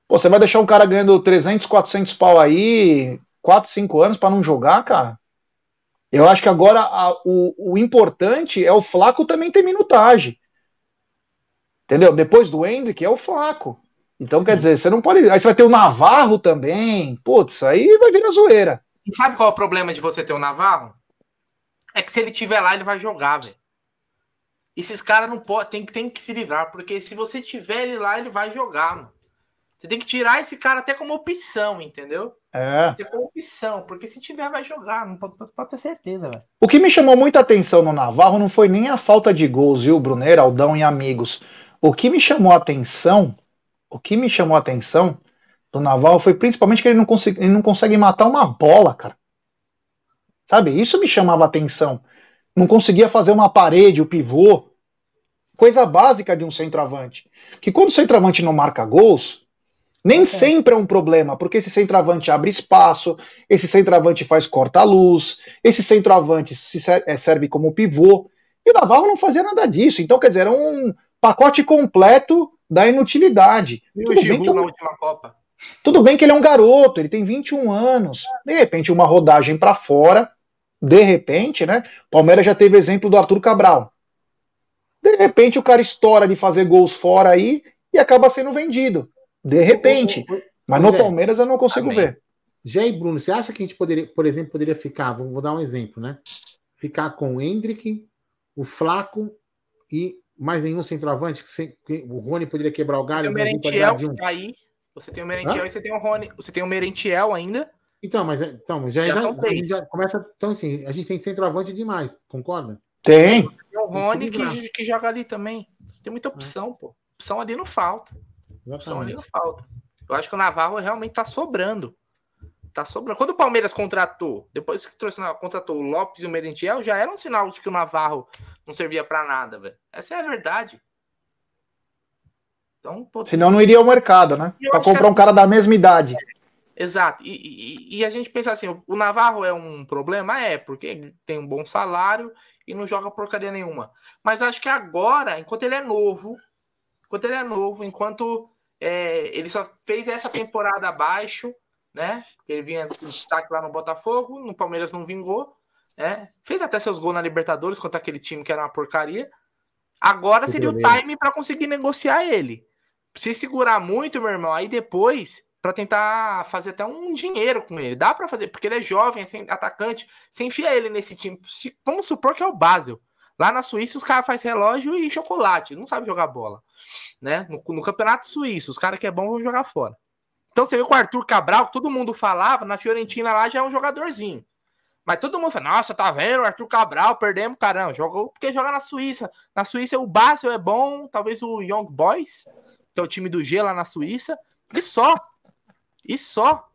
C: Pô, você vai deixar um cara ganhando 300, 400 pau aí, 4, 5 anos para não jogar, cara? Eu acho que agora a, o, o importante é o Flaco também ter minutagem. Entendeu? Depois do Hendrick é o Flaco. Então, Sim. quer dizer, você não pode. Aí você vai ter o Navarro também. Putz, aí vai vir a zoeira.
B: E sabe qual é o problema de você ter o Navarro? É que se ele tiver lá, ele vai jogar, velho. Esses caras não podem, tem, tem que se livrar, porque se você tiver ele lá, ele vai jogar, mano. Você tem que tirar esse cara até como opção, entendeu?
C: É.
B: Ter como opção, porque se tiver, vai jogar, não pode, pode ter certeza, velho.
C: O que me chamou muita atenção no Navarro não foi nem a falta de gols, viu, Bruneiro, Aldão e amigos. O que me chamou a atenção, o que me chamou a atenção do Navarro foi principalmente que ele não, consegue, ele não consegue matar uma bola, cara. Sabe? Isso me chamava a atenção não conseguia fazer uma parede, o pivô. Coisa básica de um centroavante. Que quando o centroavante não marca gols, nem sempre é um problema, porque esse centroavante abre espaço, esse centroavante faz corta-luz, esse centroavante se é, serve como pivô. E o Navarro não fazia nada disso. Então, quer dizer, era um pacote completo da inutilidade.
B: E Tudo o bem que é um... na última Copa.
C: Tudo bem que ele é um garoto, ele tem 21 anos. De repente, uma rodagem para fora de repente, né? Palmeiras já teve exemplo do Arthur Cabral. De repente o cara estoura de fazer gols fora aí e acaba sendo vendido. De repente. Mas no é. Palmeiras eu não consigo Amém. ver.
A: Jé e Bruno, você acha que a gente poderia, por exemplo, poderia ficar, vou, vou dar um exemplo, né? Ficar com o Hendrick, o Flaco e mais nenhum centroavante? O Rony poderia quebrar o galho.
B: O Merentiel um. tá aí. Você tem o Merentiel Hã? e você tem o Rony. Você tem o Merentiel ainda.
A: Então, mas então, já, já, já, já, começa. Então, assim, a gente tem centroavante demais, concorda?
C: Tem.
B: Tem o Rony que, que, joga ali também. Você tem muita é. opção, é. pô. Opção ali não falta. Exatamente. Opção ali não falta. Eu acho que o Navarro realmente tá sobrando. Tá sobrando. Quando o Palmeiras contratou, depois que trouxe, contratou o Lopes e o Merentiel, já era um sinal de que o Navarro não servia para nada, velho. Essa é a verdade.
C: Então, pô, Senão não iria ao mercado, né? Para comprar um cara da mesma idade.
B: Exato. E, e, e, a gente pensa assim: o Navarro é um problema? É, porque ele tem um bom salário e não joga porcaria nenhuma. Mas acho que agora, enquanto ele é novo, enquanto ele é novo, enquanto é, ele só fez essa temporada abaixo, né? Ele vinha com destaque lá no Botafogo, no Palmeiras não vingou, né? Fez até seus gols na Libertadores contra aquele time que era uma porcaria. Agora seria o time para conseguir negociar ele. Se segurar muito, meu irmão, aí depois para tentar fazer até um dinheiro com ele. Dá para fazer, porque ele é jovem, assim, atacante. Você enfia ele nesse time. Se, vamos supor que é o Basel. Lá na Suíça, os caras fazem relógio e chocolate. Não sabe jogar bola. Né? No, no campeonato suíço, os caras que é bom vão jogar fora. Então você vê que o Arthur Cabral, que todo mundo falava, na Fiorentina lá já é um jogadorzinho. Mas todo mundo fala, nossa, tá vendo? Arthur Cabral, perdemos, caramba. Jogou porque joga na Suíça. Na Suíça o Basel é bom, talvez o Young Boys, que é o time do G lá na Suíça. E só. E só.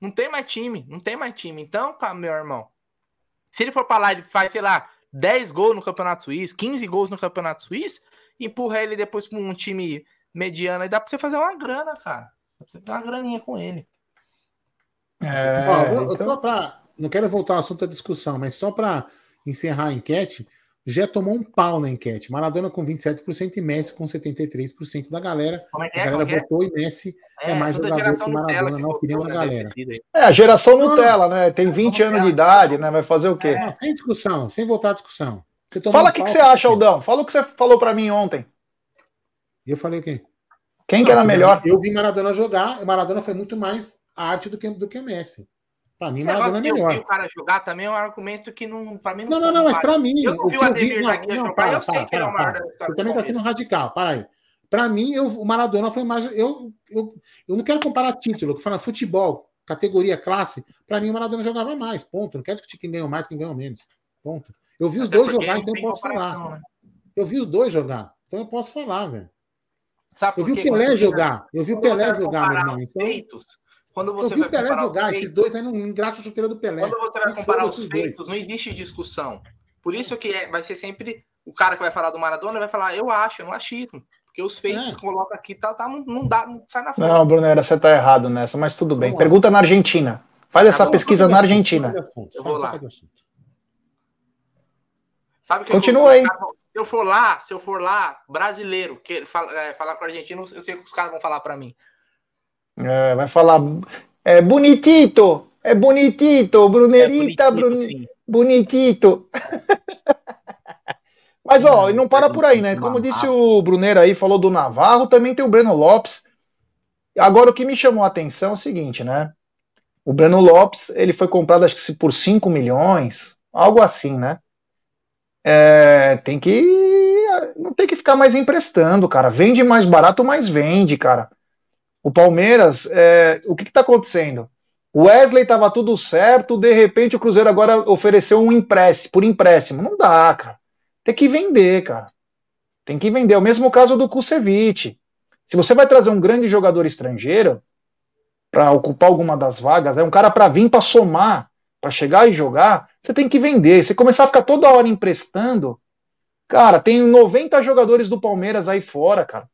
B: Não tem mais time, não tem mais time. Então, tá, meu irmão, se ele for pra lá e faz, sei lá, 10 gols no Campeonato Suíço, 15 gols no Campeonato Suíço, empurra ele depois com um time mediano, aí dá pra você fazer uma grana, cara. Dá pra você fazer uma graninha com ele.
A: É, Ó, então... pra, não quero voltar ao assunto da discussão, mas só para encerrar a enquete, já tomou um pau na enquete. Maradona com 27% e Messi com 73% da galera.
B: Como é que é?
A: A galera
B: Como
A: é? votou é? e Messi é, é mais jogador que Maradona, na opinião da galera.
C: É, a geração Nutella, né? Tem 20 anos de idade, né? Vai fazer o quê?
A: É, sem discussão, sem voltar à discussão.
C: Fala o que, que você acha, Aldão. Fala o que você falou para mim ontem.
A: Eu falei o quê?
C: Quem que era melhor?
A: Eu vi Maradona jogar, Maradona foi muito mais arte do que, do que Messi. Pra mim, Maradona é melhor.
B: o cara jogar também é um argumento que não. Pra mim
A: não, não, não, não mas pra mim.
B: Eu não vi o Ademir não, não, jogar, para, eu sei que é o maior
A: Você também tá sendo radical, para aí. Pra mim, eu, o Maradona foi mais. Eu, eu, eu não quero comparar título, que fala futebol, categoria, classe. Pra mim, o Maradona jogava mais, ponto. Não quero discutir quem ganhou mais, quem ganhou menos. Ponto. Eu vi os Até dois jogar, então eu posso falar. Né? Eu vi os dois jogar, então eu posso falar, velho. eu vi o Pelé jogar. Eu vi o Pelé jogar, meu irmão. Então... Feitos,
B: quando você
A: eu vi o Pelé jogar, feitos, esses dois aí não engraxa a chuteira do Pelé.
B: Quando você vai comparar os feitos, dois. não existe discussão. Por isso que é, vai ser sempre o cara que vai falar do Maradona vai falar, eu acho, é um achismo. Porque os feitos é. colocam aqui, tá, tá, não, dá, não sai na
C: frente. Não, Brunera, você tá errado nessa, mas tudo bem. Pergunta na Argentina. Faz essa tá pesquisa na Argentina.
B: Eu vou lá.
C: Sabe que Continua aí.
B: Se eu for lá, se eu for lá, brasileiro, que fala, é, falar com o argentino, eu sei que os caras vão falar para mim.
C: É, vai falar. É bonitito, é bonitito, Brunerita, é bonitito, bonitito. [laughs] Mas ó, e não para por aí, né? Como disse o Brunner aí, falou do Navarro, também tem o Breno Lopes. Agora o que me chamou a atenção é o seguinte, né? O Breno Lopes, ele foi comprado acho que por 5 milhões, algo assim, né? É, tem que não tem que ficar mais emprestando, cara. Vende mais barato, mas vende, cara. O Palmeiras, é, o que está acontecendo? O Wesley estava tudo certo, de repente o Cruzeiro agora ofereceu um empréstimo, por empréstimo. Não dá, cara. Tem que vender, cara. Tem que vender. É o mesmo caso do Kusevich. Se você vai trazer um grande jogador estrangeiro para ocupar alguma das vagas, é um cara para vir para somar, para chegar e jogar, você tem que vender. Você começar a ficar toda hora emprestando, cara, tem 90 jogadores do Palmeiras aí fora, cara.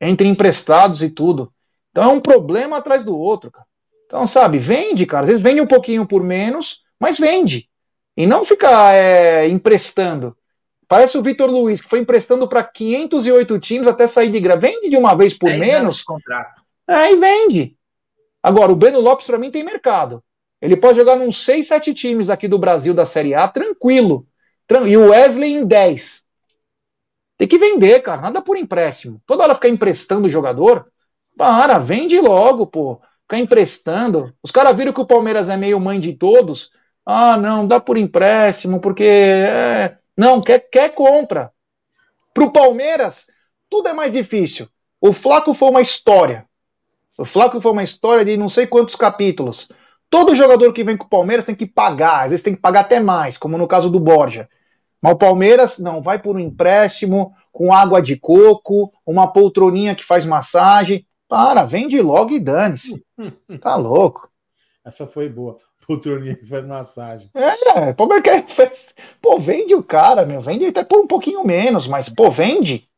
C: Entre emprestados e tudo. Então é um problema atrás do outro, cara. Então, sabe, vende, cara. Às vezes vende um pouquinho por menos, mas vende. E não ficar é, emprestando. Parece o Vitor Luiz, que foi emprestando para 508 times até sair de graça. Vende de uma vez por menos.
B: Contrato.
C: É, e vende. Agora, o Breno Lopes, para mim, tem mercado. Ele pode jogar nos 6, 7 times aqui do Brasil da Série A, tranquilo. E o Wesley em 10. Tem que vender, cara. Nada por empréstimo. Toda hora ficar emprestando o jogador. Para, vende logo, pô. Ficar emprestando. Os caras viram que o Palmeiras é meio mãe de todos. Ah, não, dá por empréstimo, porque. É... Não, quer, quer compra. Pro Palmeiras, tudo é mais difícil. O Flaco foi uma história. O Flaco foi uma história de não sei quantos capítulos. Todo jogador que vem com o Palmeiras tem que pagar, às vezes tem que pagar até mais, como no caso do Borja. Mas o Palmeiras não vai por um empréstimo com água de coco, uma poltroninha que faz massagem. Para, vende logo e dane-se. [laughs] Tá louco.
A: Essa foi boa. Poltroninha que faz massagem.
C: É, o Palmeiras quer. Pô, vende o cara, meu. Vende até por um pouquinho menos, mas, pô, vende.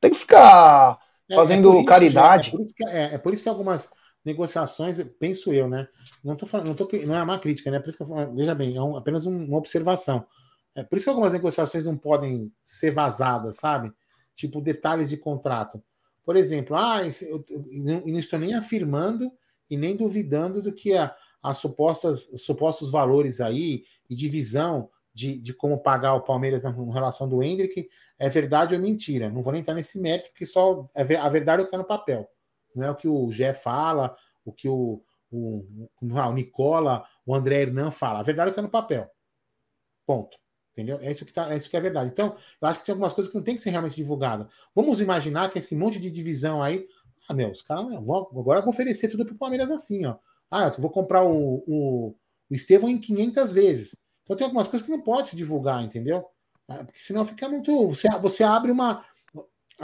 C: Tem que ficar é, fazendo é caridade.
A: é, por que, é, é, por isso que algumas negociações, penso eu, né? Não tô falando, não, tô, não é uma crítica, né? Por isso que eu, veja bem, é um, apenas um, uma observação. É por isso que algumas negociações não podem ser vazadas, sabe? Tipo detalhes de contrato. Por exemplo, ah, eu, eu, eu não estou nem afirmando e nem duvidando do que a, as supostas supostos valores aí e divisão de, de como pagar o Palmeiras na, relação do Hendrick é verdade ou mentira. Não vou nem entrar nesse mérito, porque só é a verdade é o que está no papel. Não é o que o Gé fala, o que o, o, o Nicola, o André Hernan fala. A verdade é o que está no papel. Ponto. Entendeu? É isso, que tá, é isso que é verdade. Então, eu acho que tem algumas coisas que não tem que ser realmente divulgadas. Vamos imaginar que esse monte de divisão aí. Ah, meu, os caras. Agora eu vou oferecer tudo para o Palmeiras assim, ó. Ah, eu vou comprar o, o, o Estevão em 500 vezes. Então tem algumas coisas que não pode se divulgar, entendeu? Ah, porque senão fica muito. Você, você abre uma.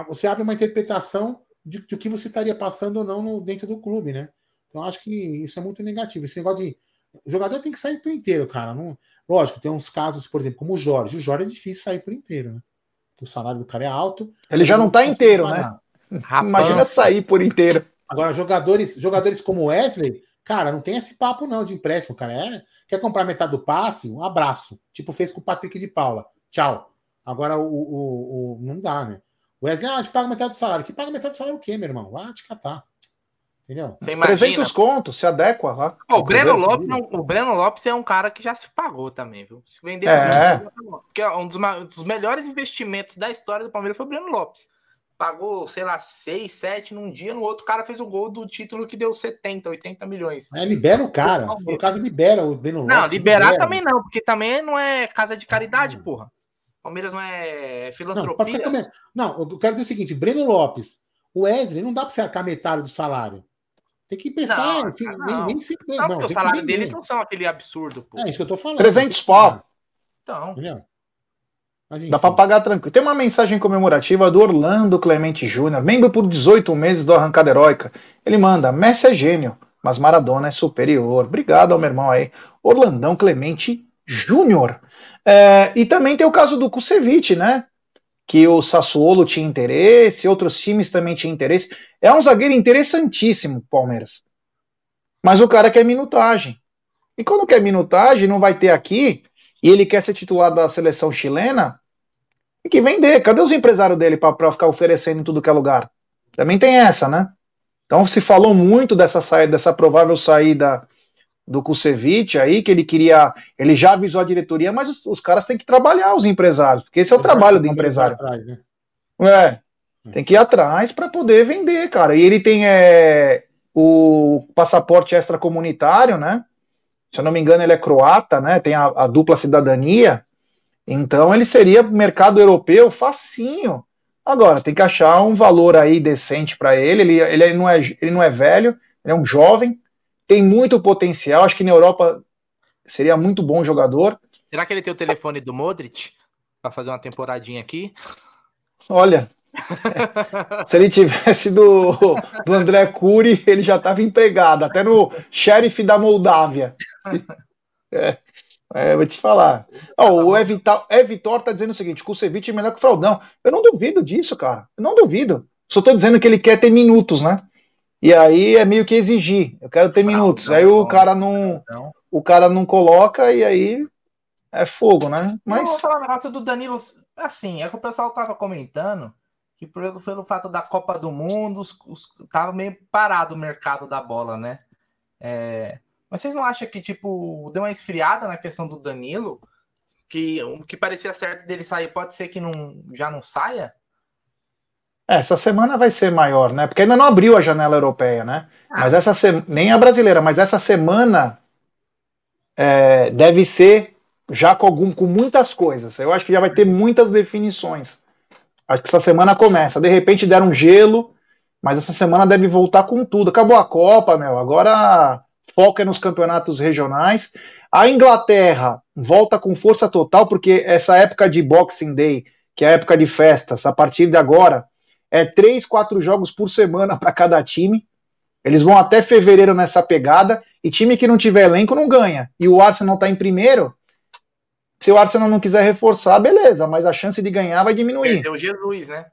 A: Você abre uma interpretação de, de que você estaria passando ou não no, dentro do clube, né? Então acho que isso é muito negativo. Esse negócio de. O jogador tem que sair por inteiro, cara. Não, lógico, tem uns casos, por exemplo, como o Jorge. O Jorge é difícil sair por inteiro, né? Porque o salário do cara é alto.
C: Ele já não tá inteiro, né? Imagina sair por inteiro.
A: Agora, jogadores, jogadores como Wesley, Cara, não tem esse papo não de empréstimo, cara. É, quer comprar metade do passe? Um abraço. Tipo fez com o Patrick de Paula. Tchau. Agora o, o, o não dá, né? O Wesley, ah, te paga metade do salário. Que paga metade do salário o quê, meu irmão? Vai te catar. Entendeu?
C: Você 300 contos, se adequa lá.
B: o, Breno Lopes, não, o Breno Lopes é um cara que já se pagou também, viu? Se vender
C: é.
B: porque é um dos, um dos melhores investimentos da história do Palmeiras foi o Breno Lopes pagou, sei lá, 6, 7 num dia, no outro cara fez o gol do título que deu 70, 80 milhões.
A: É, libera o cara. Se for o caso, libera o Beno
B: Não, liberar libera. também não, porque também não é casa de caridade, hum. porra. Palmeiras não é filantropia.
A: Não, não, eu quero dizer o seguinte: Breno Lopes, o Wesley, não dá pra você arcar metade do salário. Tem que emprestar.
B: Não, assim, não. Nem, nem sempre. Não, não o salário deles não são aquele absurdo.
A: Pô. É isso que eu tô falando.
C: 300 pau.
B: Então. Entendeu?
C: Dá para pagar tranquilo. Tem uma mensagem comemorativa do Orlando Clemente Júnior, membro por 18 meses do Arrancada Heróica. Ele manda: Messi é gênio, mas Maradona é superior. Obrigado ao meu irmão aí, Orlandão Clemente Júnior. É, e também tem o caso do Kusevich, né? que o Sassuolo tinha interesse, outros times também tinham interesse. É um zagueiro interessantíssimo, Palmeiras. Mas o cara quer minutagem. E quando quer minutagem, não vai ter aqui, e ele quer ser titular da seleção chilena, tem que vender. Cadê os empresários dele para ficar oferecendo em tudo que é lugar? Também tem essa, né? Então se falou muito dessa saída, dessa provável saída do Kusevich aí, que ele queria. Ele já avisou a diretoria, mas os, os caras têm que trabalhar, os empresários, porque esse é o trabalho do empresário. Atrás, né? É. Tem que ir atrás para poder vender, cara. E ele tem é, o passaporte extracomunitário, né? Se eu não me engano, ele é croata, né? Tem a, a dupla cidadania. Então ele seria mercado europeu facinho. Agora, tem que achar um valor aí decente para ele. Ele, ele, não é, ele não é velho, ele é um jovem, tem muito potencial. Acho que na Europa seria muito bom jogador.
B: Será que ele tem o telefone do Modric para fazer uma temporadinha aqui?
C: Olha, se ele tivesse do, do André Cury, ele já estava empregado, até no sheriff da Moldávia. É, é, vou te falar. Oh, o Evitor, Evitor tá dizendo o seguinte: Kusevich é melhor que o Fraudão. Eu não duvido disso, cara. Eu não duvido. Só tô dizendo que ele quer ter minutos, né? E aí é meio que exigir. Eu quero ter minutos. Aí o cara não. O cara não coloca e aí é fogo, né?
B: Mas. Eu vou falar um negócio do Danilo. Assim, é que o pessoal tava comentando que pelo, pelo fato da Copa do Mundo, os, os, tava meio parado o mercado da bola, né? É, mas vocês não acham que, tipo, deu uma esfriada na questão do Danilo? Que o que parecia certo dele sair pode ser que não, já não saia?
C: Essa semana vai ser maior, né? Porque ainda não abriu a janela europeia, né? Ah. Mas essa se... nem a brasileira, mas essa semana é, deve ser já com, algum, com muitas coisas. Eu acho que já vai ter muitas definições. Acho que essa semana começa. De repente deram gelo, mas essa semana deve voltar com tudo. Acabou a Copa, meu. Agora foca nos campeonatos regionais. A Inglaterra volta com força total, porque essa época de Boxing Day, que é a época de festas, a partir de agora, é três, quatro jogos por semana para cada time. Eles vão até fevereiro nessa pegada, e time que não tiver elenco não ganha. E o Arsenal está em primeiro, se o Arsenal não quiser reforçar, beleza, mas a chance de ganhar vai diminuir.
B: Perdeu Jesus, né?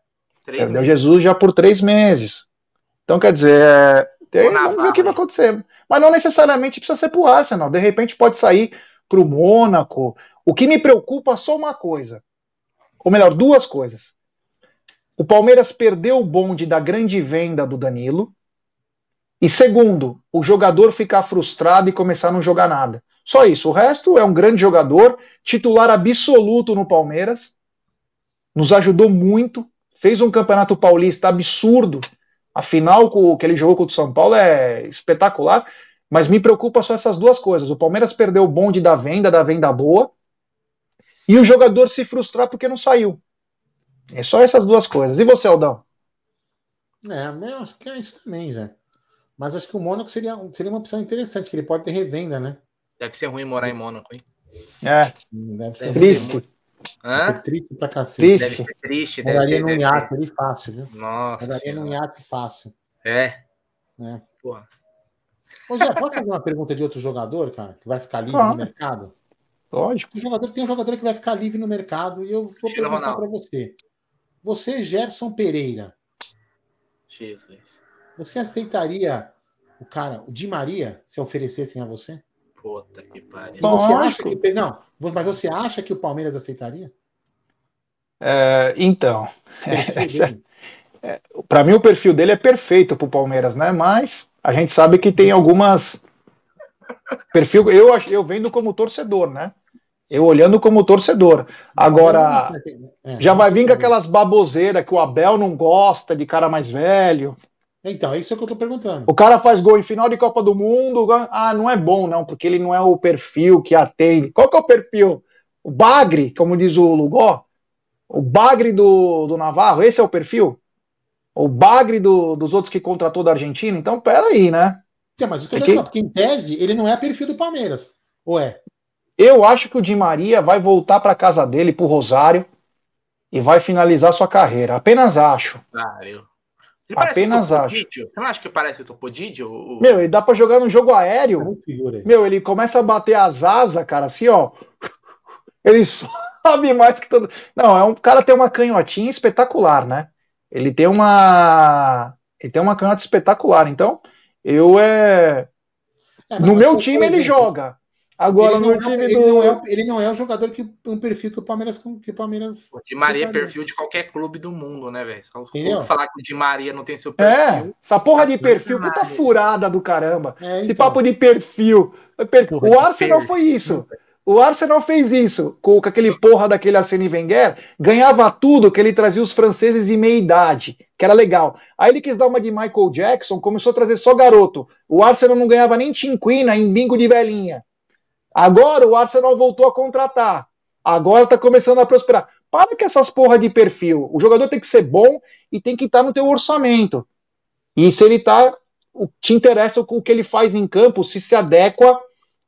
C: Três Perdeu meses. Jesus já por três meses. Então, quer dizer, é, tem, vamos ver o que vai acontecer. Mas não necessariamente precisa ser pro Arsenal. De repente pode sair pro Mônaco. O que me preocupa é só uma coisa. Ou melhor, duas coisas. O Palmeiras perdeu o bonde da grande venda do Danilo. E segundo, o jogador ficar frustrado e começar a não jogar nada. Só isso. O resto é um grande jogador, titular absoluto no Palmeiras, nos ajudou muito, fez um campeonato paulista absurdo. A final que ele jogou contra o São Paulo é espetacular, mas me preocupa só essas duas coisas. O Palmeiras perdeu o bonde da venda, da venda boa, e o jogador se frustrar porque não saiu. É só essas duas coisas. E você, Aldão?
A: É, eu acho que é isso também, já. Mas acho que o Mônaco seria, seria uma opção interessante, que ele pode ter revenda, né?
B: Deve ser ruim morar em Mônaco, hein?
C: É. Deve ser triste.
A: Hã? triste pra cacete.
B: Triste. Deve ser triste.
A: Deve Moraria ser, num iate ali fácil, viu?
B: Nossa.
A: Moraria num iate fácil.
B: É.
A: É. Porra. Ô, Zé, pode fazer uma pergunta de outro jogador, cara, que vai ficar livre no mercado?
C: Lógico.
A: Um jogador, tem um jogador que vai ficar livre no mercado e eu vou Chino perguntar para você. Você, Gerson Pereira.
B: Jesus.
A: Você aceitaria o cara, o Di Maria, se oferecessem a você?
B: Puta que pariu.
A: Você acha que, não, mas você acha que o Palmeiras aceitaria?
C: É, então, é, é, para mim o perfil dele é perfeito para o Palmeiras, né? Mas a gente sabe que tem algumas perfil. Eu eu vendo como torcedor, né? Eu olhando como torcedor. Agora, é, já vai vir com aquelas baboseiras que o Abel não gosta de cara mais velho.
A: Então, é isso que eu tô perguntando.
C: O cara faz gol em final de Copa do Mundo, ah, não é bom, não, porque ele não é o perfil que atende. Qual que é o perfil? O bagre, como diz o Lugó? O bagre do, do Navarro, esse é o perfil? O bagre do, dos outros que contratou da Argentina? Então, peraí, né?
A: É, mas eu é que... porque em tese ele não é perfil do Palmeiras. Ou é?
C: Eu acho que o Di Maria vai voltar para casa dele, pro Rosário, e vai finalizar sua carreira. Apenas acho.
B: Eu
C: ele Apenas acho.
B: Você não acha que parece o Topodidio? O...
C: Meu, ele dá pra jogar no jogo aéreo. Meu, ele começa a bater as asas, cara, assim, ó. Ele, [laughs] sabe mais que todo. Não, é um cara tem uma canhotinha espetacular, né? Ele tem uma. Ele tem uma canhota espetacular. Então, eu é. é no meu time ele joga. Agora no é time
A: ele do. Não é, ele não é o jogador que um perfil que o Palmeiras. Que o Palmeiras
B: o Di Maria é perfil de qualquer clube do mundo, né, velho? Só falar que o Di Maria não tem seu
C: é, perfil. É, essa porra de perfil, puta furada do caramba. É, então. Esse papo de perfil. Porra, o Arsenal foi isso. O Arsenal fez isso com, com aquele porra daquele Arsene Wenger, ganhava tudo que ele trazia os franceses de meia idade, que era legal. Aí ele quis dar uma de Michael Jackson, começou a trazer só garoto. O Arsenal não ganhava nem tinquina em bingo de velhinha. Agora o Arsenal voltou a contratar. Agora tá começando a prosperar. Para com essas porra de perfil. O jogador tem que ser bom e tem que estar tá no teu orçamento. E se ele tá, te interessa o que ele faz em campo, se se adequa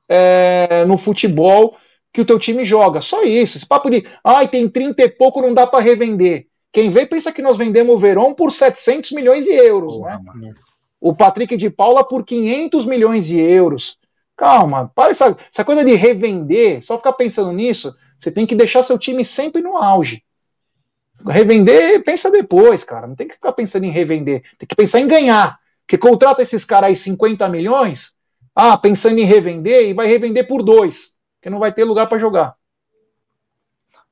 C: é, no futebol que o teu time joga. Só isso. Esse papo de, ai, tem 30 e pouco, não dá para revender. Quem vê pensa que nós vendemos o Verón por 700 milhões de euros, né? O Patrick de Paula por 500 milhões de euros. Calma, para essa, essa coisa de revender, só ficar pensando nisso, você tem que deixar seu time sempre no auge. Revender, pensa depois, cara. Não tem que ficar pensando em revender. Tem que pensar em ganhar. Porque contrata esses caras aí 50 milhões, ah, pensando em revender e vai revender por dois, que não vai ter lugar para jogar.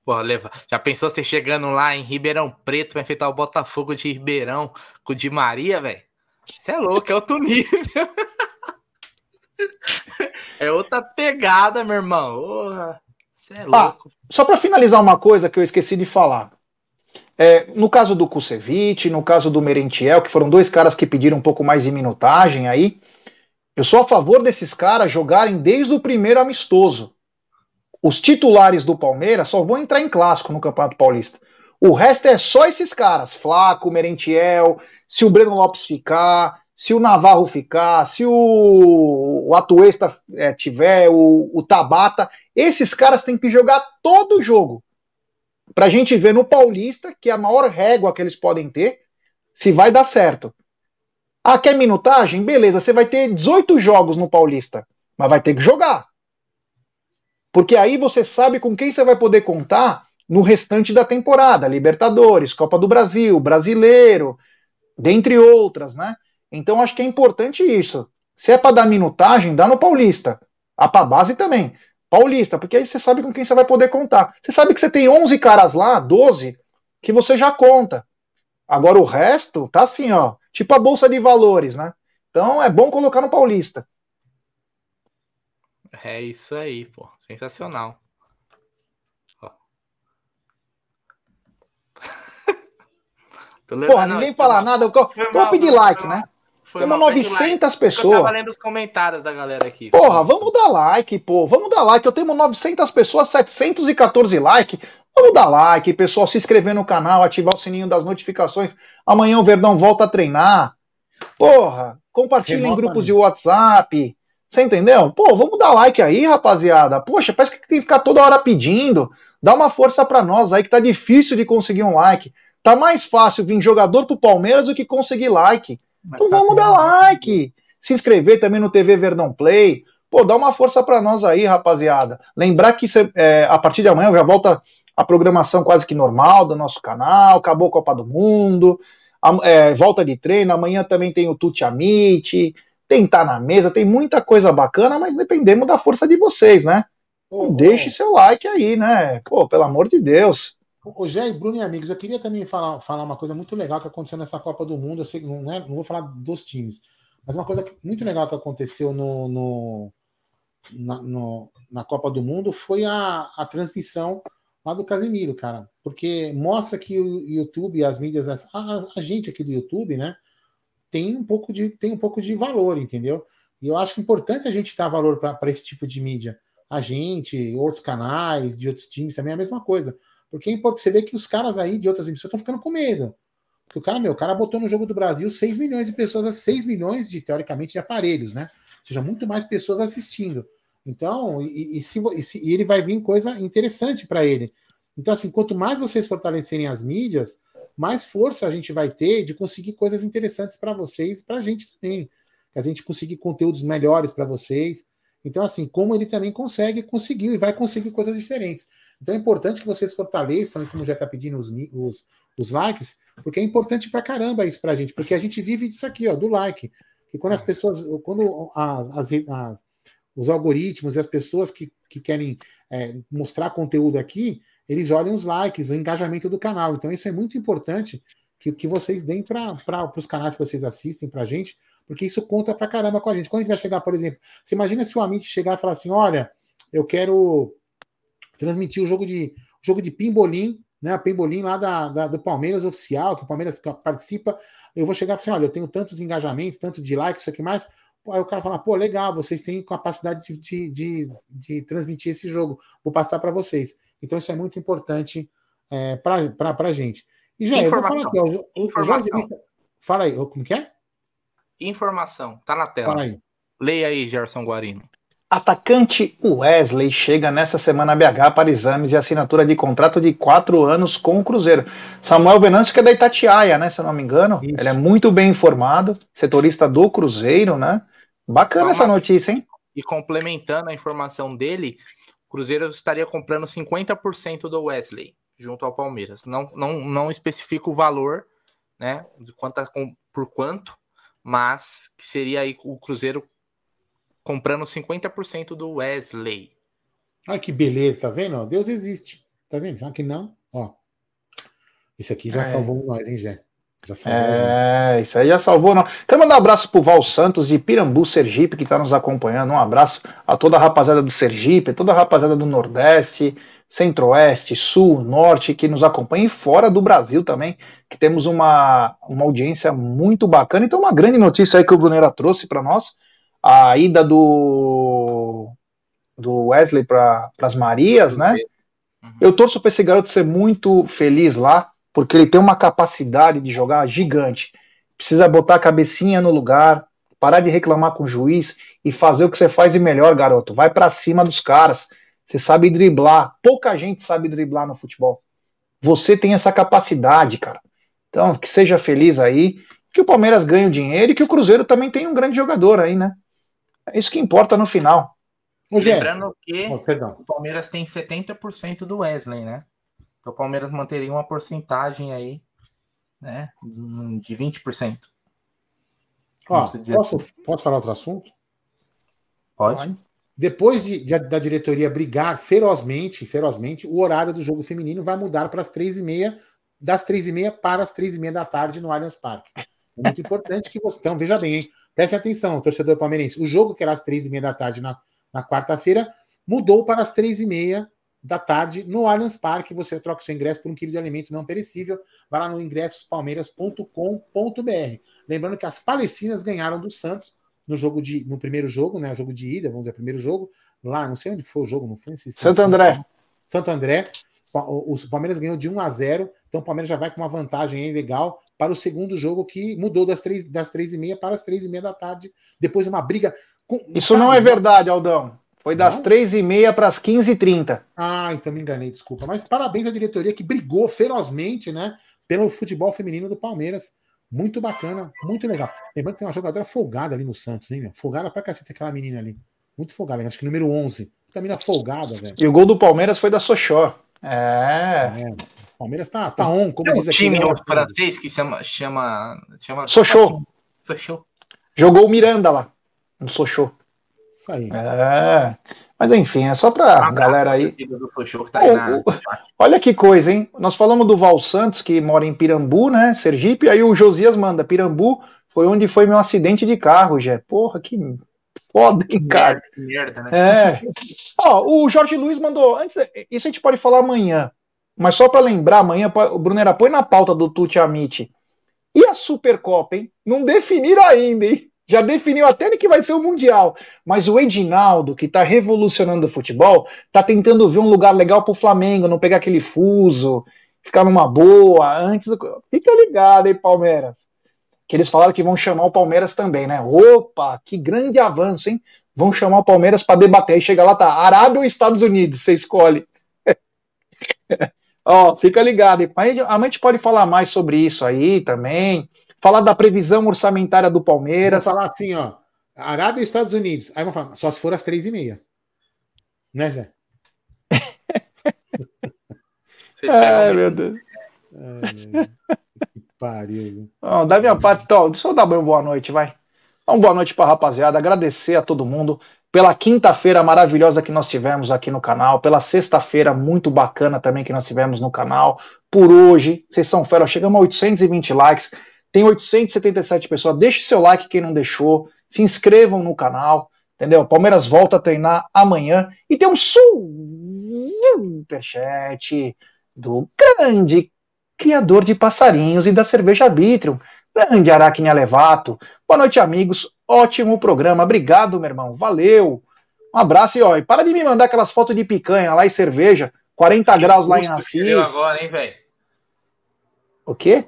B: Pô, leva. Já pensou você chegando lá em Ribeirão Preto vai enfrentar o Botafogo de Ribeirão com o Di Maria, velho? Isso é louco, é outro [laughs] nível. É outra pegada, meu irmão. Isso é louco.
C: Ah, só para finalizar uma coisa que eu esqueci de falar. É, no caso do Kusevich, no caso do Merentiel, que foram dois caras que pediram um pouco mais de minutagem aí, eu sou a favor desses caras jogarem desde o primeiro amistoso. Os titulares do Palmeiras só vão entrar em clássico no Campeonato Paulista. O resto é só esses caras, Flaco, Merentiel, se o Breno Lopes ficar, se o Navarro ficar, se o, o Atuesta é, tiver, o, o Tabata, esses caras têm que jogar todo o jogo. Pra gente ver no Paulista, que é a maior régua que eles podem ter, se vai dar certo. Ah, quer minutagem? Beleza, você vai ter 18 jogos no Paulista, mas vai ter que jogar. Porque aí você sabe com quem você vai poder contar no restante da temporada, Libertadores, Copa do Brasil, Brasileiro, dentre outras, né? Então acho que é importante isso. Se é para dar minutagem, dá no Paulista. A para base também. Paulista, porque aí você sabe com quem você vai poder contar. Você sabe que você tem 11 caras lá, 12, que você já conta. Agora o resto tá assim, ó, tipo a bolsa de valores, né? Então é bom colocar no Paulista.
B: É isso aí, pô. Sensacional. [laughs]
C: Porra, ninguém fala nada. Eu vou pedir like, né? Temos 900 like. pessoas. Eu tava
B: lendo os comentários da galera aqui.
C: Porra, vamos dar like, pô. Vamos dar like. Eu tenho 900 pessoas, 714 likes. Vamos dar like, pessoal, se inscrever no canal, ativar o sininho das notificações. Amanhã o Verdão volta a treinar. Porra, compartilha em grupos de WhatsApp. Você entendeu? Pô, vamos dar like aí, rapaziada. Poxa, parece que tem que ficar toda hora pedindo. Dá uma força para nós aí que tá difícil de conseguir um like. Tá mais fácil vir jogador pro Palmeiras do que conseguir like. Então vamos dar like. Se inscrever também no TV Verdão Play. Pô, dá uma força para nós aí, rapaziada. Lembrar que cê, é, a partir de amanhã já volta a programação quase que normal do nosso canal, acabou a Copa do Mundo, a, é, volta de treino, amanhã também tem o Tuti Amit, tem Tá na Mesa, tem muita coisa bacana, mas dependemos da força de vocês, né? Deixe seu like aí, né? Pô, pelo amor de Deus.
A: Jé, Bruno e amigos, eu queria também falar, falar uma coisa muito legal que aconteceu nessa Copa do Mundo. Eu sei que não, né, não vou falar dos times, mas uma coisa muito legal que aconteceu no, no, na, no, na Copa do Mundo foi a, a transmissão lá do Casemiro, cara. Porque mostra que o YouTube, as mídias, a, a, gente aqui do YouTube, né, tem um pouco de, tem um pouco de valor, entendeu? E eu acho importante a gente dar valor para esse tipo de mídia. A gente, outros canais, de outros times também é a mesma coisa. Porque é você ver que os caras aí de outras emissões estão ficando com medo. Porque o cara, meu, o cara botou no jogo do Brasil 6 milhões de pessoas, 6 milhões de, teoricamente, de aparelhos, né? Ou seja, muito mais pessoas assistindo. Então, e, e, se, e, se, e ele vai vir coisa interessante para ele. Então, assim, quanto mais vocês fortalecerem as mídias, mais força a gente vai ter de conseguir coisas interessantes para vocês, para a gente também. A gente conseguir conteúdos melhores para vocês. Então, assim, como ele também consegue, conseguiu e vai conseguir coisas diferentes. Então é importante que vocês fortaleçam, como já está pedindo os, os, os, likes, porque é importante pra caramba isso pra gente, porque a gente vive disso aqui, ó, do like. E quando as é. pessoas, quando as, as, as os algoritmos e as pessoas que, que querem é, mostrar conteúdo aqui, eles olham os likes, o engajamento do canal. Então, isso é muito importante que, que vocês deem para os canais que vocês assistem para a gente, porque isso conta para caramba com a gente. Quando a gente vai chegar, por exemplo, você imagina se o Amit chegar e falar assim: olha, eu quero transmitir o jogo de o jogo de pimbolim, né? A pimbolim lá da, da, do Palmeiras oficial, que o Palmeiras participa. Eu vou chegar e falar assim: olha, eu tenho tantos engajamentos, tanto de likes, isso aqui mais. Aí o cara fala, pô, legal, vocês têm capacidade de, de, de, de transmitir esse jogo, vou passar para vocês. Então isso é muito importante é, para a gente. E já, eu vou falar aqui, ó,
B: Informação.
A: O Fala aí, como que é?
B: Informação, tá na tela. Leia aí, Gerson Guarino.
C: Atacante Wesley chega nessa semana a BH para exames e assinatura de contrato de quatro anos com o Cruzeiro. Samuel Venâncio, que é da Itatiaia, né? Se eu não me engano. Isso. Ele é muito bem informado, setorista do Cruzeiro, né? Bacana essa notícia, hein?
B: E complementando a informação dele, o Cruzeiro estaria comprando 50% do Wesley junto ao Palmeiras. Não, não, não especifica o valor, né? De quanto, por quanto, mas que seria aí o Cruzeiro comprando 50% do Wesley.
A: Olha que beleza, tá vendo? Deus existe. Tá vendo? Já que não, ó. Esse aqui já é. salvou nós, hein, Jé?
C: é, isso aí já salvou. Não. Quero mandar um abraço pro Val Santos de Pirambu, Sergipe, que está nos acompanhando. Um abraço a toda a rapaziada do Sergipe, toda a rapaziada do Nordeste, Centro-Oeste, Sul, Norte, que nos acompanha e fora do Brasil também, que temos uma, uma audiência muito bacana. Então, uma grande notícia aí que o Brunera trouxe para nós: a ida do, do Wesley para as Marias, né? Uhum. Eu torço para esse garoto ser muito feliz lá porque ele tem uma capacidade de jogar gigante. Precisa botar a cabecinha no lugar, parar de reclamar com o juiz e fazer o que você faz de melhor, garoto. Vai para cima dos caras. Você sabe driblar. Pouca gente sabe driblar no futebol. Você tem essa capacidade, cara. Então, que seja feliz aí, que o Palmeiras ganhe o dinheiro e que o Cruzeiro também tem um grande jogador aí, né? É isso que importa no final.
B: Lembrando que oh, o Palmeiras tem 70% do Wesley, né? Então o Palmeiras manteria uma porcentagem aí, né, de 20%.
A: Ó, posso, assim. posso falar outro assunto?
B: Pode.
A: Depois de, de, da diretoria brigar ferozmente, ferozmente, o horário do jogo feminino vai mudar para as três e meia, das três e meia para as três e meia da tarde no Allianz Parque. Muito importante que você. Então, veja bem, hein? Preste atenção, torcedor palmeirense. O jogo que era às três e meia da tarde na, na quarta-feira mudou para as três e meia da tarde no Allianz Parque. Você troca seu ingresso por um quilo de alimento não perecível. Vai lá no ingressospalmeiras.com.br. Lembrando que as Palestinas ganharam do Santos no jogo de no primeiro jogo, né? O jogo de ida, vamos dizer, primeiro jogo lá, não sei onde foi o jogo, não foi? Se
C: Santo André.
A: Santo André. O Palmeiras ganhou de 1 a 0, então o Palmeiras já vai com uma vantagem aí legal para o segundo jogo que mudou das três, das três e meia para as três e meia da tarde, depois de uma briga.
C: Com, Isso sabe, não é verdade, Aldão. Foi das três e meia para as 15h30.
A: Ah, então me enganei, desculpa. Mas parabéns à diretoria que brigou ferozmente, né? Pelo futebol feminino do Palmeiras. Muito bacana, muito legal. Lembrando que tem uma jogadora folgada ali no Santos, hein, meu? Folgada pra cacete aquela menina ali. Muito folgada, acho que número 11. Puta menina folgada, velho.
C: E o gol do Palmeiras foi da Sochó. É. é.
A: Palmeiras tá, tá on,
B: como tem diz um aqui. time né? francês que chama. chama, chama
C: Sochô.
B: Sochô.
C: Jogou o Miranda lá, no Sochô.
A: Isso aí.
C: É. Mas enfim, é só pra galera aí.
B: Tá aí na...
C: Olha que coisa, hein? Nós falamos do Val Santos, que mora em Pirambu, né? Sergipe, aí o Josias manda. Pirambu foi onde foi meu acidente de carro, já. Porra, que foda, hein, cara. Que merda, né? É. Ó, o Jorge Luiz mandou. Antes, isso a gente pode falar amanhã. Mas só para lembrar, amanhã, o Brunera põe na pauta do Tuti Amit. E a Supercopa, hein? Não definiram ainda, hein? já definiu até que vai ser o Mundial. Mas o Edinaldo, que está revolucionando o futebol, está tentando ver um lugar legal para o Flamengo, não pegar aquele fuso, ficar numa boa, antes do... Fica ligado aí, Palmeiras. Que eles falaram que vão chamar o Palmeiras também, né? Opa, que grande avanço, hein? Vão chamar o Palmeiras para debater. Aí chega lá, tá Arábia ou Estados Unidos? Você escolhe. [laughs] Ó, fica ligado. A gente pode falar mais sobre isso aí também falar da previsão orçamentária do Palmeiras.
A: Vou falar assim, ó. Arábia e Estados Unidos. Aí vamos falar, só se for às três e meia. Né, Zé? [laughs]
C: Ai, meu Deus.
A: Ai, que pariu.
C: Não, [laughs] da minha parte, então, deixa eu dar uma boa noite, vai. Uma boa noite para rapaziada, agradecer a todo mundo pela quinta-feira maravilhosa que nós tivemos aqui no canal, pela sexta-feira muito bacana também que nós tivemos no canal, por hoje, vocês são fera, chegamos a 820 likes, tem 877 pessoas, deixe seu like quem não deixou, se inscrevam no canal, entendeu? Palmeiras volta a treinar amanhã e tem um superchat do grande criador de passarinhos e da cerveja Arbitrium, grande Aracne Alevato. Boa noite, amigos. Ótimo programa. Obrigado, meu irmão. Valeu. Um abraço e ó, e para de me mandar aquelas fotos de picanha lá e cerveja, 40 que graus lá em Assis.
B: agora, hein, velho?
C: O quê?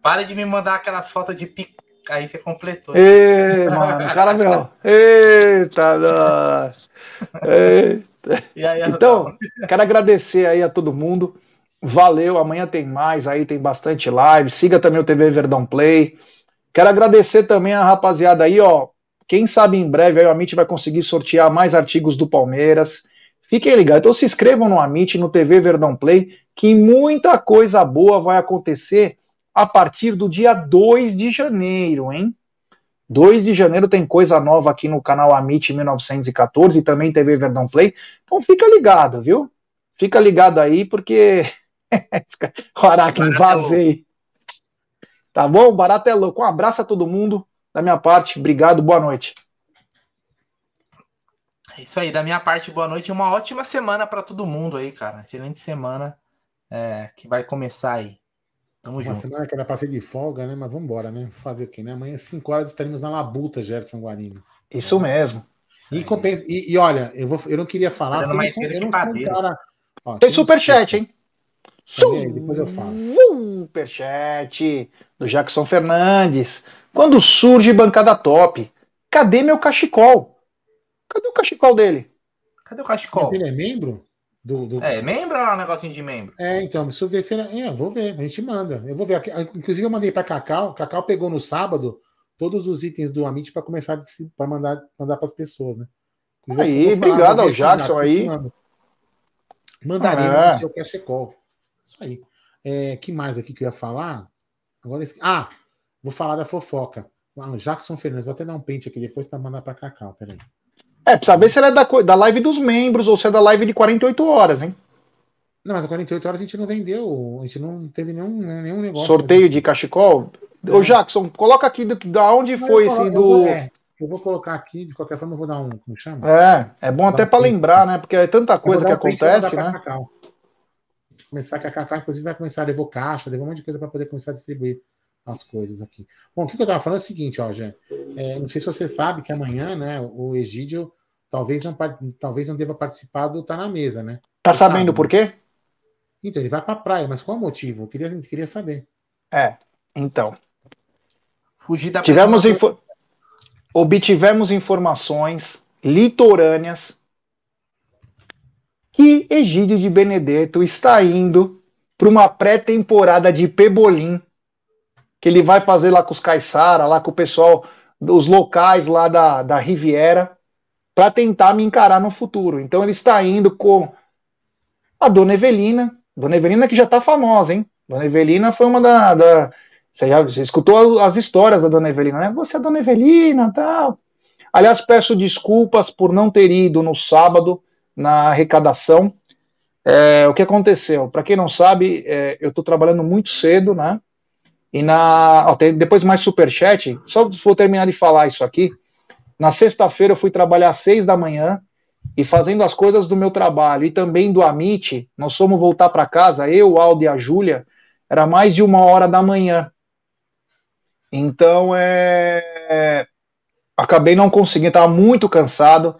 B: Para de me mandar aquelas fotos de picanha. Aí você completou.
C: Ei, mano, cara meu. Eita, nós. Eita. Aí, então, quero agradecer aí a todo mundo. Valeu, amanhã tem mais aí, tem bastante live. Siga também o TV Verdão Play. Quero agradecer também a rapaziada aí, ó. Quem sabe em breve aí o Amit vai conseguir sortear mais artigos do Palmeiras. Fiquem ligados. Então se inscrevam no Amit, no TV Verdão Play, que muita coisa boa vai acontecer a partir do dia 2 de janeiro, hein? 2 de janeiro tem coisa nova aqui no canal Amit 1914 e também TV Verdão Play. Então fica ligado, viu? Fica ligado aí, porque. [laughs] o Aracne, vazei. Tá bom? Barato é louco. Um abraço a todo mundo. Da minha parte, obrigado, boa noite.
B: É isso aí, da minha parte, boa noite. Uma ótima semana para todo mundo aí, cara. Excelente semana é, que vai começar aí.
A: Tamo Uma junto. semana que era pra ser de folga, né? Mas vamos embora, né? Fazer o quê, né? Amanhã, às 5 horas, estaremos na Labuta, Gerson Guarino.
C: Isso mesmo.
A: E, compensa, e, e, olha, eu, vou, eu não queria falar.
B: Eu não, sou, eu não sou um cara.
C: Ó, tem, tem superchat, hein?
A: Aí, depois eu falo.
C: Superchat do Jackson Fernandes. Quando surge bancada top, cadê meu cachecol? Cadê o cachecol dele?
B: Cadê o cachecol?
A: Ele é membro?
B: Do, do... É, membro ou é um negocinho de membro?
A: É, então, se eu ver se é, vou ver, a gente manda. Eu vou ver. Inclusive, eu mandei para Cacau. Cacau pegou no sábado todos os itens do Amit para começar para mandar mandar para as pessoas, né?
C: Aí, obrigado ao Jackson aí.
A: Mandaria ah, é. o seu cachecol. Isso aí. É, que mais aqui que eu ia falar? Agora. Ah, vou falar da fofoca. Ah, Jackson Fernandes, vou até dar um pente aqui depois para mandar para Cacau, peraí.
C: É, precisa ver se ela é da, da live dos membros ou se é da live de 48 horas, hein?
A: Não, mas a 48 horas a gente não vendeu, a gente não teve nenhum, nenhum negócio.
C: Sorteio de cachecol? É. Ô, Jackson, coloca aqui do, da onde não, foi esse do. Eu vou,
A: é, eu vou colocar aqui, de qualquer forma, eu vou dar um. Como chama?
C: É, é bom até para lembrar, né? Porque é tanta coisa que acontece, né? Cacau
A: começar que a Cacá, inclusive, vai começar a levar caixa, levar um monte de coisa para poder começar a distribuir as coisas aqui. Bom, o que eu estava falando é o seguinte, ó, Jé. É, não sei se você sabe que amanhã, né, o Egídio talvez não, talvez não deva participar do Tá na Mesa, né?
C: Tá você sabendo sabe, por quê?
A: Então, ele vai para a praia, mas qual o motivo? Eu queria, queria saber.
C: É, então.
B: Fugir da
C: Tivemos info... Obtivemos informações litorâneas que Egídio de Benedetto está indo para uma pré-temporada de Pebolim, que ele vai fazer lá com os Caissara, lá com o pessoal dos locais lá da, da Riviera, para tentar me encarar no futuro. Então ele está indo com a Dona Evelina, Dona Evelina que já está famosa, hein? Dona Evelina foi uma da, da você já você escutou as histórias da Dona Evelina, né? Você é Dona Evelina, tal. Aliás, peço desculpas por não ter ido no sábado na arrecadação. É, o que aconteceu? Para quem não sabe, é, eu estou trabalhando muito cedo, né? E na. Ó, tem, depois mais superchat, só vou terminar de falar isso aqui. Na sexta-feira eu fui trabalhar às seis da manhã e fazendo as coisas do meu trabalho e também do Amit, nós fomos voltar para casa, eu, Aldo e a Júlia, era mais de uma hora da manhã. Então, é... acabei não conseguindo, estava muito cansado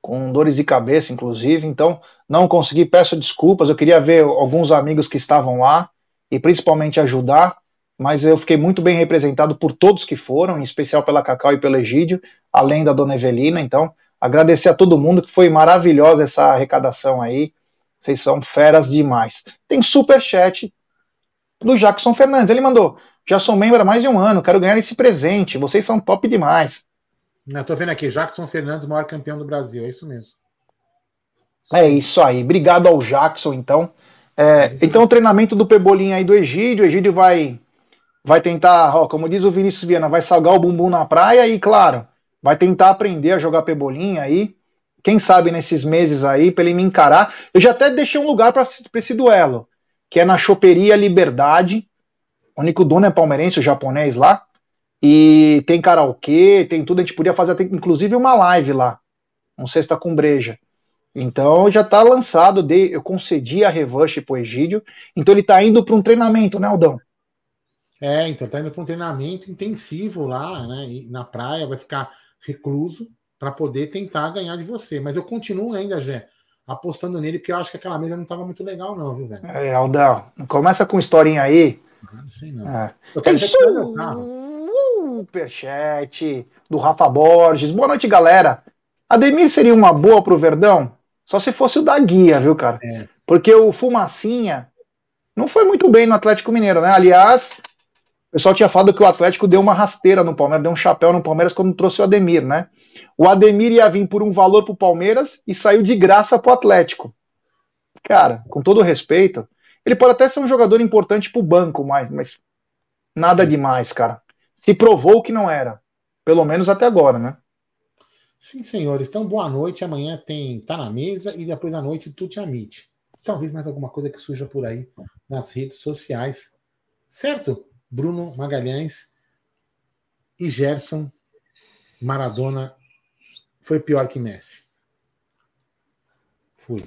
C: com dores de cabeça, inclusive, então não consegui, peço desculpas, eu queria ver alguns amigos que estavam lá e principalmente ajudar, mas eu fiquei muito bem representado por todos que foram, em especial pela Cacau e pelo Egídio, além da Dona Evelina, então agradecer a todo mundo que foi maravilhosa essa arrecadação aí, vocês são feras demais. Tem super chat do Jackson Fernandes, ele mandou, já sou membro há mais de um ano, quero ganhar esse presente, vocês são top demais.
A: Tô vendo aqui, Jackson Fernandes, maior campeão do Brasil, é isso mesmo.
C: É isso aí. Obrigado ao Jackson, então. É, então, o treinamento do Pebolinha aí do Egídio. O Egídio vai, vai tentar, ó, como diz o Vinícius Viana, vai salgar o bumbum na praia e, claro, vai tentar aprender a jogar Pebolinha aí. Quem sabe nesses meses aí, para ele me encarar. Eu já até deixei um lugar para esse duelo, que é na Choperia Liberdade. O único dono é palmeirense, o japonês lá. E tem karaokê, tem tudo. A gente podia fazer, inclusive, uma live lá. Não sei se tá com breja. Então já está lançado, de, eu concedi a revanche pro Egídio, então ele está indo para um treinamento, né, Aldão?
A: É, então está indo para um treinamento intensivo lá, né, na praia, vai ficar recluso para poder tentar ganhar de você. Mas eu continuo ainda, Jé, apostando nele, porque eu acho que aquela mesa não estava muito legal, não, viu, velho?
C: É, Aldão, começa com historinha aí.
A: Ah, não sei não. É. Eu quero Tem
C: superchat do Rafa Borges. Boa noite, galera. Ademir seria uma boa pro Verdão? Só se fosse o da guia, viu, cara? É. Porque o Fumacinha não foi muito bem no Atlético Mineiro, né? Aliás, o pessoal tinha falado que o Atlético deu uma rasteira no Palmeiras, deu um chapéu no Palmeiras quando trouxe o Ademir, né? O Ademir ia vir por um valor pro Palmeiras e saiu de graça pro Atlético. Cara, com todo respeito, ele pode até ser um jogador importante pro banco, mas, mas nada demais, cara. Se provou que não era. Pelo menos até agora, né?
A: Sim, senhores. Então, boa noite. Amanhã tem Tá na Mesa e depois à noite tu te amite. Talvez mais alguma coisa que surja por aí nas redes sociais. Certo? Bruno Magalhães e Gerson Maradona foi pior que Messi. Fui.